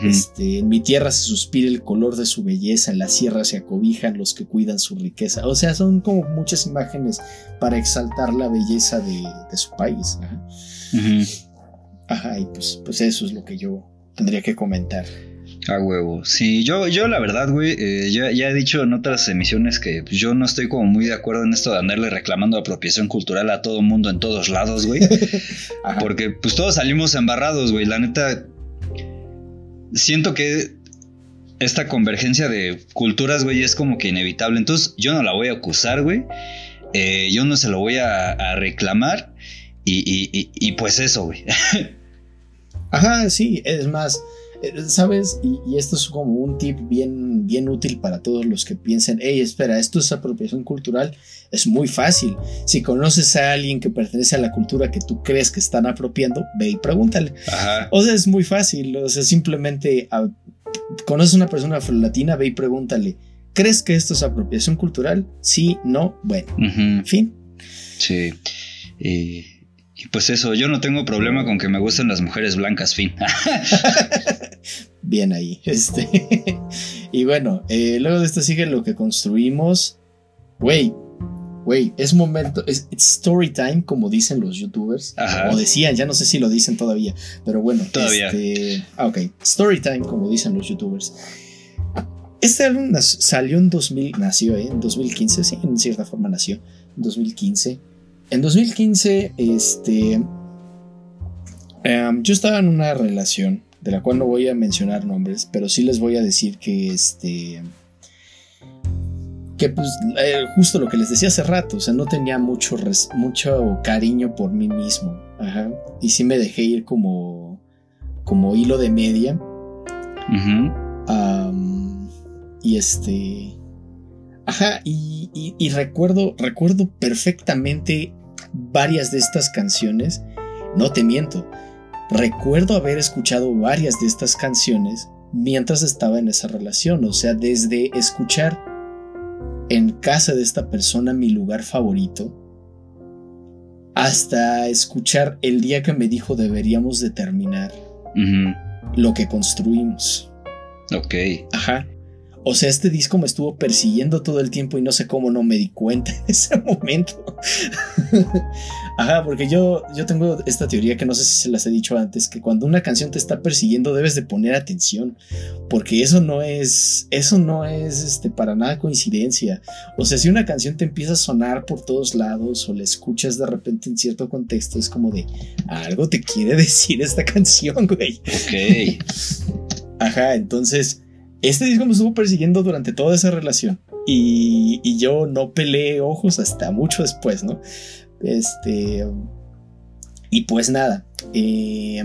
este, en mi tierra se suspira el color de su belleza, en la sierra se acobijan los que cuidan su riqueza. O sea, son como muchas imágenes para exaltar la belleza de, su país. Ajá. y pues, pues eso es lo que yo tendría que comentar. A huevo. Sí, yo, yo la verdad, güey, eh, ya, he dicho en otras emisiones que pues, yo no estoy como muy de acuerdo en esto de andarle reclamando apropiación cultural a todo mundo en todos lados, güey. Porque pues todos salimos embarrados, güey. La neta, siento que esta convergencia de culturas, güey, es como que inevitable. Entonces yo no la voy a acusar, güey. Eh, yo no se lo voy a, reclamar. Y, y, y pues eso, güey. Ajá, sí, es más ¿Sabes? Y, esto es como un tip bien, bien útil para todos los que piensen, hey, espera, esto es apropiación cultural. Es muy fácil. Si conoces a alguien que pertenece a la cultura que tú crees que están apropiando, ve y pregúntale. O sea, es muy fácil. O sea, simplemente a, conoces a una persona afro-latina, ve y pregúntale, ¿crees que esto es apropiación cultural? Sí, no, bueno. Fin. Sí. Y pues eso, yo no tengo problema con que me gusten las mujeres blancas, fin. Bien ahí. Este. y bueno, eh, luego de esto sigue lo que construimos. Güey, güey, es momento, es story time, como dicen los youtubers. O decían, ya no sé si lo dicen todavía, pero bueno. Todavía. Este, ah, ok. Story time, como dicen los youtubers. Este álbum salió en 2000, nació ¿eh? en 2015, sí, en cierta forma nació en 2015. En 2015, este, em, yo estaba en una relación de la cual no voy a mencionar nombres, pero sí les voy a decir que este, que pues eh, justo lo que les decía hace rato, o sea, no tenía mucho, mucho cariño por mí mismo, ajá, y sí me dejé ir como, como hilo de media. y este, ajá, y, y, recuerdo, recuerdo perfectamente varias de estas canciones, no te miento, recuerdo haber escuchado varias de estas canciones mientras estaba en esa relación, o sea, desde escuchar en casa de esta persona mi lugar favorito, hasta escuchar el día que me dijo deberíamos de terminar lo que construimos. Ok. Ajá. O sea, este disco me estuvo persiguiendo todo el tiempo y no sé cómo no me di cuenta en ese momento. Ajá, porque yo, yo tengo esta teoría que no sé si se las he dicho antes, que cuando una canción te está persiguiendo debes de poner atención, porque eso no es, eso no es este, para nada coincidencia. O sea, si una canción te empieza a sonar por todos lados o la escuchas de repente en cierto contexto, es como de, algo te quiere decir esta canción, güey. Ok. Ajá, entonces este disco me estuvo persiguiendo durante toda esa relación. Y, yo no peleé ojos hasta mucho después, ¿no? Este. Y pues nada. Eh,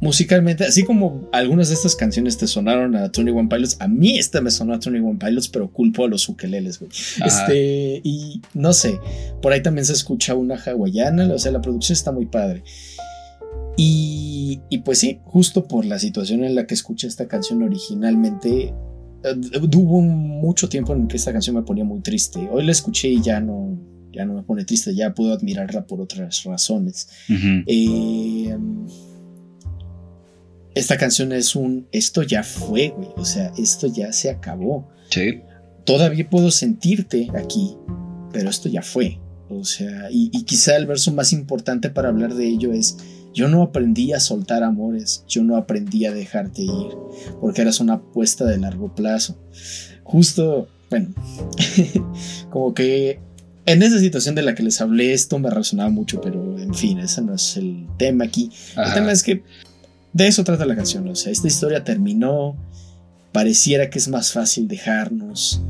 musicalmente, así como algunas de estas canciones te sonaron a Tony One Pilots, a mí esta me sonó a Tony One Pilots, pero culpo a los ukeleles, güey. Este, y no sé, por ahí también se escucha una hawaiana, o sea, la producción está muy padre. Y, pues sí, justo por la situación en la que escuché esta canción originalmente, eh, hubo mucho tiempo en que esta canción me ponía muy triste. Hoy la escuché y ya no, ya no me pone triste, ya puedo admirarla por otras razones. Eh, esta canción es un, esto ya fue, güey, o sea, esto ya se acabó. Sí. Todavía puedo sentirte aquí, pero esto ya fue. O sea, y quizá el verso más importante para hablar de ello es yo no aprendí a soltar amores, yo no aprendí a dejarte ir, porque eras una apuesta de largo plazo. Justo, bueno, como que en esa situación de la que les hablé, esto me resonaba mucho, pero en fin, ese no es el tema aquí. El tema es que de eso trata la canción, o sea, esta historia terminó, pareciera que es más fácil dejarnos,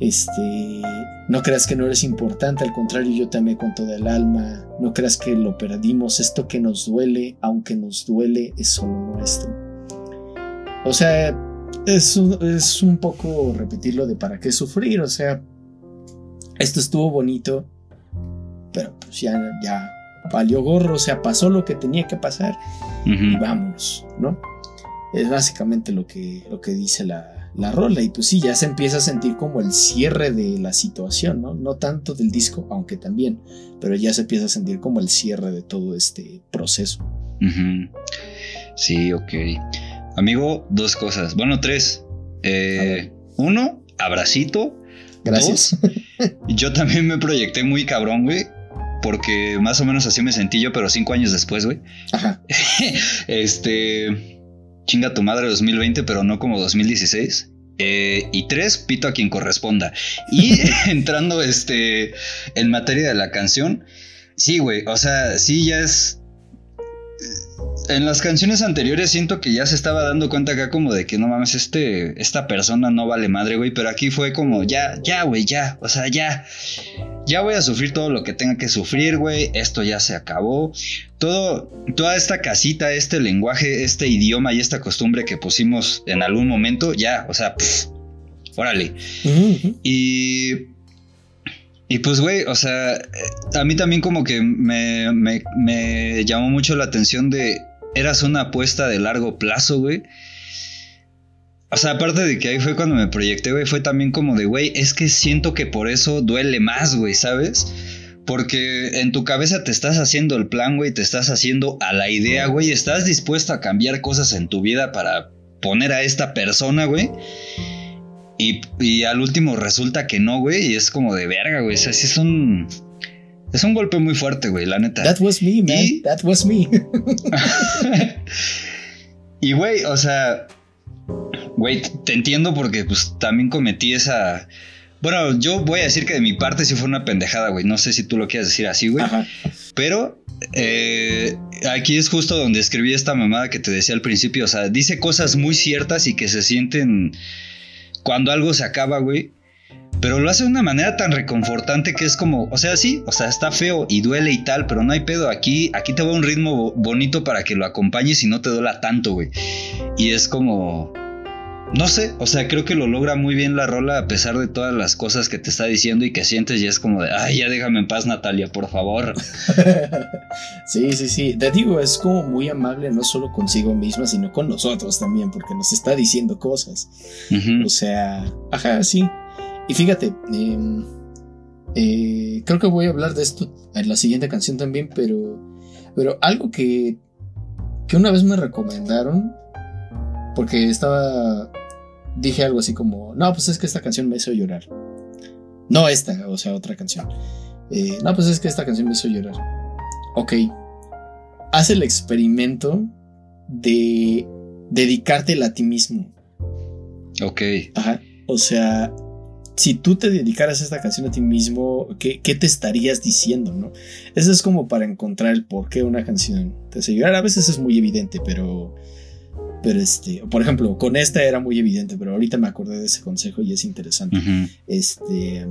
este, no creas que no eres importante, al contrario, yo te amé con toda el alma. No creas que lo perdimos, esto que nos duele, aunque nos duele, es solo nuestro. O sea, es un, es un poco repetirlo de para qué sufrir, o sea, esto estuvo bonito, pero pues ya, ya valió gorro, o sea, pasó lo que tenía que pasar y vamos, ¿no? Es básicamente lo que, lo que dice la, la rola y pues sí, ya se empieza a sentir como el cierre de la situación, ¿no? No tanto del disco, aunque también, pero ya se empieza a sentir como el cierre de todo este proceso. Sí, ok. Amigo, dos cosas, bueno, tres. Eh, uno, abracito. Gracias. yo también me proyecté muy cabrón, güey. Porque más o menos así me sentí yo, pero cinco años después, güey. Ajá. este chinga tu madre 2020, pero no como 2016. Eh, y tres, pito a quien corresponda. Y entrando este, en materia de la canción, sí, güey, o sea, sí ya es... En las canciones anteriores siento que ya se estaba dando cuenta acá como de que no mames, este, esta persona no vale madre, güey, pero aquí fue como, ya, ya, güey, ya, o sea, ya, ya voy a sufrir todo lo que tenga que sufrir, güey, esto ya se acabó. Todo, toda esta casita, este lenguaje, este idioma y esta costumbre que pusimos en algún momento, ya, o sea, órale. Y... Y pues, güey, o sea, a mí también como que me, me, me llamó mucho la atención de, eras una apuesta de largo plazo, güey. O sea, aparte de que ahí fue cuando me proyecté, güey, fue también como de, güey, es que siento que por eso duele más, güey, ¿sabes? Porque en tu cabeza te estás haciendo el plan, güey, te estás haciendo a la idea, güey, estás dispuesto a cambiar cosas en tu vida para poner a esta persona, güey. Y, al último resulta que no, güey, y es como de verga, güey. O sea, sí es un. Es un golpe muy fuerte, güey, la neta. That was me, man. That was me. y, güey, o sea. Güey, te entiendo porque, pues, también cometí esa. Bueno, yo voy a decir que de mi parte sí fue una pendejada, güey. No sé si tú lo quieres decir así, güey. Pero eh, aquí es justo donde escribí esta mamada que te decía al principio. O sea, dice cosas muy ciertas y que se sienten cuando algo se acaba, güey. Pero lo hace de una manera tan reconfortante que es como, o sea, sí, o sea, está feo y duele y tal, pero no hay pedo. Aquí, aquí te va un ritmo bonito para que lo acompañes y no te duela tanto, güey. Y es como, no sé, o sea, creo que lo logra muy bien la rola a pesar de todas las cosas que te está diciendo y que sientes y es como de, ay, ya déjame en paz, Natalia, por favor. sí, sí, sí. Te digo, es como muy amable no solo consigo misma, sino con nosotros también, porque nos está diciendo cosas. O sea, ajá, sí. Y fíjate, em, eh, creo que voy a hablar de esto en la siguiente canción también, pero, pero algo que, que una vez me recomendaron porque estaba. Dije algo así como. No, pues es que esta canción me hizo llorar. No esta, o sea, otra canción. Eh, no, pues es que esta canción me hizo llorar. Ok. Haz el experimento de dedicártela a ti mismo. Ok. Ajá. O sea, si tú te dedicaras a esta canción a ti mismo, ¿qué, ¿qué, te estarías diciendo, no? Eso es como para encontrar el por qué una canción te hace llorar. A veces es muy evidente, pero pero este, por ejemplo, con esta era muy evidente, pero ahorita me acordé de ese consejo y es interesante. Este,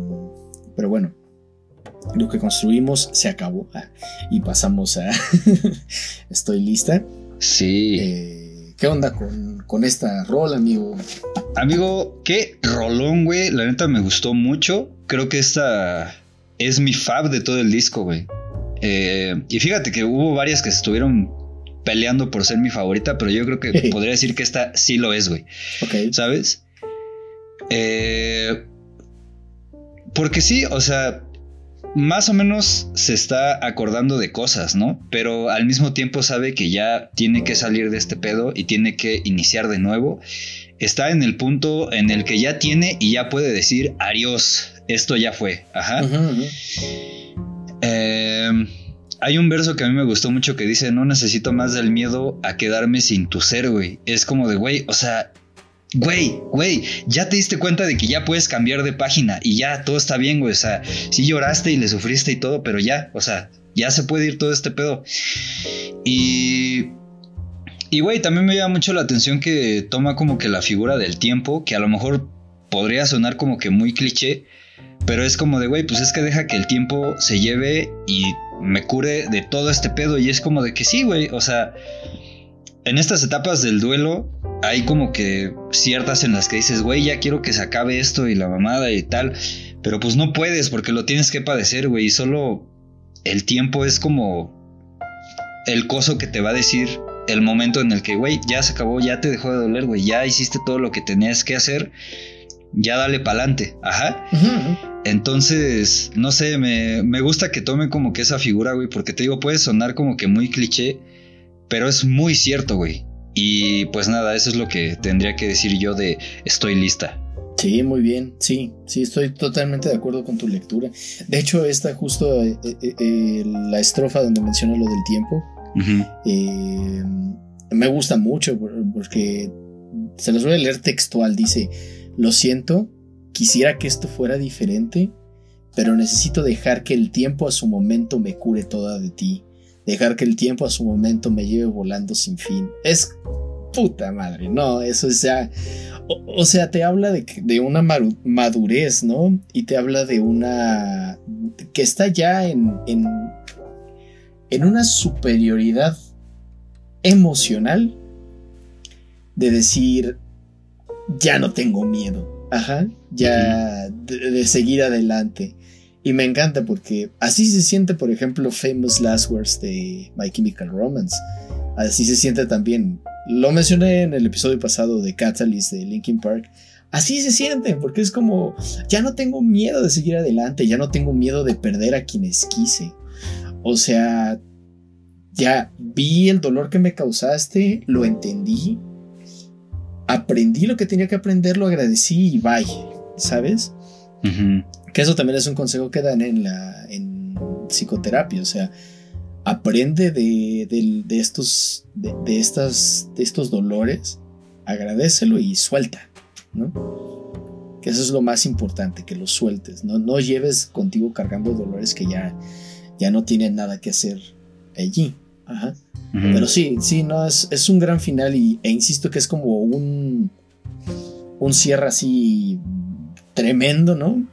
pero bueno, lo que construimos se acabó ah, y pasamos a Estoy lista. Sí. Eh, ¿Qué onda con, con, esta rol, amigo? Amigo, qué rolón, güey. La neta me gustó mucho. Creo que esta es mi fab de todo el disco, güey. Eh, y fíjate que hubo varias que estuvieron peleando por ser mi favorita, pero yo creo que podría decir que esta sí lo es, güey. ¿Sabes? Eh, porque sí, o sea, más o menos se está acordando de cosas, ¿no? Pero al mismo tiempo sabe que ya tiene que salir de este pedo y tiene que iniciar de nuevo. Está en el punto en el que ya tiene y ya puede decir adiós, esto ya fue. Ajá. Eh, hay un verso que a mí me gustó mucho que dice, no necesito más del miedo a quedarme sin tu ser, güey. Es como de, güey, o sea, güey, güey, ya te diste cuenta de que ya puedes cambiar de página y ya todo está bien, güey. O sea, sí lloraste y le sufriste y todo, pero ya, o sea, ya se puede ir todo este pedo. Y... Y, güey, también me llama mucho la atención que toma como que la figura del tiempo, que a lo mejor podría sonar como que muy cliché, pero es como de, güey, pues es que deja que el tiempo se lleve y me cure de todo este pedo. Y es como de que sí, güey. O sea, en estas etapas del duelo hay como que ciertas en las que dices, güey, ya quiero que se acabe esto y la mamada y tal. Pero pues no puedes porque lo tienes que padecer, güey. Y solo el tiempo es como el coso que te va a decir el momento en el que, güey, ya se acabó, ya te dejó de doler, güey, ya hiciste todo lo que tenías que hacer ya dale pa'lante. Ajá. Entonces, no sé, me, me, gusta que tome como que esa figura, güey, porque te digo, puede sonar como que muy cliché, pero es muy cierto, güey. Y pues nada, eso es lo que tendría que decir yo de estoy lista. Sí, muy bien, sí, sí, estoy totalmente de acuerdo con tu lectura. De hecho, esta justo eh, eh, eh, la estrofa donde menciona lo del tiempo, me gusta mucho porque se los voy a leer textual, dice, lo siento, quisiera que esto fuera diferente, pero necesito dejar que el tiempo a su momento me cure toda de ti. Dejar que el tiempo a su momento me lleve volando sin fin. Es puta madre, no, eso es ya... O, sea, te habla de, de, una madurez, ¿no? Y te habla de una... que está ya en, en, en una superioridad emocional de decir, ya no tengo miedo. Ajá, ya de, seguir adelante. Y me encanta porque así se siente, por ejemplo, Famous Last Words de My Chemical Romance. Así se siente también lo mencioné en el episodio pasado de Catalyst de Linkin Park. Así se siente, porque es como, ya no tengo miedo de seguir adelante, ya no tengo miedo de perder a quienes quise. O sea, ya vi el dolor que me causaste, lo entendí, aprendí lo que tenía que aprender, lo agradecí y bye, ¿sabes? Que eso también es un consejo que dan en la en psicoterapia, o sea, aprende de, estos, de, estas, de estos dolores, agradecelo y suelta, ¿no? Que eso es lo más importante, que lo sueltes, no, no lleves contigo cargando dolores que ya, ya no tienen nada que hacer allí. Ajá. Pero sí, sí, no, es, es, un gran final y, e insisto que es como un, un cierre así tremendo, ¿no?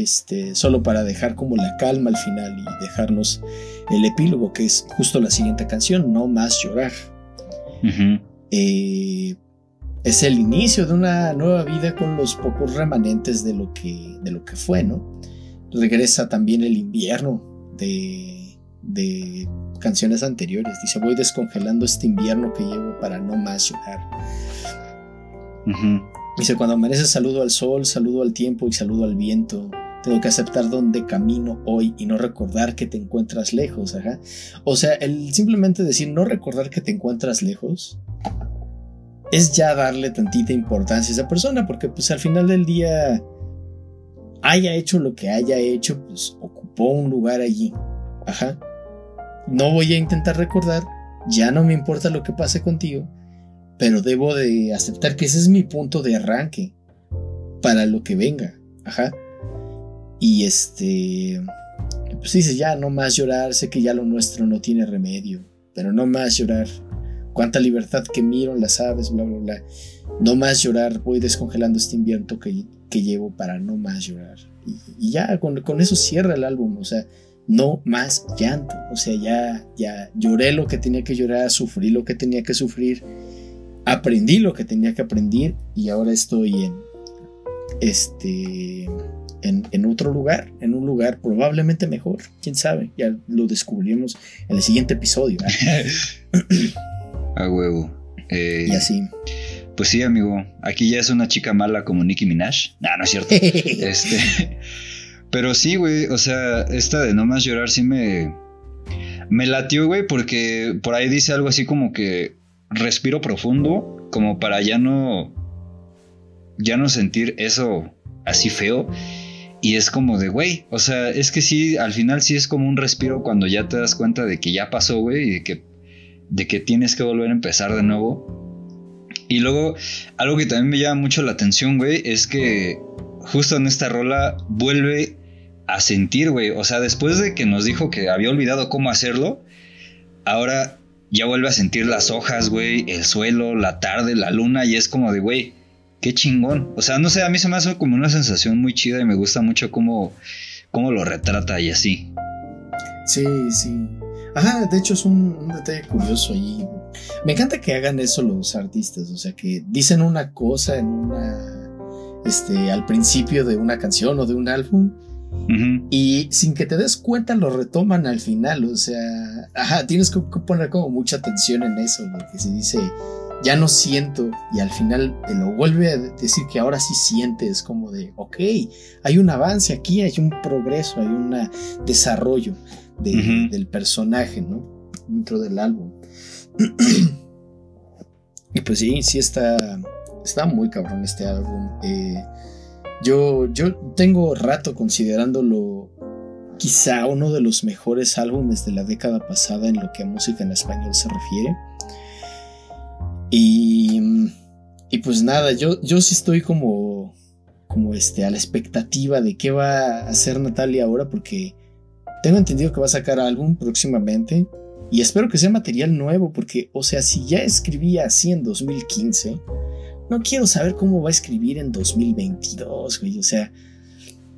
Este, solo para dejar como la calma al final y dejarnos el epílogo, que es justo la siguiente canción, No más llorar. Eh, es el inicio de una nueva vida con los pocos remanentes de lo que, de lo que fue, ¿no? Regresa también el invierno de, de canciones anteriores. Dice, voy descongelando este invierno que llevo para no más llorar. Dice, cuando amanece saludo al sol, saludo al tiempo y saludo al viento. Tengo que aceptar dónde camino hoy y no recordar que te encuentras lejos. O sea, el simplemente decir no recordar que te encuentras lejos es ya darle tantita importancia a esa persona, porque pues al final del día haya hecho lo que haya hecho, pues ocupó un lugar allí. Ajá. No voy a intentar recordar, ya no me importa lo que pase contigo, pero debo de aceptar que ese es mi punto de arranque para lo que venga. Ajá. Y este, pues dice, ya no más llorar, sé que ya lo nuestro no tiene remedio, pero no más llorar. Cuánta libertad que miro las aves, bla, bla, bla. No más llorar, voy descongelando este invierno que, que llevo para no más llorar. Y, ya, con, con, eso cierra el álbum, o sea, no más llanto. O sea, ya, ya lloré lo que tenía que llorar, sufrí lo que tenía que sufrir, aprendí lo que tenía que aprender y ahora estoy en este en, otro lugar, en un lugar probablemente mejor, quién sabe, ya lo descubrimos en el siguiente episodio. A huevo. Eh, y así. Pues sí, amigo, aquí ya es una chica mala como Nicki Minaj. No, no es cierto. este, pero sí, güey, o sea, esta de no más llorar sí me. Me latió, güey, porque por ahí dice algo así como que respiro profundo, como para ya no. Ya no sentir eso así feo. Y es como de, güey, o sea, es que sí, al final sí es como un respiro cuando ya te das cuenta de que ya pasó, güey, y de que, de que tienes que volver a empezar de nuevo. Y luego, algo que también me llama mucho la atención, güey, es que justo en esta rola vuelve a sentir, güey. O sea, después de que nos dijo que había olvidado cómo hacerlo, ahora ya vuelve a sentir las hojas, güey, el suelo, la tarde, la luna, y es como de, güey, qué chingón. O sea, no sé, a mí se me hace como una sensación muy chida y me gusta mucho cómo, cómo lo retrata y así. Sí, sí. Ajá, de hecho es un, un detalle curioso ahí. Me encanta que hagan eso los artistas, o sea, que dicen una cosa en una. Este, al principio de una canción o de un álbum y sin que te des cuenta lo retoman al final, o sea, ajá, tienes que poner como mucha atención en eso, porque si dice, ya no siento, y al final te lo vuelve a decir que ahora sí sientes, como de, ok, hay un avance aquí, hay un progreso, hay un desarrollo del personaje, ¿no? Dentro del álbum. y pues sí, sí está, está muy cabrón este álbum. Eh, yo, yo tengo rato considerándolo quizá uno de los mejores álbumes de la década pasada en lo que a música en español se refiere. Y, y pues nada, yo, yo sí estoy como, como este, a la expectativa de qué va a hacer Natalia ahora porque tengo entendido que va a sacar álbum próximamente y espero que sea material nuevo porque, o sea, si ya escribía así en 2015, no quiero saber cómo va a escribir en 2022, güey. O sea,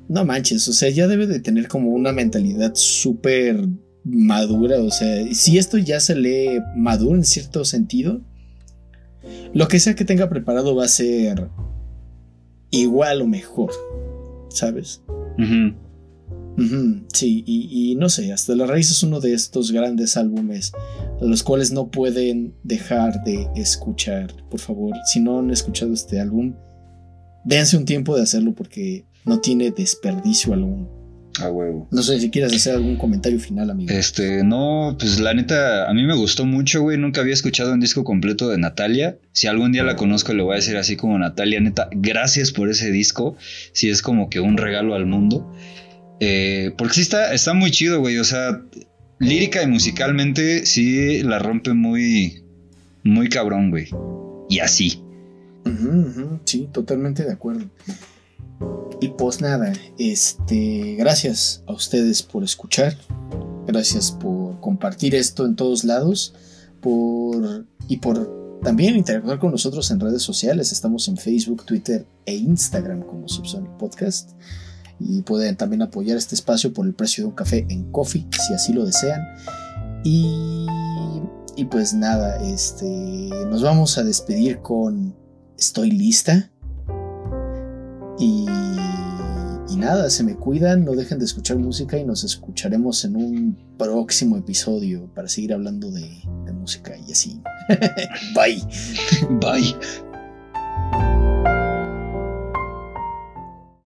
no manches, o sea, ya debe de tener como una mentalidad súper madura. O sea, si esto ya se lee maduro en cierto sentido, lo que sea que tenga preparado va a ser igual o mejor, ¿sabes? sí, y, no sé, hasta la raíz es uno de estos grandes álbumes a los cuales no pueden dejar de escuchar. Por favor, si no han escuchado este álbum, dense un tiempo de hacerlo porque no tiene desperdicio alguno. A huevo. No sé si quieres hacer algún comentario final, amigo. Este, no, pues la neta, a mí me gustó mucho, güey. Nunca había escuchado un disco completo de Natalia. Si algún día la conozco, le voy a decir así como Natalia, neta, gracias por ese disco. Si es como que un regalo al mundo. Eh, porque sí está, está muy chido, güey. O sea, lírica y musicalmente sí la rompe muy, muy cabrón, güey. Y así. sí, totalmente de acuerdo. Y pues nada, este, gracias a ustedes por escuchar, gracias por compartir esto en todos lados, por y por también interactuar con nosotros en redes sociales. Estamos en Facebook, Twitter e Instagram como Subsonic Podcast. Y pueden también apoyar este espacio por el precio de un café en Coffee, si así lo desean. Y, y pues nada, este, nos vamos a despedir con Estoy lista. Y, nada, se me cuidan, no dejen de escuchar música y nos escucharemos en un próximo episodio para seguir hablando de, de música y así. Bye. Bye.